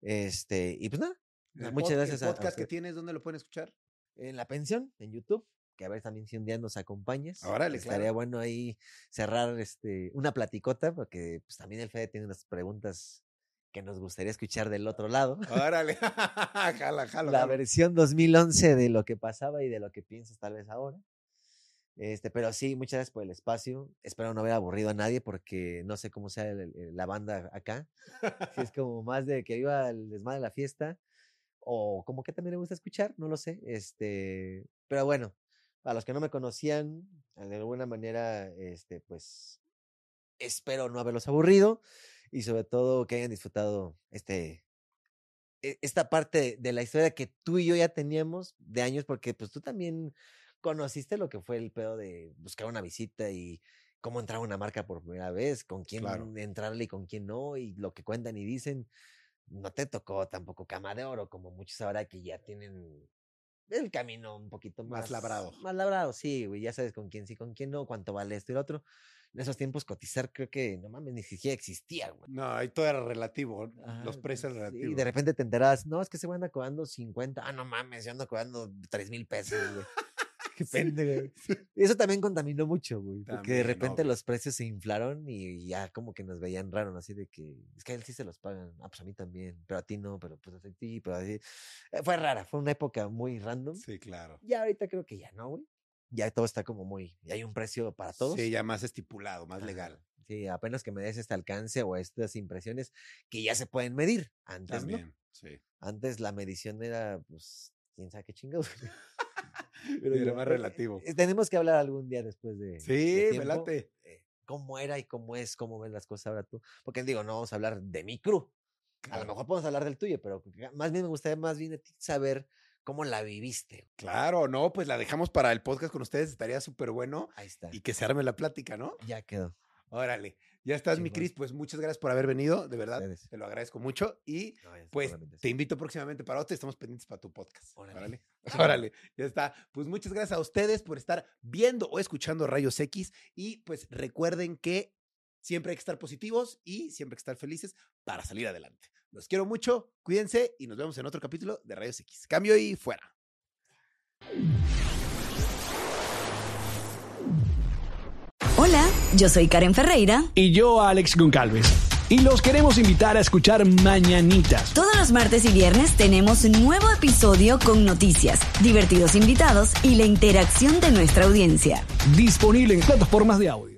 Este, y pues nada, El Muchas gracias el a- a podcast que tienes, ¿dónde lo pueden escuchar? En la pensión, en YouTube, que a ver también si un día nos acompañas. Órale, Estaría claro. bueno ahí cerrar este, una platicota, porque pues también el Fede tiene unas preguntas que nos gustaría escuchar del otro lado. Órale. jala, jala. la versión 2011 de lo que pasaba y de lo que piensas tal vez ahora. Este, pero sí, muchas gracias por el espacio. Espero no haber aburrido a nadie porque no sé cómo sea el- el- la banda acá. Si es como más de que iba el desmadre de la fiesta o como que también le gusta escuchar, no lo sé. Este, pero bueno, a los que no me conocían, de alguna manera, este, pues espero no haberlos aburrido y sobre todo que hayan disfrutado este e- esta parte de la historia que tú y yo ya teníamos de años, porque pues tú también conociste lo que fue el pedo de buscar una visita y cómo entrar a una marca por primera vez, con quién Claro. entrarle y con quién no, y lo que cuentan y dicen. No te tocó tampoco cama de oro, como muchos ahora que ya tienen el camino un poquito Más más, labrado. Más labrado, sí, güey. Ya sabes con quién sí, con quién no, cuánto vale esto y lo otro. En esos tiempos cotizar creo que, no mames, ni siquiera existía, güey. No, ahí todo era relativo. Los Ajá, precios sí, relativos. Y de repente te enteras, no, es que se van a cobrando 50. Ah, no mames, yo ando cobrando 3 mil pesos, güey. Qué Sí, pendejo. Y eso también contaminó mucho, güey. Porque de repente los precios se inflaron y ya como que nos veían raro, ¿no? Así de que, es que a él sí se los pagan. Ah, pues a mí también. Pero a ti no, pero pues a ti, pero así. Eh, Fue rara, fue una época muy random. Sí, claro. Ya ahorita creo que ya no, güey. Ya todo está como muy. Ya hay un precio para todos. Sí, ya más estipulado, más Ajá. legal. Sí, apenas que me des este alcance o estas impresiones que ya se pueden medir. Antes no. También, sí. Antes la medición era, pues, quién sabe qué chingados. Era ya, más eh, relativo. eh, tenemos que hablar algún día después de. de Sí, me tiempo, late. eh, ¿Cómo era y cómo es, cómo ves las cosas ahora tú? Porque digo, no vamos a hablar de mi crew. A Claro. lo mejor podemos hablar del tuyo, pero más bien me gustaría más bien de ti saber cómo la viviste. Claro, no, pues la dejamos para el podcast con ustedes, estaría súper bueno Ahí está. y que se arme la plática, ¿no? Ya quedó. Órale, ya estás, mi. Cris, pues muchas gracias por haber venido, de verdad, Ustedes. te lo agradezco mucho y No, pues te invito próximamente para otro, estamos pendientes para tu podcast. Órale. Órale, ya está. Pues muchas gracias a ustedes por estar viendo o escuchando Rayos X y pues recuerden que siempre hay que estar positivos y siempre hay que estar felices para salir adelante. Los quiero mucho, cuídense y nos vemos en otro capítulo de Rayos X. Cambio y fuera. Hola, yo soy Karen Ferreira. y yo Alex Goncalves. Y los queremos invitar a escuchar Mañanitas. Todos los martes y viernes tenemos un nuevo episodio con noticias, divertidos invitados y la interacción de nuestra audiencia. Disponible en plataformas de audio.